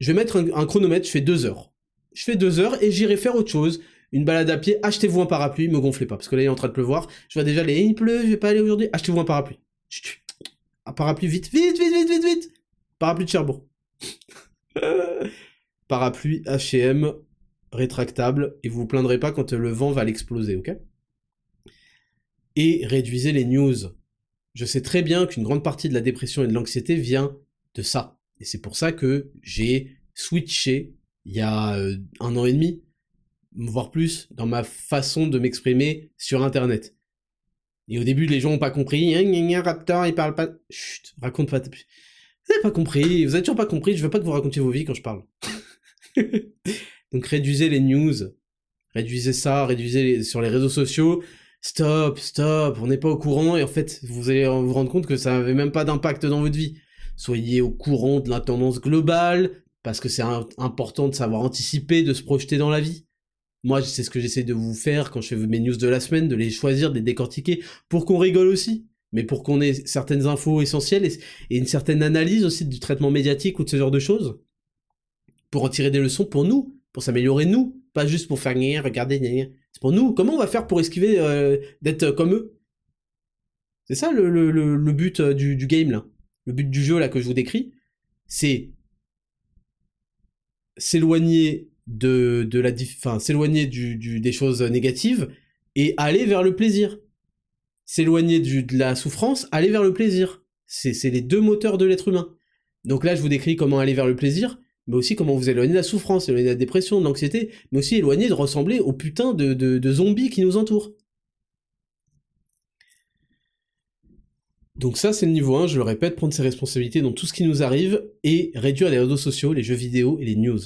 je vais mettre un, chronomètre, je fais deux heures. Je fais deux heures et j'irai faire autre chose, une balade à pied, achetez-vous un parapluie, me gonflez pas, parce que là il est en train de pleuvoir, je vois déjà les il pleut, je vais pas aller aujourd'hui, achetez-vous un parapluie. Parapluie vite, vite, vite, vite, vite, vite Parapluie de Cherbourg. parapluie H&M rétractable, et vous vous plaindrez pas quand le vent va l'exploser, ok? Et réduisez les news. Je sais très bien qu'une grande partie de la dépression et de l'anxiété vient de ça. Et c'est pour ça que j'ai switché il y a euh, un an et demi, voire plus, dans ma façon de m'exprimer sur Internet. Et au début, les gens ont pas compris. Raptor, il parle pas. Chut, raconte pas. Vous n'avez pas compris. Vous avez toujours pas compris. Je veux pas que vous racontiez vos vies quand je parle. Donc réduisez les news. Réduisez ça. Réduisez sur les réseaux sociaux stop, stop, on n'est pas au courant, et en fait, vous allez vous rendre compte que ça n'avait même pas d'impact dans votre vie. Soyez au courant de la tendance globale, parce que c'est important de savoir anticiper, de se projeter dans la vie. Moi, c'est ce que j'essaie de vous faire quand je fais mes news de la semaine, de les choisir, de les décortiquer, pour qu'on rigole aussi, mais pour qu'on ait certaines infos essentielles et, une certaine analyse aussi du traitement médiatique ou de ce genre de choses, pour en tirer des leçons pour nous, pour s'améliorer nous, pas juste pour faire regarder, c'est pour nous. Comment on va faire pour esquiver euh, d'être comme eux? C'est ça le, but euh, du, game là. Le but du jeu là que je vous décris, c'est s'éloigner de, la, enfin s'éloigner des choses négatives et aller vers le plaisir. S'éloigner de la souffrance, aller vers le plaisir. C'est les deux moteurs de l'être humain. Donc là, je vous décris comment aller vers le plaisir mais aussi comment vous éloigner de la souffrance, éloigner de la dépression, de l'anxiété, mais aussi éloigner de ressembler aux putains de, de, zombies qui nous entourent. Donc ça, c'est le niveau 1, je le répète, prendre ses responsabilités dans tout ce qui nous arrive et réduire les réseaux sociaux, les jeux vidéo et les news.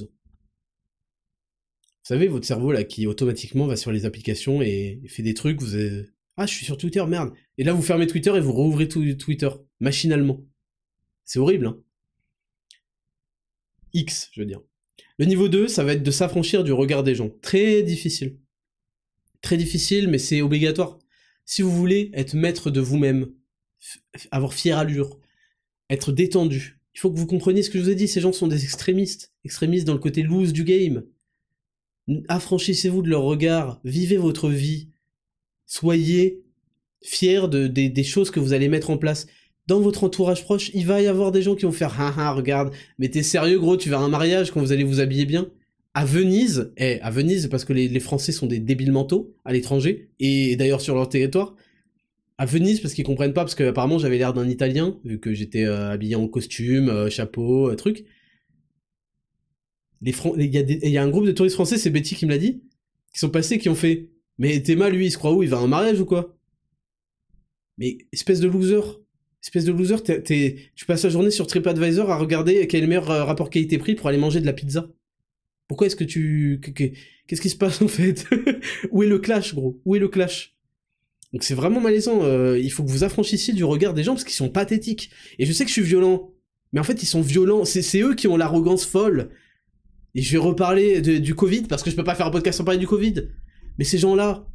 Vous savez, votre cerveau là qui automatiquement va sur les applications et fait des trucs, vous avez... Ah, je suis sur Twitter, merde. Et là, vous fermez Twitter et vous rouvrez Twitter, machinalement. C'est horrible, hein. X, je veux dire. Le niveau 2, ça va être de s'affranchir du regard des gens. Très difficile. Très difficile, mais c'est obligatoire. Si vous voulez être maître de vous-même, avoir fière allure, être détendu, il faut que vous compreniez ce que je vous ai dit. Ces gens sont des extrémistes. Extrémistes dans le côté loose du game. Affranchissez-vous de leur regard. Vivez votre vie. Soyez fiers de, des choses que vous allez mettre en place dans votre entourage proche, il va y avoir des gens qui vont faire ah regarde, mais t'es sérieux gros, tu vas à un mariage quand vous allez vous habiller bien. À Venise, eh, à Venise parce que les, Français sont des débiles mentaux à l'étranger et d'ailleurs sur leur territoire. À Venise parce qu'ils comprennent pas parce que apparemment j'avais l'air d'un Italien vu que j'étais euh, habillé en costume, euh, chapeau, euh, truc. Il y, y, a un groupe de touristes français, c'est Betty qui me l'a dit, qui sont passés, qui ont fait. Mais Théma, lui, il se croit où? Il va à un mariage ou quoi? Mais espèce de loser espèce de loser, tu passes la journée sur TripAdvisor à regarder quel est le meilleur euh, rapport qualité-prix pour aller manger de la pizza. Pourquoi est-ce que tu... Qu'est-ce qui se passe en fait? Où est le clash, gros? Où est le clash? Donc c'est vraiment malaisant. Euh, il faut que vous affranchissiez du regard des gens parce qu'ils sont pathétiques. Et je sais que je suis violent, mais en fait ils sont violents. C'est eux qui ont l'arrogance folle. Et je vais reparler du Covid parce que je peux pas faire un podcast sans parler du Covid. Mais ces gens-là,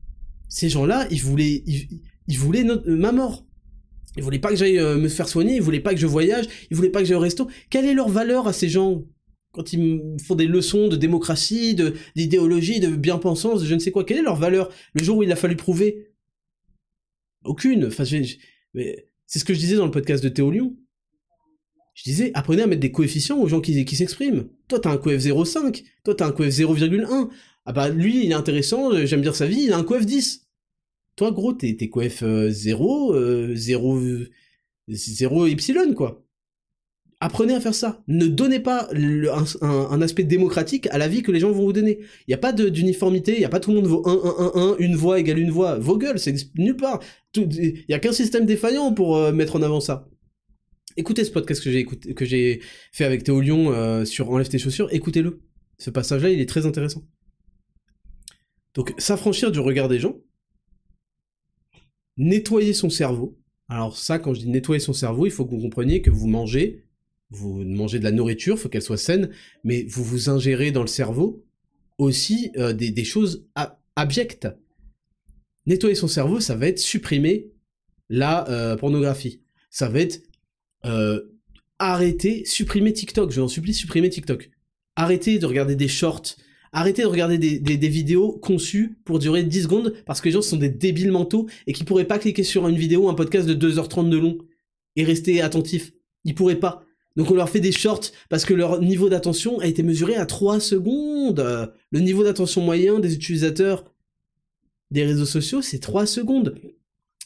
ces gens-là, ils voulaient, ils, voulaient ma mort. Ils voulaient pas que j'aille euh, me faire soigner, ils voulaient pas que je voyage, ils voulaient pas que j'aille au resto. Quelle est leur valeur à ces gens? Quand ils me font des leçons de démocratie, de d'idéologie, de bien-pensance, de je ne sais quoi Quelle est leur valeur? Le jour où il a fallu prouver? Aucune. Enfin, c'est ce que je disais dans le podcast de Théo Lyon. Je disais, apprenez à mettre des coefficients aux gens qui, s'expriment. Toi, t'as un coef 0,5. Toi, t'as un coef 0,1. Ah bah, lui, il est intéressant, j'aime dire sa vie, il a un coef 10. Toi, gros, t'es, t'es coef 0, 0, 0 epsilon, quoi. Apprenez à faire ça. Ne donnez pas un, aspect démocratique à la vie que les gens vont vous donner. Il n'y a pas d'uniformité, il n'y a pas tout le monde vaut 1, 1, 1, 1, une voix égale une voix. Vos gueules, c'est nulle part. Il n'y a qu'un système défaillant pour euh, mettre en avant ça. Écoutez ce podcast que j'ai que j'ai fait avec Théo Lyon euh, sur Enlève tes chaussures, écoutez-le. Ce passage-là, il est très intéressant. Donc, s'affranchir du regard des gens, nettoyer son cerveau. Alors ça, quand je dis nettoyer son cerveau, il faut que vous compreniez que vous mangez, vous mangez de la nourriture, il faut qu'elle soit saine, mais vous vous ingérez dans le cerveau aussi euh, des, choses abjectes. Nettoyer son cerveau, ça va être supprimer la euh, pornographie. Ça va être euh, arrêter, supprimer TikTok. Je vous en supplie, supprimer TikTok. Arrêtez de regarder des shorts. Arrêtez de regarder des, vidéos conçues pour durer 10 secondes parce que les gens sont des débiles mentaux et qui pourraient pas cliquer sur une vidéo, un podcast de 2h30 de long et rester attentifs. Ils pourraient pas. Donc on leur fait des shorts parce que leur niveau d'attention a été mesuré à 3 secondes. Le niveau d'attention moyen des utilisateurs des réseaux sociaux, c'est 3 secondes.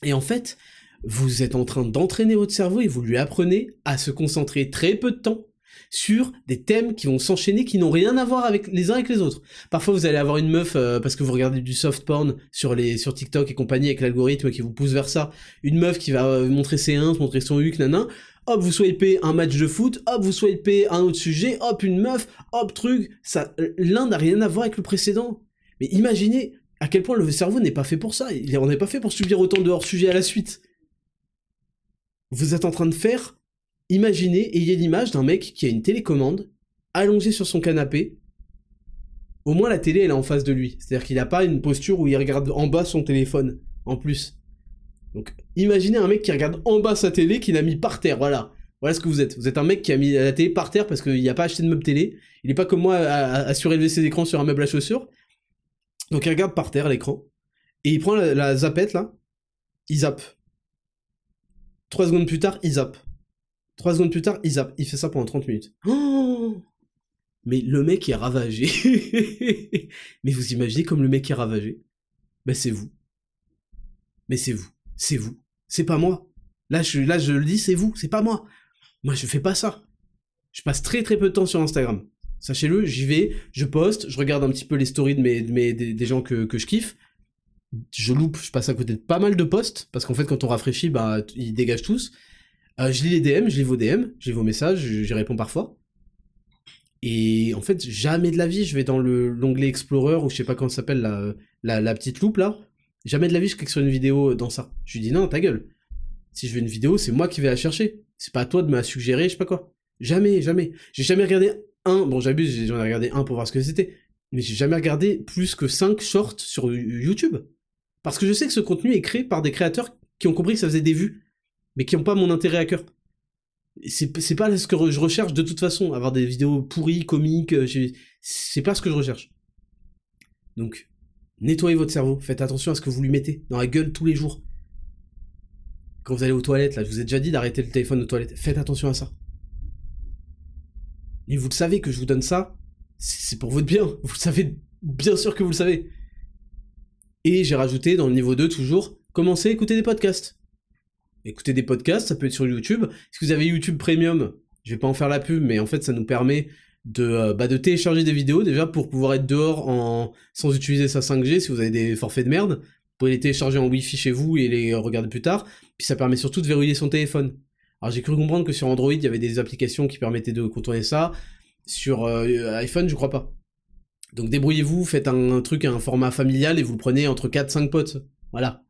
Et en fait, vous êtes en train d'entraîner votre cerveau et vous lui apprenez à se concentrer très peu de temps sur des thèmes qui vont s'enchaîner qui n'ont rien à voir avec les uns avec les autres. Parfois vous allez avoir une meuf euh, parce que vous regardez du soft porn sur TikTok et compagnie avec l'algorithme qui vous pousse vers ça, une meuf qui va euh, montrer ses 1 montrer son huc, nanan. Hop, vous swipez un match de foot, hop, vous swipez un autre sujet, hop, une meuf, hop, truc. Ça, l'un n'a rien à voir avec le précédent. Mais imaginez à quel point le cerveau n'est pas fait pour ça. On n'est pas fait pour subir autant de hors-sujets à la suite vous êtes en train de faire, imaginez, ayez l'image d'un mec qui a une télécommande, allongé sur son canapé. Au moins la télé elle est en face de lui. C'est-à-dire qu'il n'a pas une posture où il regarde en bas son téléphone, en plus. Donc imaginez un mec qui regarde en bas sa télé qu'il a mis par terre, voilà. Voilà ce que vous êtes. Vous êtes un mec qui a mis la télé par terre parce qu'il n'a pas acheté de meuble télé. Il n'est pas comme moi à, surélever ses écrans sur un meuble à chaussures. Donc il regarde par terre l'écran. Et il prend la, la zapette là. Il zappe. Trois secondes plus tard, il zappe. Trois secondes plus tard, il zappe. Il fait ça pendant 30 minutes. Oh mais le mec est ravagé. mais vous imaginez comme le mec est ravagé? Ben c'est vous. Mais c'est vous. C'est vous. C'est pas moi. Là je, là, je le dis, c'est vous. C'est pas moi. Moi, je fais pas ça. Je passe très très peu de temps sur Instagram. Sachez-le, j'y vais, je poste, je regarde un petit peu les stories de mes, des, gens que, que je kiffe je loupe, je passe à côté de pas mal de posts, parce qu'en fait, quand on rafraîchit, bah, ils dégagent tous. Euh, je lis les DM, je lis vos DM, je lis vos messages, j'y réponds parfois. Et en fait, jamais de la vie, je vais dans l'onglet Explorer, ou je sais pas comment ça s'appelle, la, la, petite loupe là. Jamais de la vie, je clique sur une vidéo dans ça. Je lui dis non, ta gueule. Si je veux une vidéo, c'est moi qui vais la chercher. C'est pas à toi de me la suggérer, je sais pas quoi. Jamais, jamais. J'ai jamais regardé un, bon j'abuse, j'en ai regardé un pour voir ce que c'était, mais j'ai jamais regardé plus que 5 shorts sur YouTube. Parce que je sais que ce contenu est créé par des créateurs qui ont compris que ça faisait des vues, mais qui n'ont pas mon intérêt à cœur. C'est pas ce que je recherche de toute façon, avoir des vidéos pourries, comiques, euh, c'est pas ce que je recherche. Donc, nettoyez votre cerveau, faites attention à ce que vous lui mettez dans la gueule tous les jours. Quand vous allez aux toilettes, là, je vous ai déjà dit d'arrêter le téléphone aux toilettes, faites attention à ça. Et vous le savez que je vous donne ça, c'est pour votre bien, vous le savez, bien sûr que vous le savez. Et j'ai rajouté dans le niveau 2 toujours, commencez à écouter des podcasts. Écouter des podcasts, ça peut être sur YouTube. Si vous avez YouTube Premium, je vais pas en faire la pub, mais en fait ça nous permet de, euh, bah, de télécharger des vidéos déjà pour pouvoir être dehors en... sans utiliser sa 5G si vous avez des forfaits de merde. Vous pouvez les télécharger en Wi-Fi chez vous et les regarder plus tard. Puis ça permet surtout de verrouiller son téléphone. Alors j'ai cru comprendre que sur Android il y avait des applications qui permettaient de contourner ça. Sur euh, iPhone je crois pas. Donc débrouillez-vous, faites un, truc un format familial et vous prenez entre 4-5 potes. Voilà.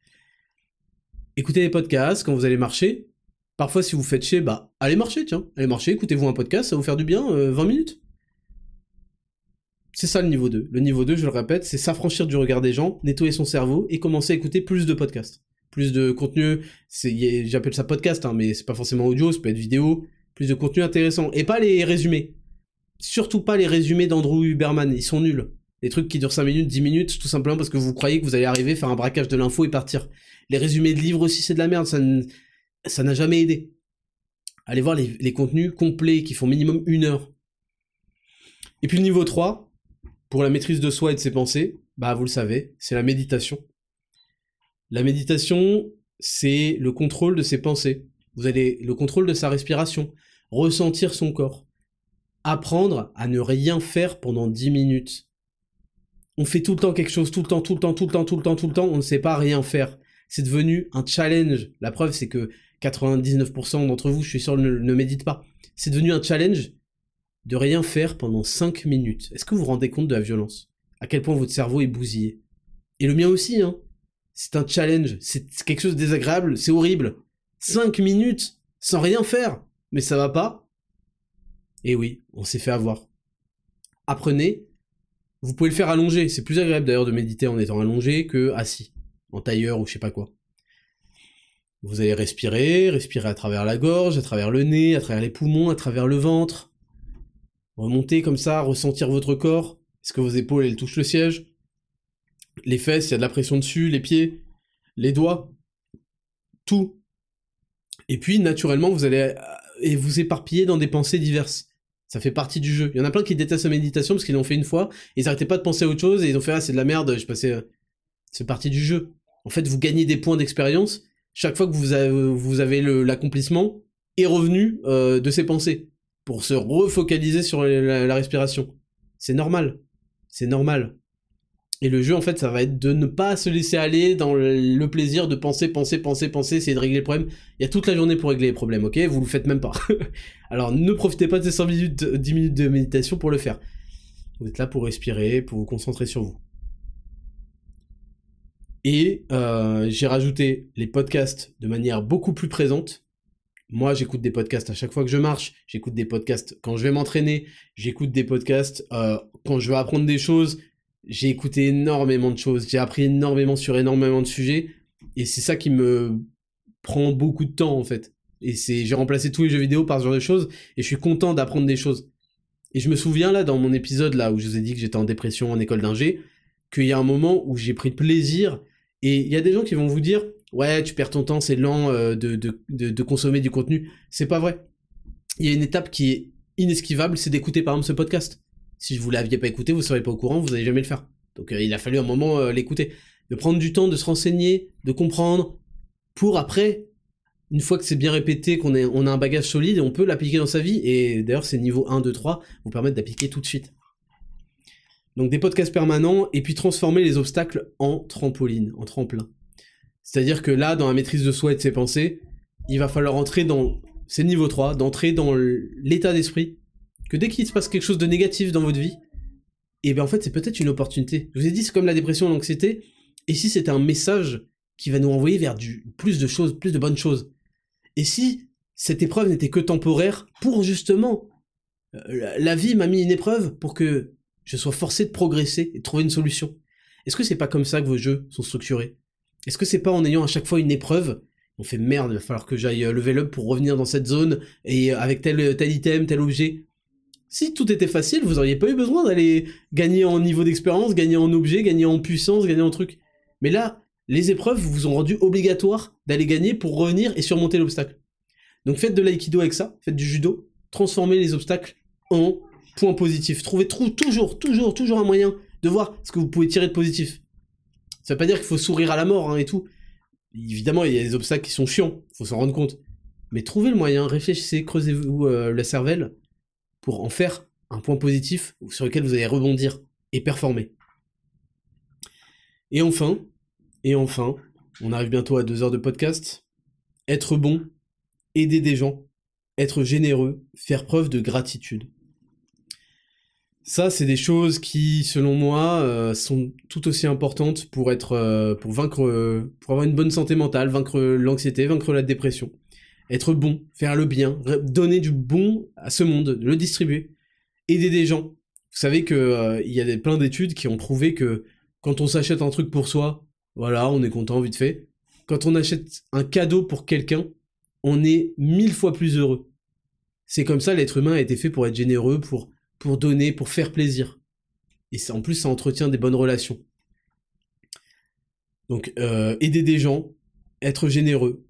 Écoutez les podcasts quand vous allez marcher. Parfois, si vous faites chier, bah, allez marcher, tiens. Allez marcher, écoutez-vous un podcast, ça va vous faire du bien, 20 euh, minutes. C'est ça le niveau 2. Le niveau 2, je le répète, c'est s'affranchir du regard des gens, nettoyer son cerveau et commencer à écouter plus de podcasts. Plus de contenu, j'appelle ça podcast, hein, mais c'est pas forcément audio, ça peut être vidéo, plus de contenu intéressant. Et pas les résumés surtout pas les résumés d'Andrew Huberman, ils sont nuls. Les trucs qui durent 5 minutes, 10 minutes, tout simplement parce que vous croyez que vous allez arriver, faire un braquage de l'info et partir. Les résumés de livres aussi, c'est de la merde, ça n'a jamais aidé. Allez voir les, contenus complets qui font minimum une heure. Et puis le niveau 3, pour la maîtrise de soi et de ses pensées, bah vous le savez, c'est la méditation. La méditation, c'est le contrôle de ses pensées. Vous allez le contrôle de sa respiration, ressentir son corps apprendre à ne rien faire pendant 10 minutes. On fait tout le temps quelque chose, tout le temps, tout le temps, tout le temps, tout le temps, tout le temps, on ne sait pas rien faire. C'est devenu un challenge. La preuve, c'est que 99% d'entre vous, je suis sûr, ne, ne méditent pas. C'est devenu un challenge de rien faire pendant 5 minutes. Est-ce que vous vous rendez compte de la violence? À quel point votre cerveau est bousillé? Et le mien aussi, hein. C'est un challenge, c'est quelque chose de désagréable, c'est horrible. 5 minutes sans rien faire. Mais ça va pas Et oui, on s'est fait avoir. Apprenez. Vous pouvez le faire allongé. C'est plus agréable d'ailleurs de méditer en étant allongé que assis, en tailleur ou je sais pas quoi. Vous allez respirer, respirer à travers la gorge, à travers le nez, à travers les poumons, à travers le ventre. Remonter comme ça, ressentir votre corps. Est-ce que vos épaules, elles touchent le siège? Les fesses, il y a de la pression dessus, les pieds, les doigts, tout. Et puis, naturellement, vous allez et vous éparpiller dans des pensées diverses. Ça fait partie du jeu. Il y en a plein qui détestent la méditation parce qu'ils l'ont fait une fois, et ils n'arrêtaient pas de penser à autre chose, et ils ont fait ah c'est de la merde, je passais. C'est partie du jeu. En fait, vous gagnez des points d'expérience chaque fois que vous avez, vous avez l'accomplissement et revenu euh, de ces pensées pour se refocaliser sur la, respiration. C'est normal. C'est normal. Et le jeu, en fait, ça va être de ne pas se laisser aller dans le plaisir de penser, penser, penser, penser, essayer de régler les problèmes. Il y a toute la journée pour régler les problèmes, ok? Vous le faites même pas. Alors ne profitez pas de ces 100 minutes, 10 minutes de méditation pour le faire. Vous êtes là pour respirer, pour vous concentrer sur vous. Et euh, j'ai rajouté les podcasts de manière beaucoup plus présente. Moi, j'écoute des podcasts à chaque fois que je marche. J'écoute des podcasts quand je vais m'entraîner. J'écoute des podcasts euh, quand je veux apprendre des choses. J'ai écouté énormément de choses. J'ai appris énormément sur énormément de sujets. Et c'est ça qui me prend beaucoup de temps, en fait. Et c'est, j'ai remplacé tous les jeux vidéo par ce genre de choses. Et je suis content d'apprendre des choses. Et je me souviens, là, dans mon épisode, là, où je vous ai dit que j'étais en dépression en école d'ingé, qu'il y a un moment où j'ai pris plaisir et il y a des gens qui vont vous dire, ouais, tu perds ton temps, c'est lent euh, de, de, de, consommer du contenu. C'est pas vrai. Il y a une étape qui est inesquivable, c'est d'écouter par exemple ce podcast. Si vous l'aviez pas écouté, vous seriez pas au courant, vous n'allez jamais le faire. Donc euh, il a fallu un moment euh, l'écouter. De prendre du temps, de se renseigner, de comprendre, pour après, une fois que c'est bien répété, qu'on on a un bagage solide, on peut l'appliquer dans sa vie. Et d'ailleurs, ces niveaux 1, 2, 3 vous permettent d'appliquer tout de suite. Donc des podcasts permanents et puis transformer les obstacles en trampoline, en tremplin. C'est-à-dire que là, dans la maîtrise de soi et de ses pensées, il va falloir entrer dans, c'est niveau 3, d'entrer dans l'état d'esprit, que dès qu'il se passe quelque chose de négatif dans votre vie, et eh bien en fait c'est peut-être une opportunité. Je vous ai dit, c'est comme la dépression, l'anxiété, et si c'était un message qui va nous renvoyer vers du, plus de choses, plus de bonnes choses? Et si cette épreuve n'était que temporaire pour justement, euh, la vie m'a mis une épreuve pour que je sois forcé de progresser et de trouver une solution? Est-ce que c'est pas comme ça que vos jeux sont structurés? Est-ce que c'est pas en ayant à chaque fois une épreuve on fait merde, il va falloir que j'aille euh, level up pour revenir dans cette zone et euh, avec tel, tel item, tel objet. Si tout était facile, vous auriez pas eu besoin d'aller gagner en niveau d'expérience, gagner en objet, gagner en puissance, gagner en truc. Mais là, les épreuves vous ont rendu obligatoire d'aller gagner pour revenir et surmonter l'obstacle. Donc faites de l'aïkido avec ça, faites du judo, transformez les obstacles en point positif. Trouvez toujours, toujours, toujours un moyen de voir ce que vous pouvez tirer de positif. Ça veut pas dire qu'il faut sourire à la mort hein, et tout. Évidemment, il y a des obstacles qui sont chiants, faut s'en rendre compte. Mais trouvez le moyen, réfléchissez, creusez-vous euh, la cervelle pour en faire un point positif sur lequel vous allez rebondir et performer. Et enfin, et enfin, on arrive bientôt à deux heures de podcast. Être bon, aider des gens, être généreux, faire preuve de gratitude. Ça, c'est des choses qui, selon moi, euh, sont tout aussi importantes pour être, euh, pour vaincre, euh, pour avoir une bonne santé mentale, vaincre l'anxiété, vaincre la dépression, être bon, faire le bien, donner du bon à ce monde, le distribuer, aider des gens. Vous savez que il y a des, plein d'études qui ont prouvé que quand on s'achète un truc pour soi, voilà, on est content vite fait. Quand on achète un cadeau pour quelqu'un, on est mille fois plus heureux. C'est comme ça, l'être humain a été fait pour être généreux, pour pour donner, pour faire plaisir. Et en plus, ça entretient des bonnes relations. Donc, euh, aider des gens, être généreux,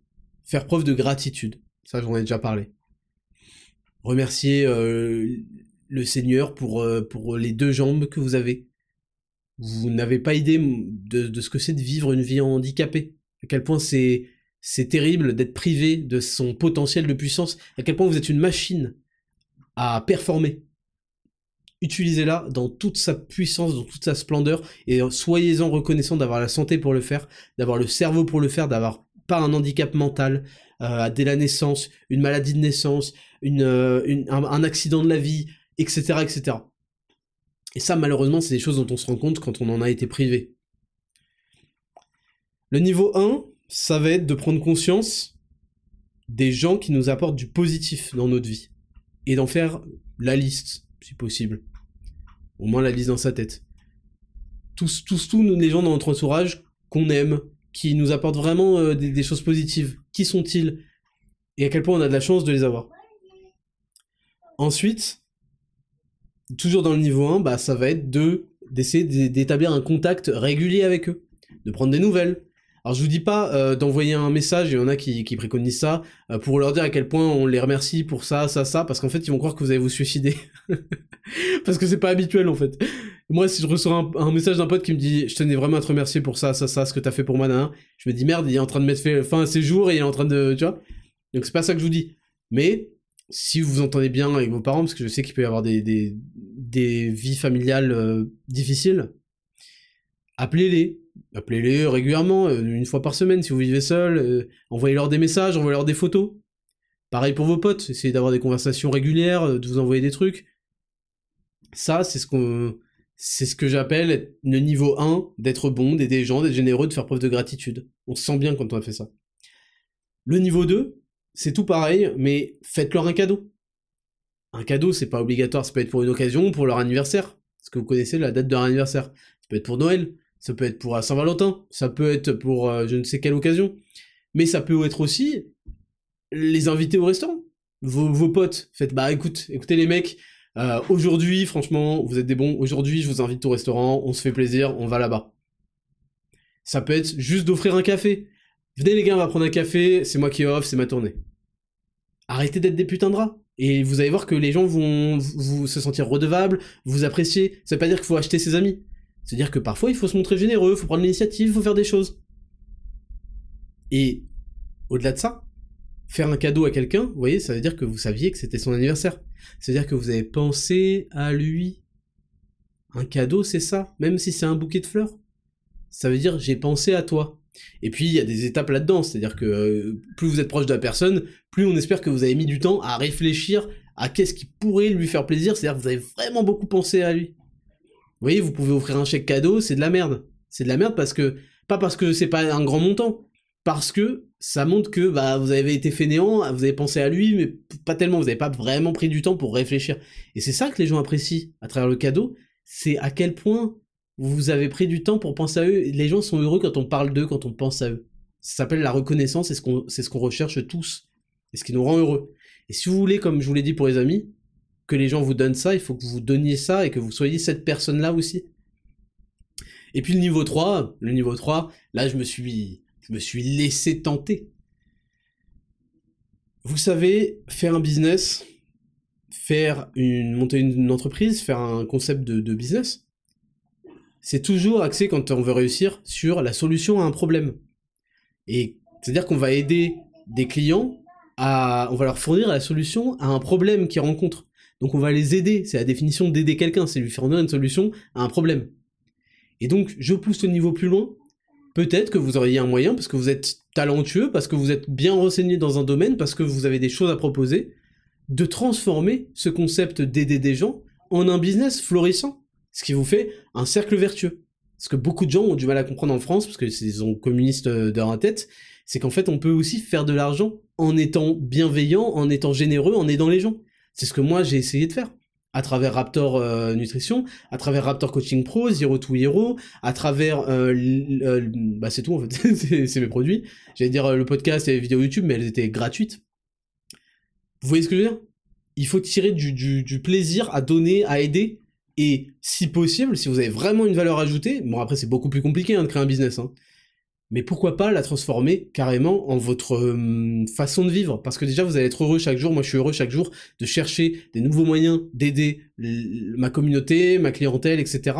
faire preuve de gratitude. Ça, j'en ai déjà parlé. Remercier euh, le Seigneur pour, euh, pour les deux jambes que vous avez. Vous n'avez pas idée de, de ce que c'est de vivre une vie handicapée. À quel point c'est c'est terrible d'être privé de son potentiel de puissance. À quel point vous êtes une machine à performer utilisez-la dans toute sa puissance, dans toute sa splendeur, et soyez-en reconnaissant d'avoir la santé pour le faire, d'avoir le cerveau pour le faire, d'avoir pas un handicap mental, euh, dès la naissance, une maladie de naissance, un, un, accident de la vie, etc., etc. Et ça, malheureusement, c'est des choses dont on se rend compte quand on en a été privé. Le niveau 1, ça va être de prendre conscience des gens qui nous apportent du positif dans notre vie. Et d'en faire la liste, si possible. Au moins la liste dans sa tête. Tous, tous, tous les gens dans notre entourage qu'on aime, qui nous apportent vraiment euh, des, choses positives. Qui sont-ils? Et à quel point on a de la chance de les avoir. Ensuite, toujours dans le niveau 1, bah, ça va être de d'essayer d'établir un contact régulier avec eux, de prendre des nouvelles, alors je vous dis pas euh, d'envoyer un message, il y en a qui, préconisent ça, euh, pour leur dire à quel point on les remercie pour ça, ça, ça, parce qu'en fait ils vont croire que vous allez vous suicider. parce que c'est pas habituel en fait. Moi si je reçois un, message d'un pote qui me dit je tenais vraiment à te remercier pour ça, ça, ça, ce que t'as fait pour moi, je me dis merde, il est en train de mettre fin à ses jours et il est en train de... Tu vois Donc c'est pas ça que je vous dis. Mais si vous vous entendez bien avec vos parents, parce que je sais qu'il peut y avoir des, des, des vies familiales euh, difficiles, appelez-les, appelez-les régulièrement, euh, une fois par semaine si vous vivez seul, euh, envoyez-leur des messages, envoyez-leur des photos. Pareil pour vos potes, essayez d'avoir des conversations régulières, euh, de vous envoyer des trucs. Ça, c'est ce qu'on c'est ce que j'appelle le niveau 1 d'être bon, d'aider les gens, d'être généreux, de faire preuve de gratitude. On se sent bien quand on a fait ça. Le niveau 2, c'est tout pareil, mais faites-leur un cadeau. Un cadeau, c'est pas obligatoire, ça peut être pour une occasion, pour leur anniversaire. Est-ce que vous connaissez la date de leur anniversaire Ça peut être pour Noël, ça peut être pour Saint-Valentin, ça peut être pour euh, je ne sais quelle occasion, mais ça peut être aussi les invités au restaurant. Vos, potes, faites bah écoute, écoutez les mecs, euh, aujourd'hui franchement vous êtes des bons, aujourd'hui je vous invite au restaurant, on se fait plaisir, on va là-bas. Ça peut être juste d'offrir un café. Venez les gars, on va prendre un café, c'est moi qui offre, c'est ma tournée. Arrêtez d'être des putains de rats. Et vous allez voir que les gens vont vous se sentir redevables, vous apprécier. Ça veut pas dire qu'il faut acheter ses amis. C'est-à-dire que parfois il faut se montrer généreux, il faut prendre l'initiative, il faut faire des choses. Et au-delà de ça, faire un cadeau à quelqu'un, vous voyez, ça veut dire que vous saviez que c'était son anniversaire. C'est-à-dire que vous avez pensé à lui. Un cadeau, c'est ça, même si c'est un bouquet de fleurs. Ça veut dire j'ai pensé à toi. Et puis il y a des étapes là-dedans, c'est-à-dire que euh, plus vous êtes proche de la personne, plus on espère que vous avez mis du temps à réfléchir à qu'est-ce qui pourrait lui faire plaisir, c'est-à-dire que vous avez vraiment beaucoup pensé à lui. Vous voyez, vous pouvez offrir un chèque cadeau, c'est de la merde. C'est de la merde parce que, pas parce que c'est pas un grand montant, parce que ça montre que bah, vous avez été fainéant, vous avez pensé à lui, mais pas tellement, vous n'avez pas vraiment pris du temps pour réfléchir. Et c'est ça que les gens apprécient à travers le cadeau, c'est à quel point vous avez pris du temps pour penser à eux. Les gens sont heureux quand on parle d'eux, quand on pense à eux. Ça s'appelle la reconnaissance, c'est ce qu'on ce qu'on recherche tous, et ce qui nous rend heureux. Et si vous voulez, comme je vous l'ai dit pour les amis, que les gens vous donnent ça, il faut que vous donniez ça et que vous soyez cette personne-là aussi. Et puis le niveau 3, le niveau 3, là je me suis, je me suis laissé tenter. Vous savez, faire un business, faire une, monter une entreprise, faire un concept de, business, c'est toujours axé quand on veut réussir sur la solution à un problème. Et c'est-à-dire qu'on va aider des clients à, on va leur fournir la solution à un problème qu'ils rencontrent. Donc on va les aider, c'est la définition d'aider quelqu'un, c'est lui fournir une solution à un problème. Et donc je pousse le niveau plus loin, peut-être que vous auriez un moyen, parce que vous êtes talentueux, parce que vous êtes bien renseigné dans un domaine, parce que vous avez des choses à proposer, de transformer ce concept d'aider des gens en un business florissant, ce qui vous fait un cercle vertueux. Ce que beaucoup de gens ont du mal à comprendre en France, parce qu'ils sont communistes dans la tête, c'est qu'en fait on peut aussi faire de l'argent en étant bienveillant, en étant généreux, en aidant les gens. C'est ce que moi j'ai essayé de faire. À travers Raptor euh, Nutrition, à travers Raptor Coaching Pro, Zero to Hero, à travers euh, euh, bah c'est tout en fait, c'est mes produits. J'allais dire le podcast et les vidéos YouTube, mais elles étaient gratuites. Vous voyez ce que je veux dire? Il faut tirer du, plaisir à donner, à aider, et si possible, si vous avez vraiment une valeur ajoutée, bon après c'est beaucoup plus compliqué hein, de créer un business, hein, mais pourquoi pas la transformer carrément en votre euh, façon de vivre? Parce que déjà, vous allez être heureux chaque jour, moi je suis heureux chaque jour de chercher des nouveaux moyens d'aider ma communauté, ma clientèle, etc.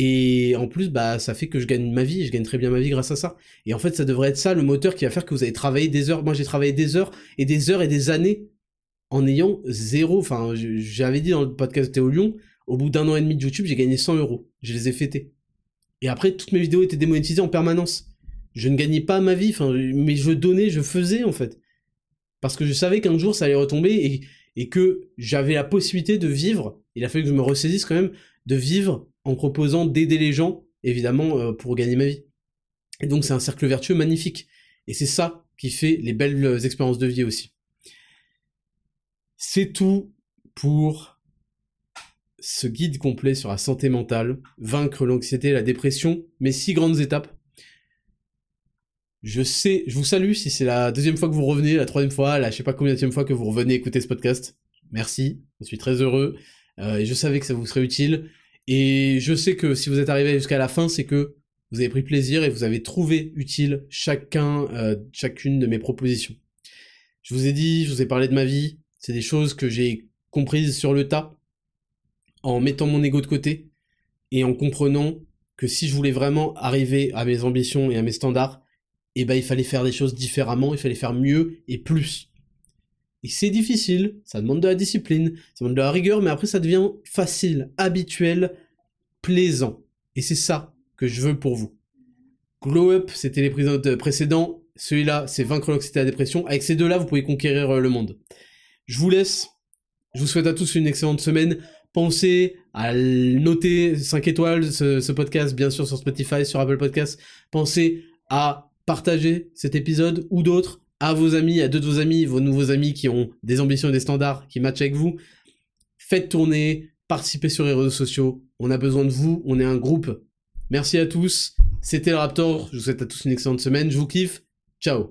Et en plus, bah, ça fait que je gagne ma vie, je gagne très bien ma vie grâce à ça. Et en fait, ça devrait être ça le moteur qui va faire que vous allez travailler des heures. Moi, j'ai travaillé des heures et des heures et des années en ayant zéro. Enfin, j'avais dit dans le podcast Théo Lyon, au bout d'un an et demi de YouTube, j'ai gagné 100 euros. Je les ai fêtés. Et après, toutes mes vidéos étaient démonétisées en permanence. je ne gagnais pas ma vie, mais je donnais, je faisais en fait. Parce que je savais qu'un jour ça allait retomber et, et que j'avais la possibilité de vivre, il a fallu que je me ressaisisse quand même, de vivre en proposant d'aider les gens, évidemment, euh, pour gagner ma vie. Et donc c'est un cercle vertueux magnifique. Et c'est ça qui fait les belles expériences de vie aussi. C'est tout pour ce guide complet sur la santé mentale, vaincre l'anxiété, la dépression, mes six grandes étapes. Je sais, je vous salue si c'est la deuxième fois que vous revenez, la troisième fois, la je sais pas combien de fois que vous revenez écouter ce podcast. Merci, je suis très heureux. Euh, et je savais que ça vous serait utile. Et je sais que si vous êtes arrivé jusqu'à la fin, c'est que vous avez pris plaisir et vous avez trouvé utile chacun, euh, chacune de mes propositions. Je vous ai dit, je vous ai parlé de ma vie, c'est des choses que j'ai comprises sur le tas, en mettant mon ego de côté et en comprenant que si je voulais vraiment arriver à mes ambitions et à mes standards, eh ben il fallait faire des choses différemment, il fallait faire mieux et plus. Et c'est difficile, ça demande de la discipline, ça demande de la rigueur, mais après ça devient facile, habituel, plaisant. Et c'est ça que je veux pour vous. Glow Up, c'était l'épisode précédent. Celui-là, c'est vaincre l'anxiété et la dépression. Avec ces deux-là, vous pouvez conquérir euh, le monde. Je vous laisse. Je vous souhaite à tous une excellente semaine. Pensez à noter 5 étoiles ce, podcast, bien sûr, sur Spotify, sur Apple Podcasts. Pensez à partager cet épisode ou d'autres à vos amis, à deux de vos amis, vos nouveaux amis qui ont des ambitions et des standards qui matchent avec vous. Faites tourner, participez sur les réseaux sociaux. On a besoin de vous, on est un groupe. Merci à tous. C'était le Raptor. Je vous souhaite à tous une excellente semaine. Je vous kiffe. Ciao.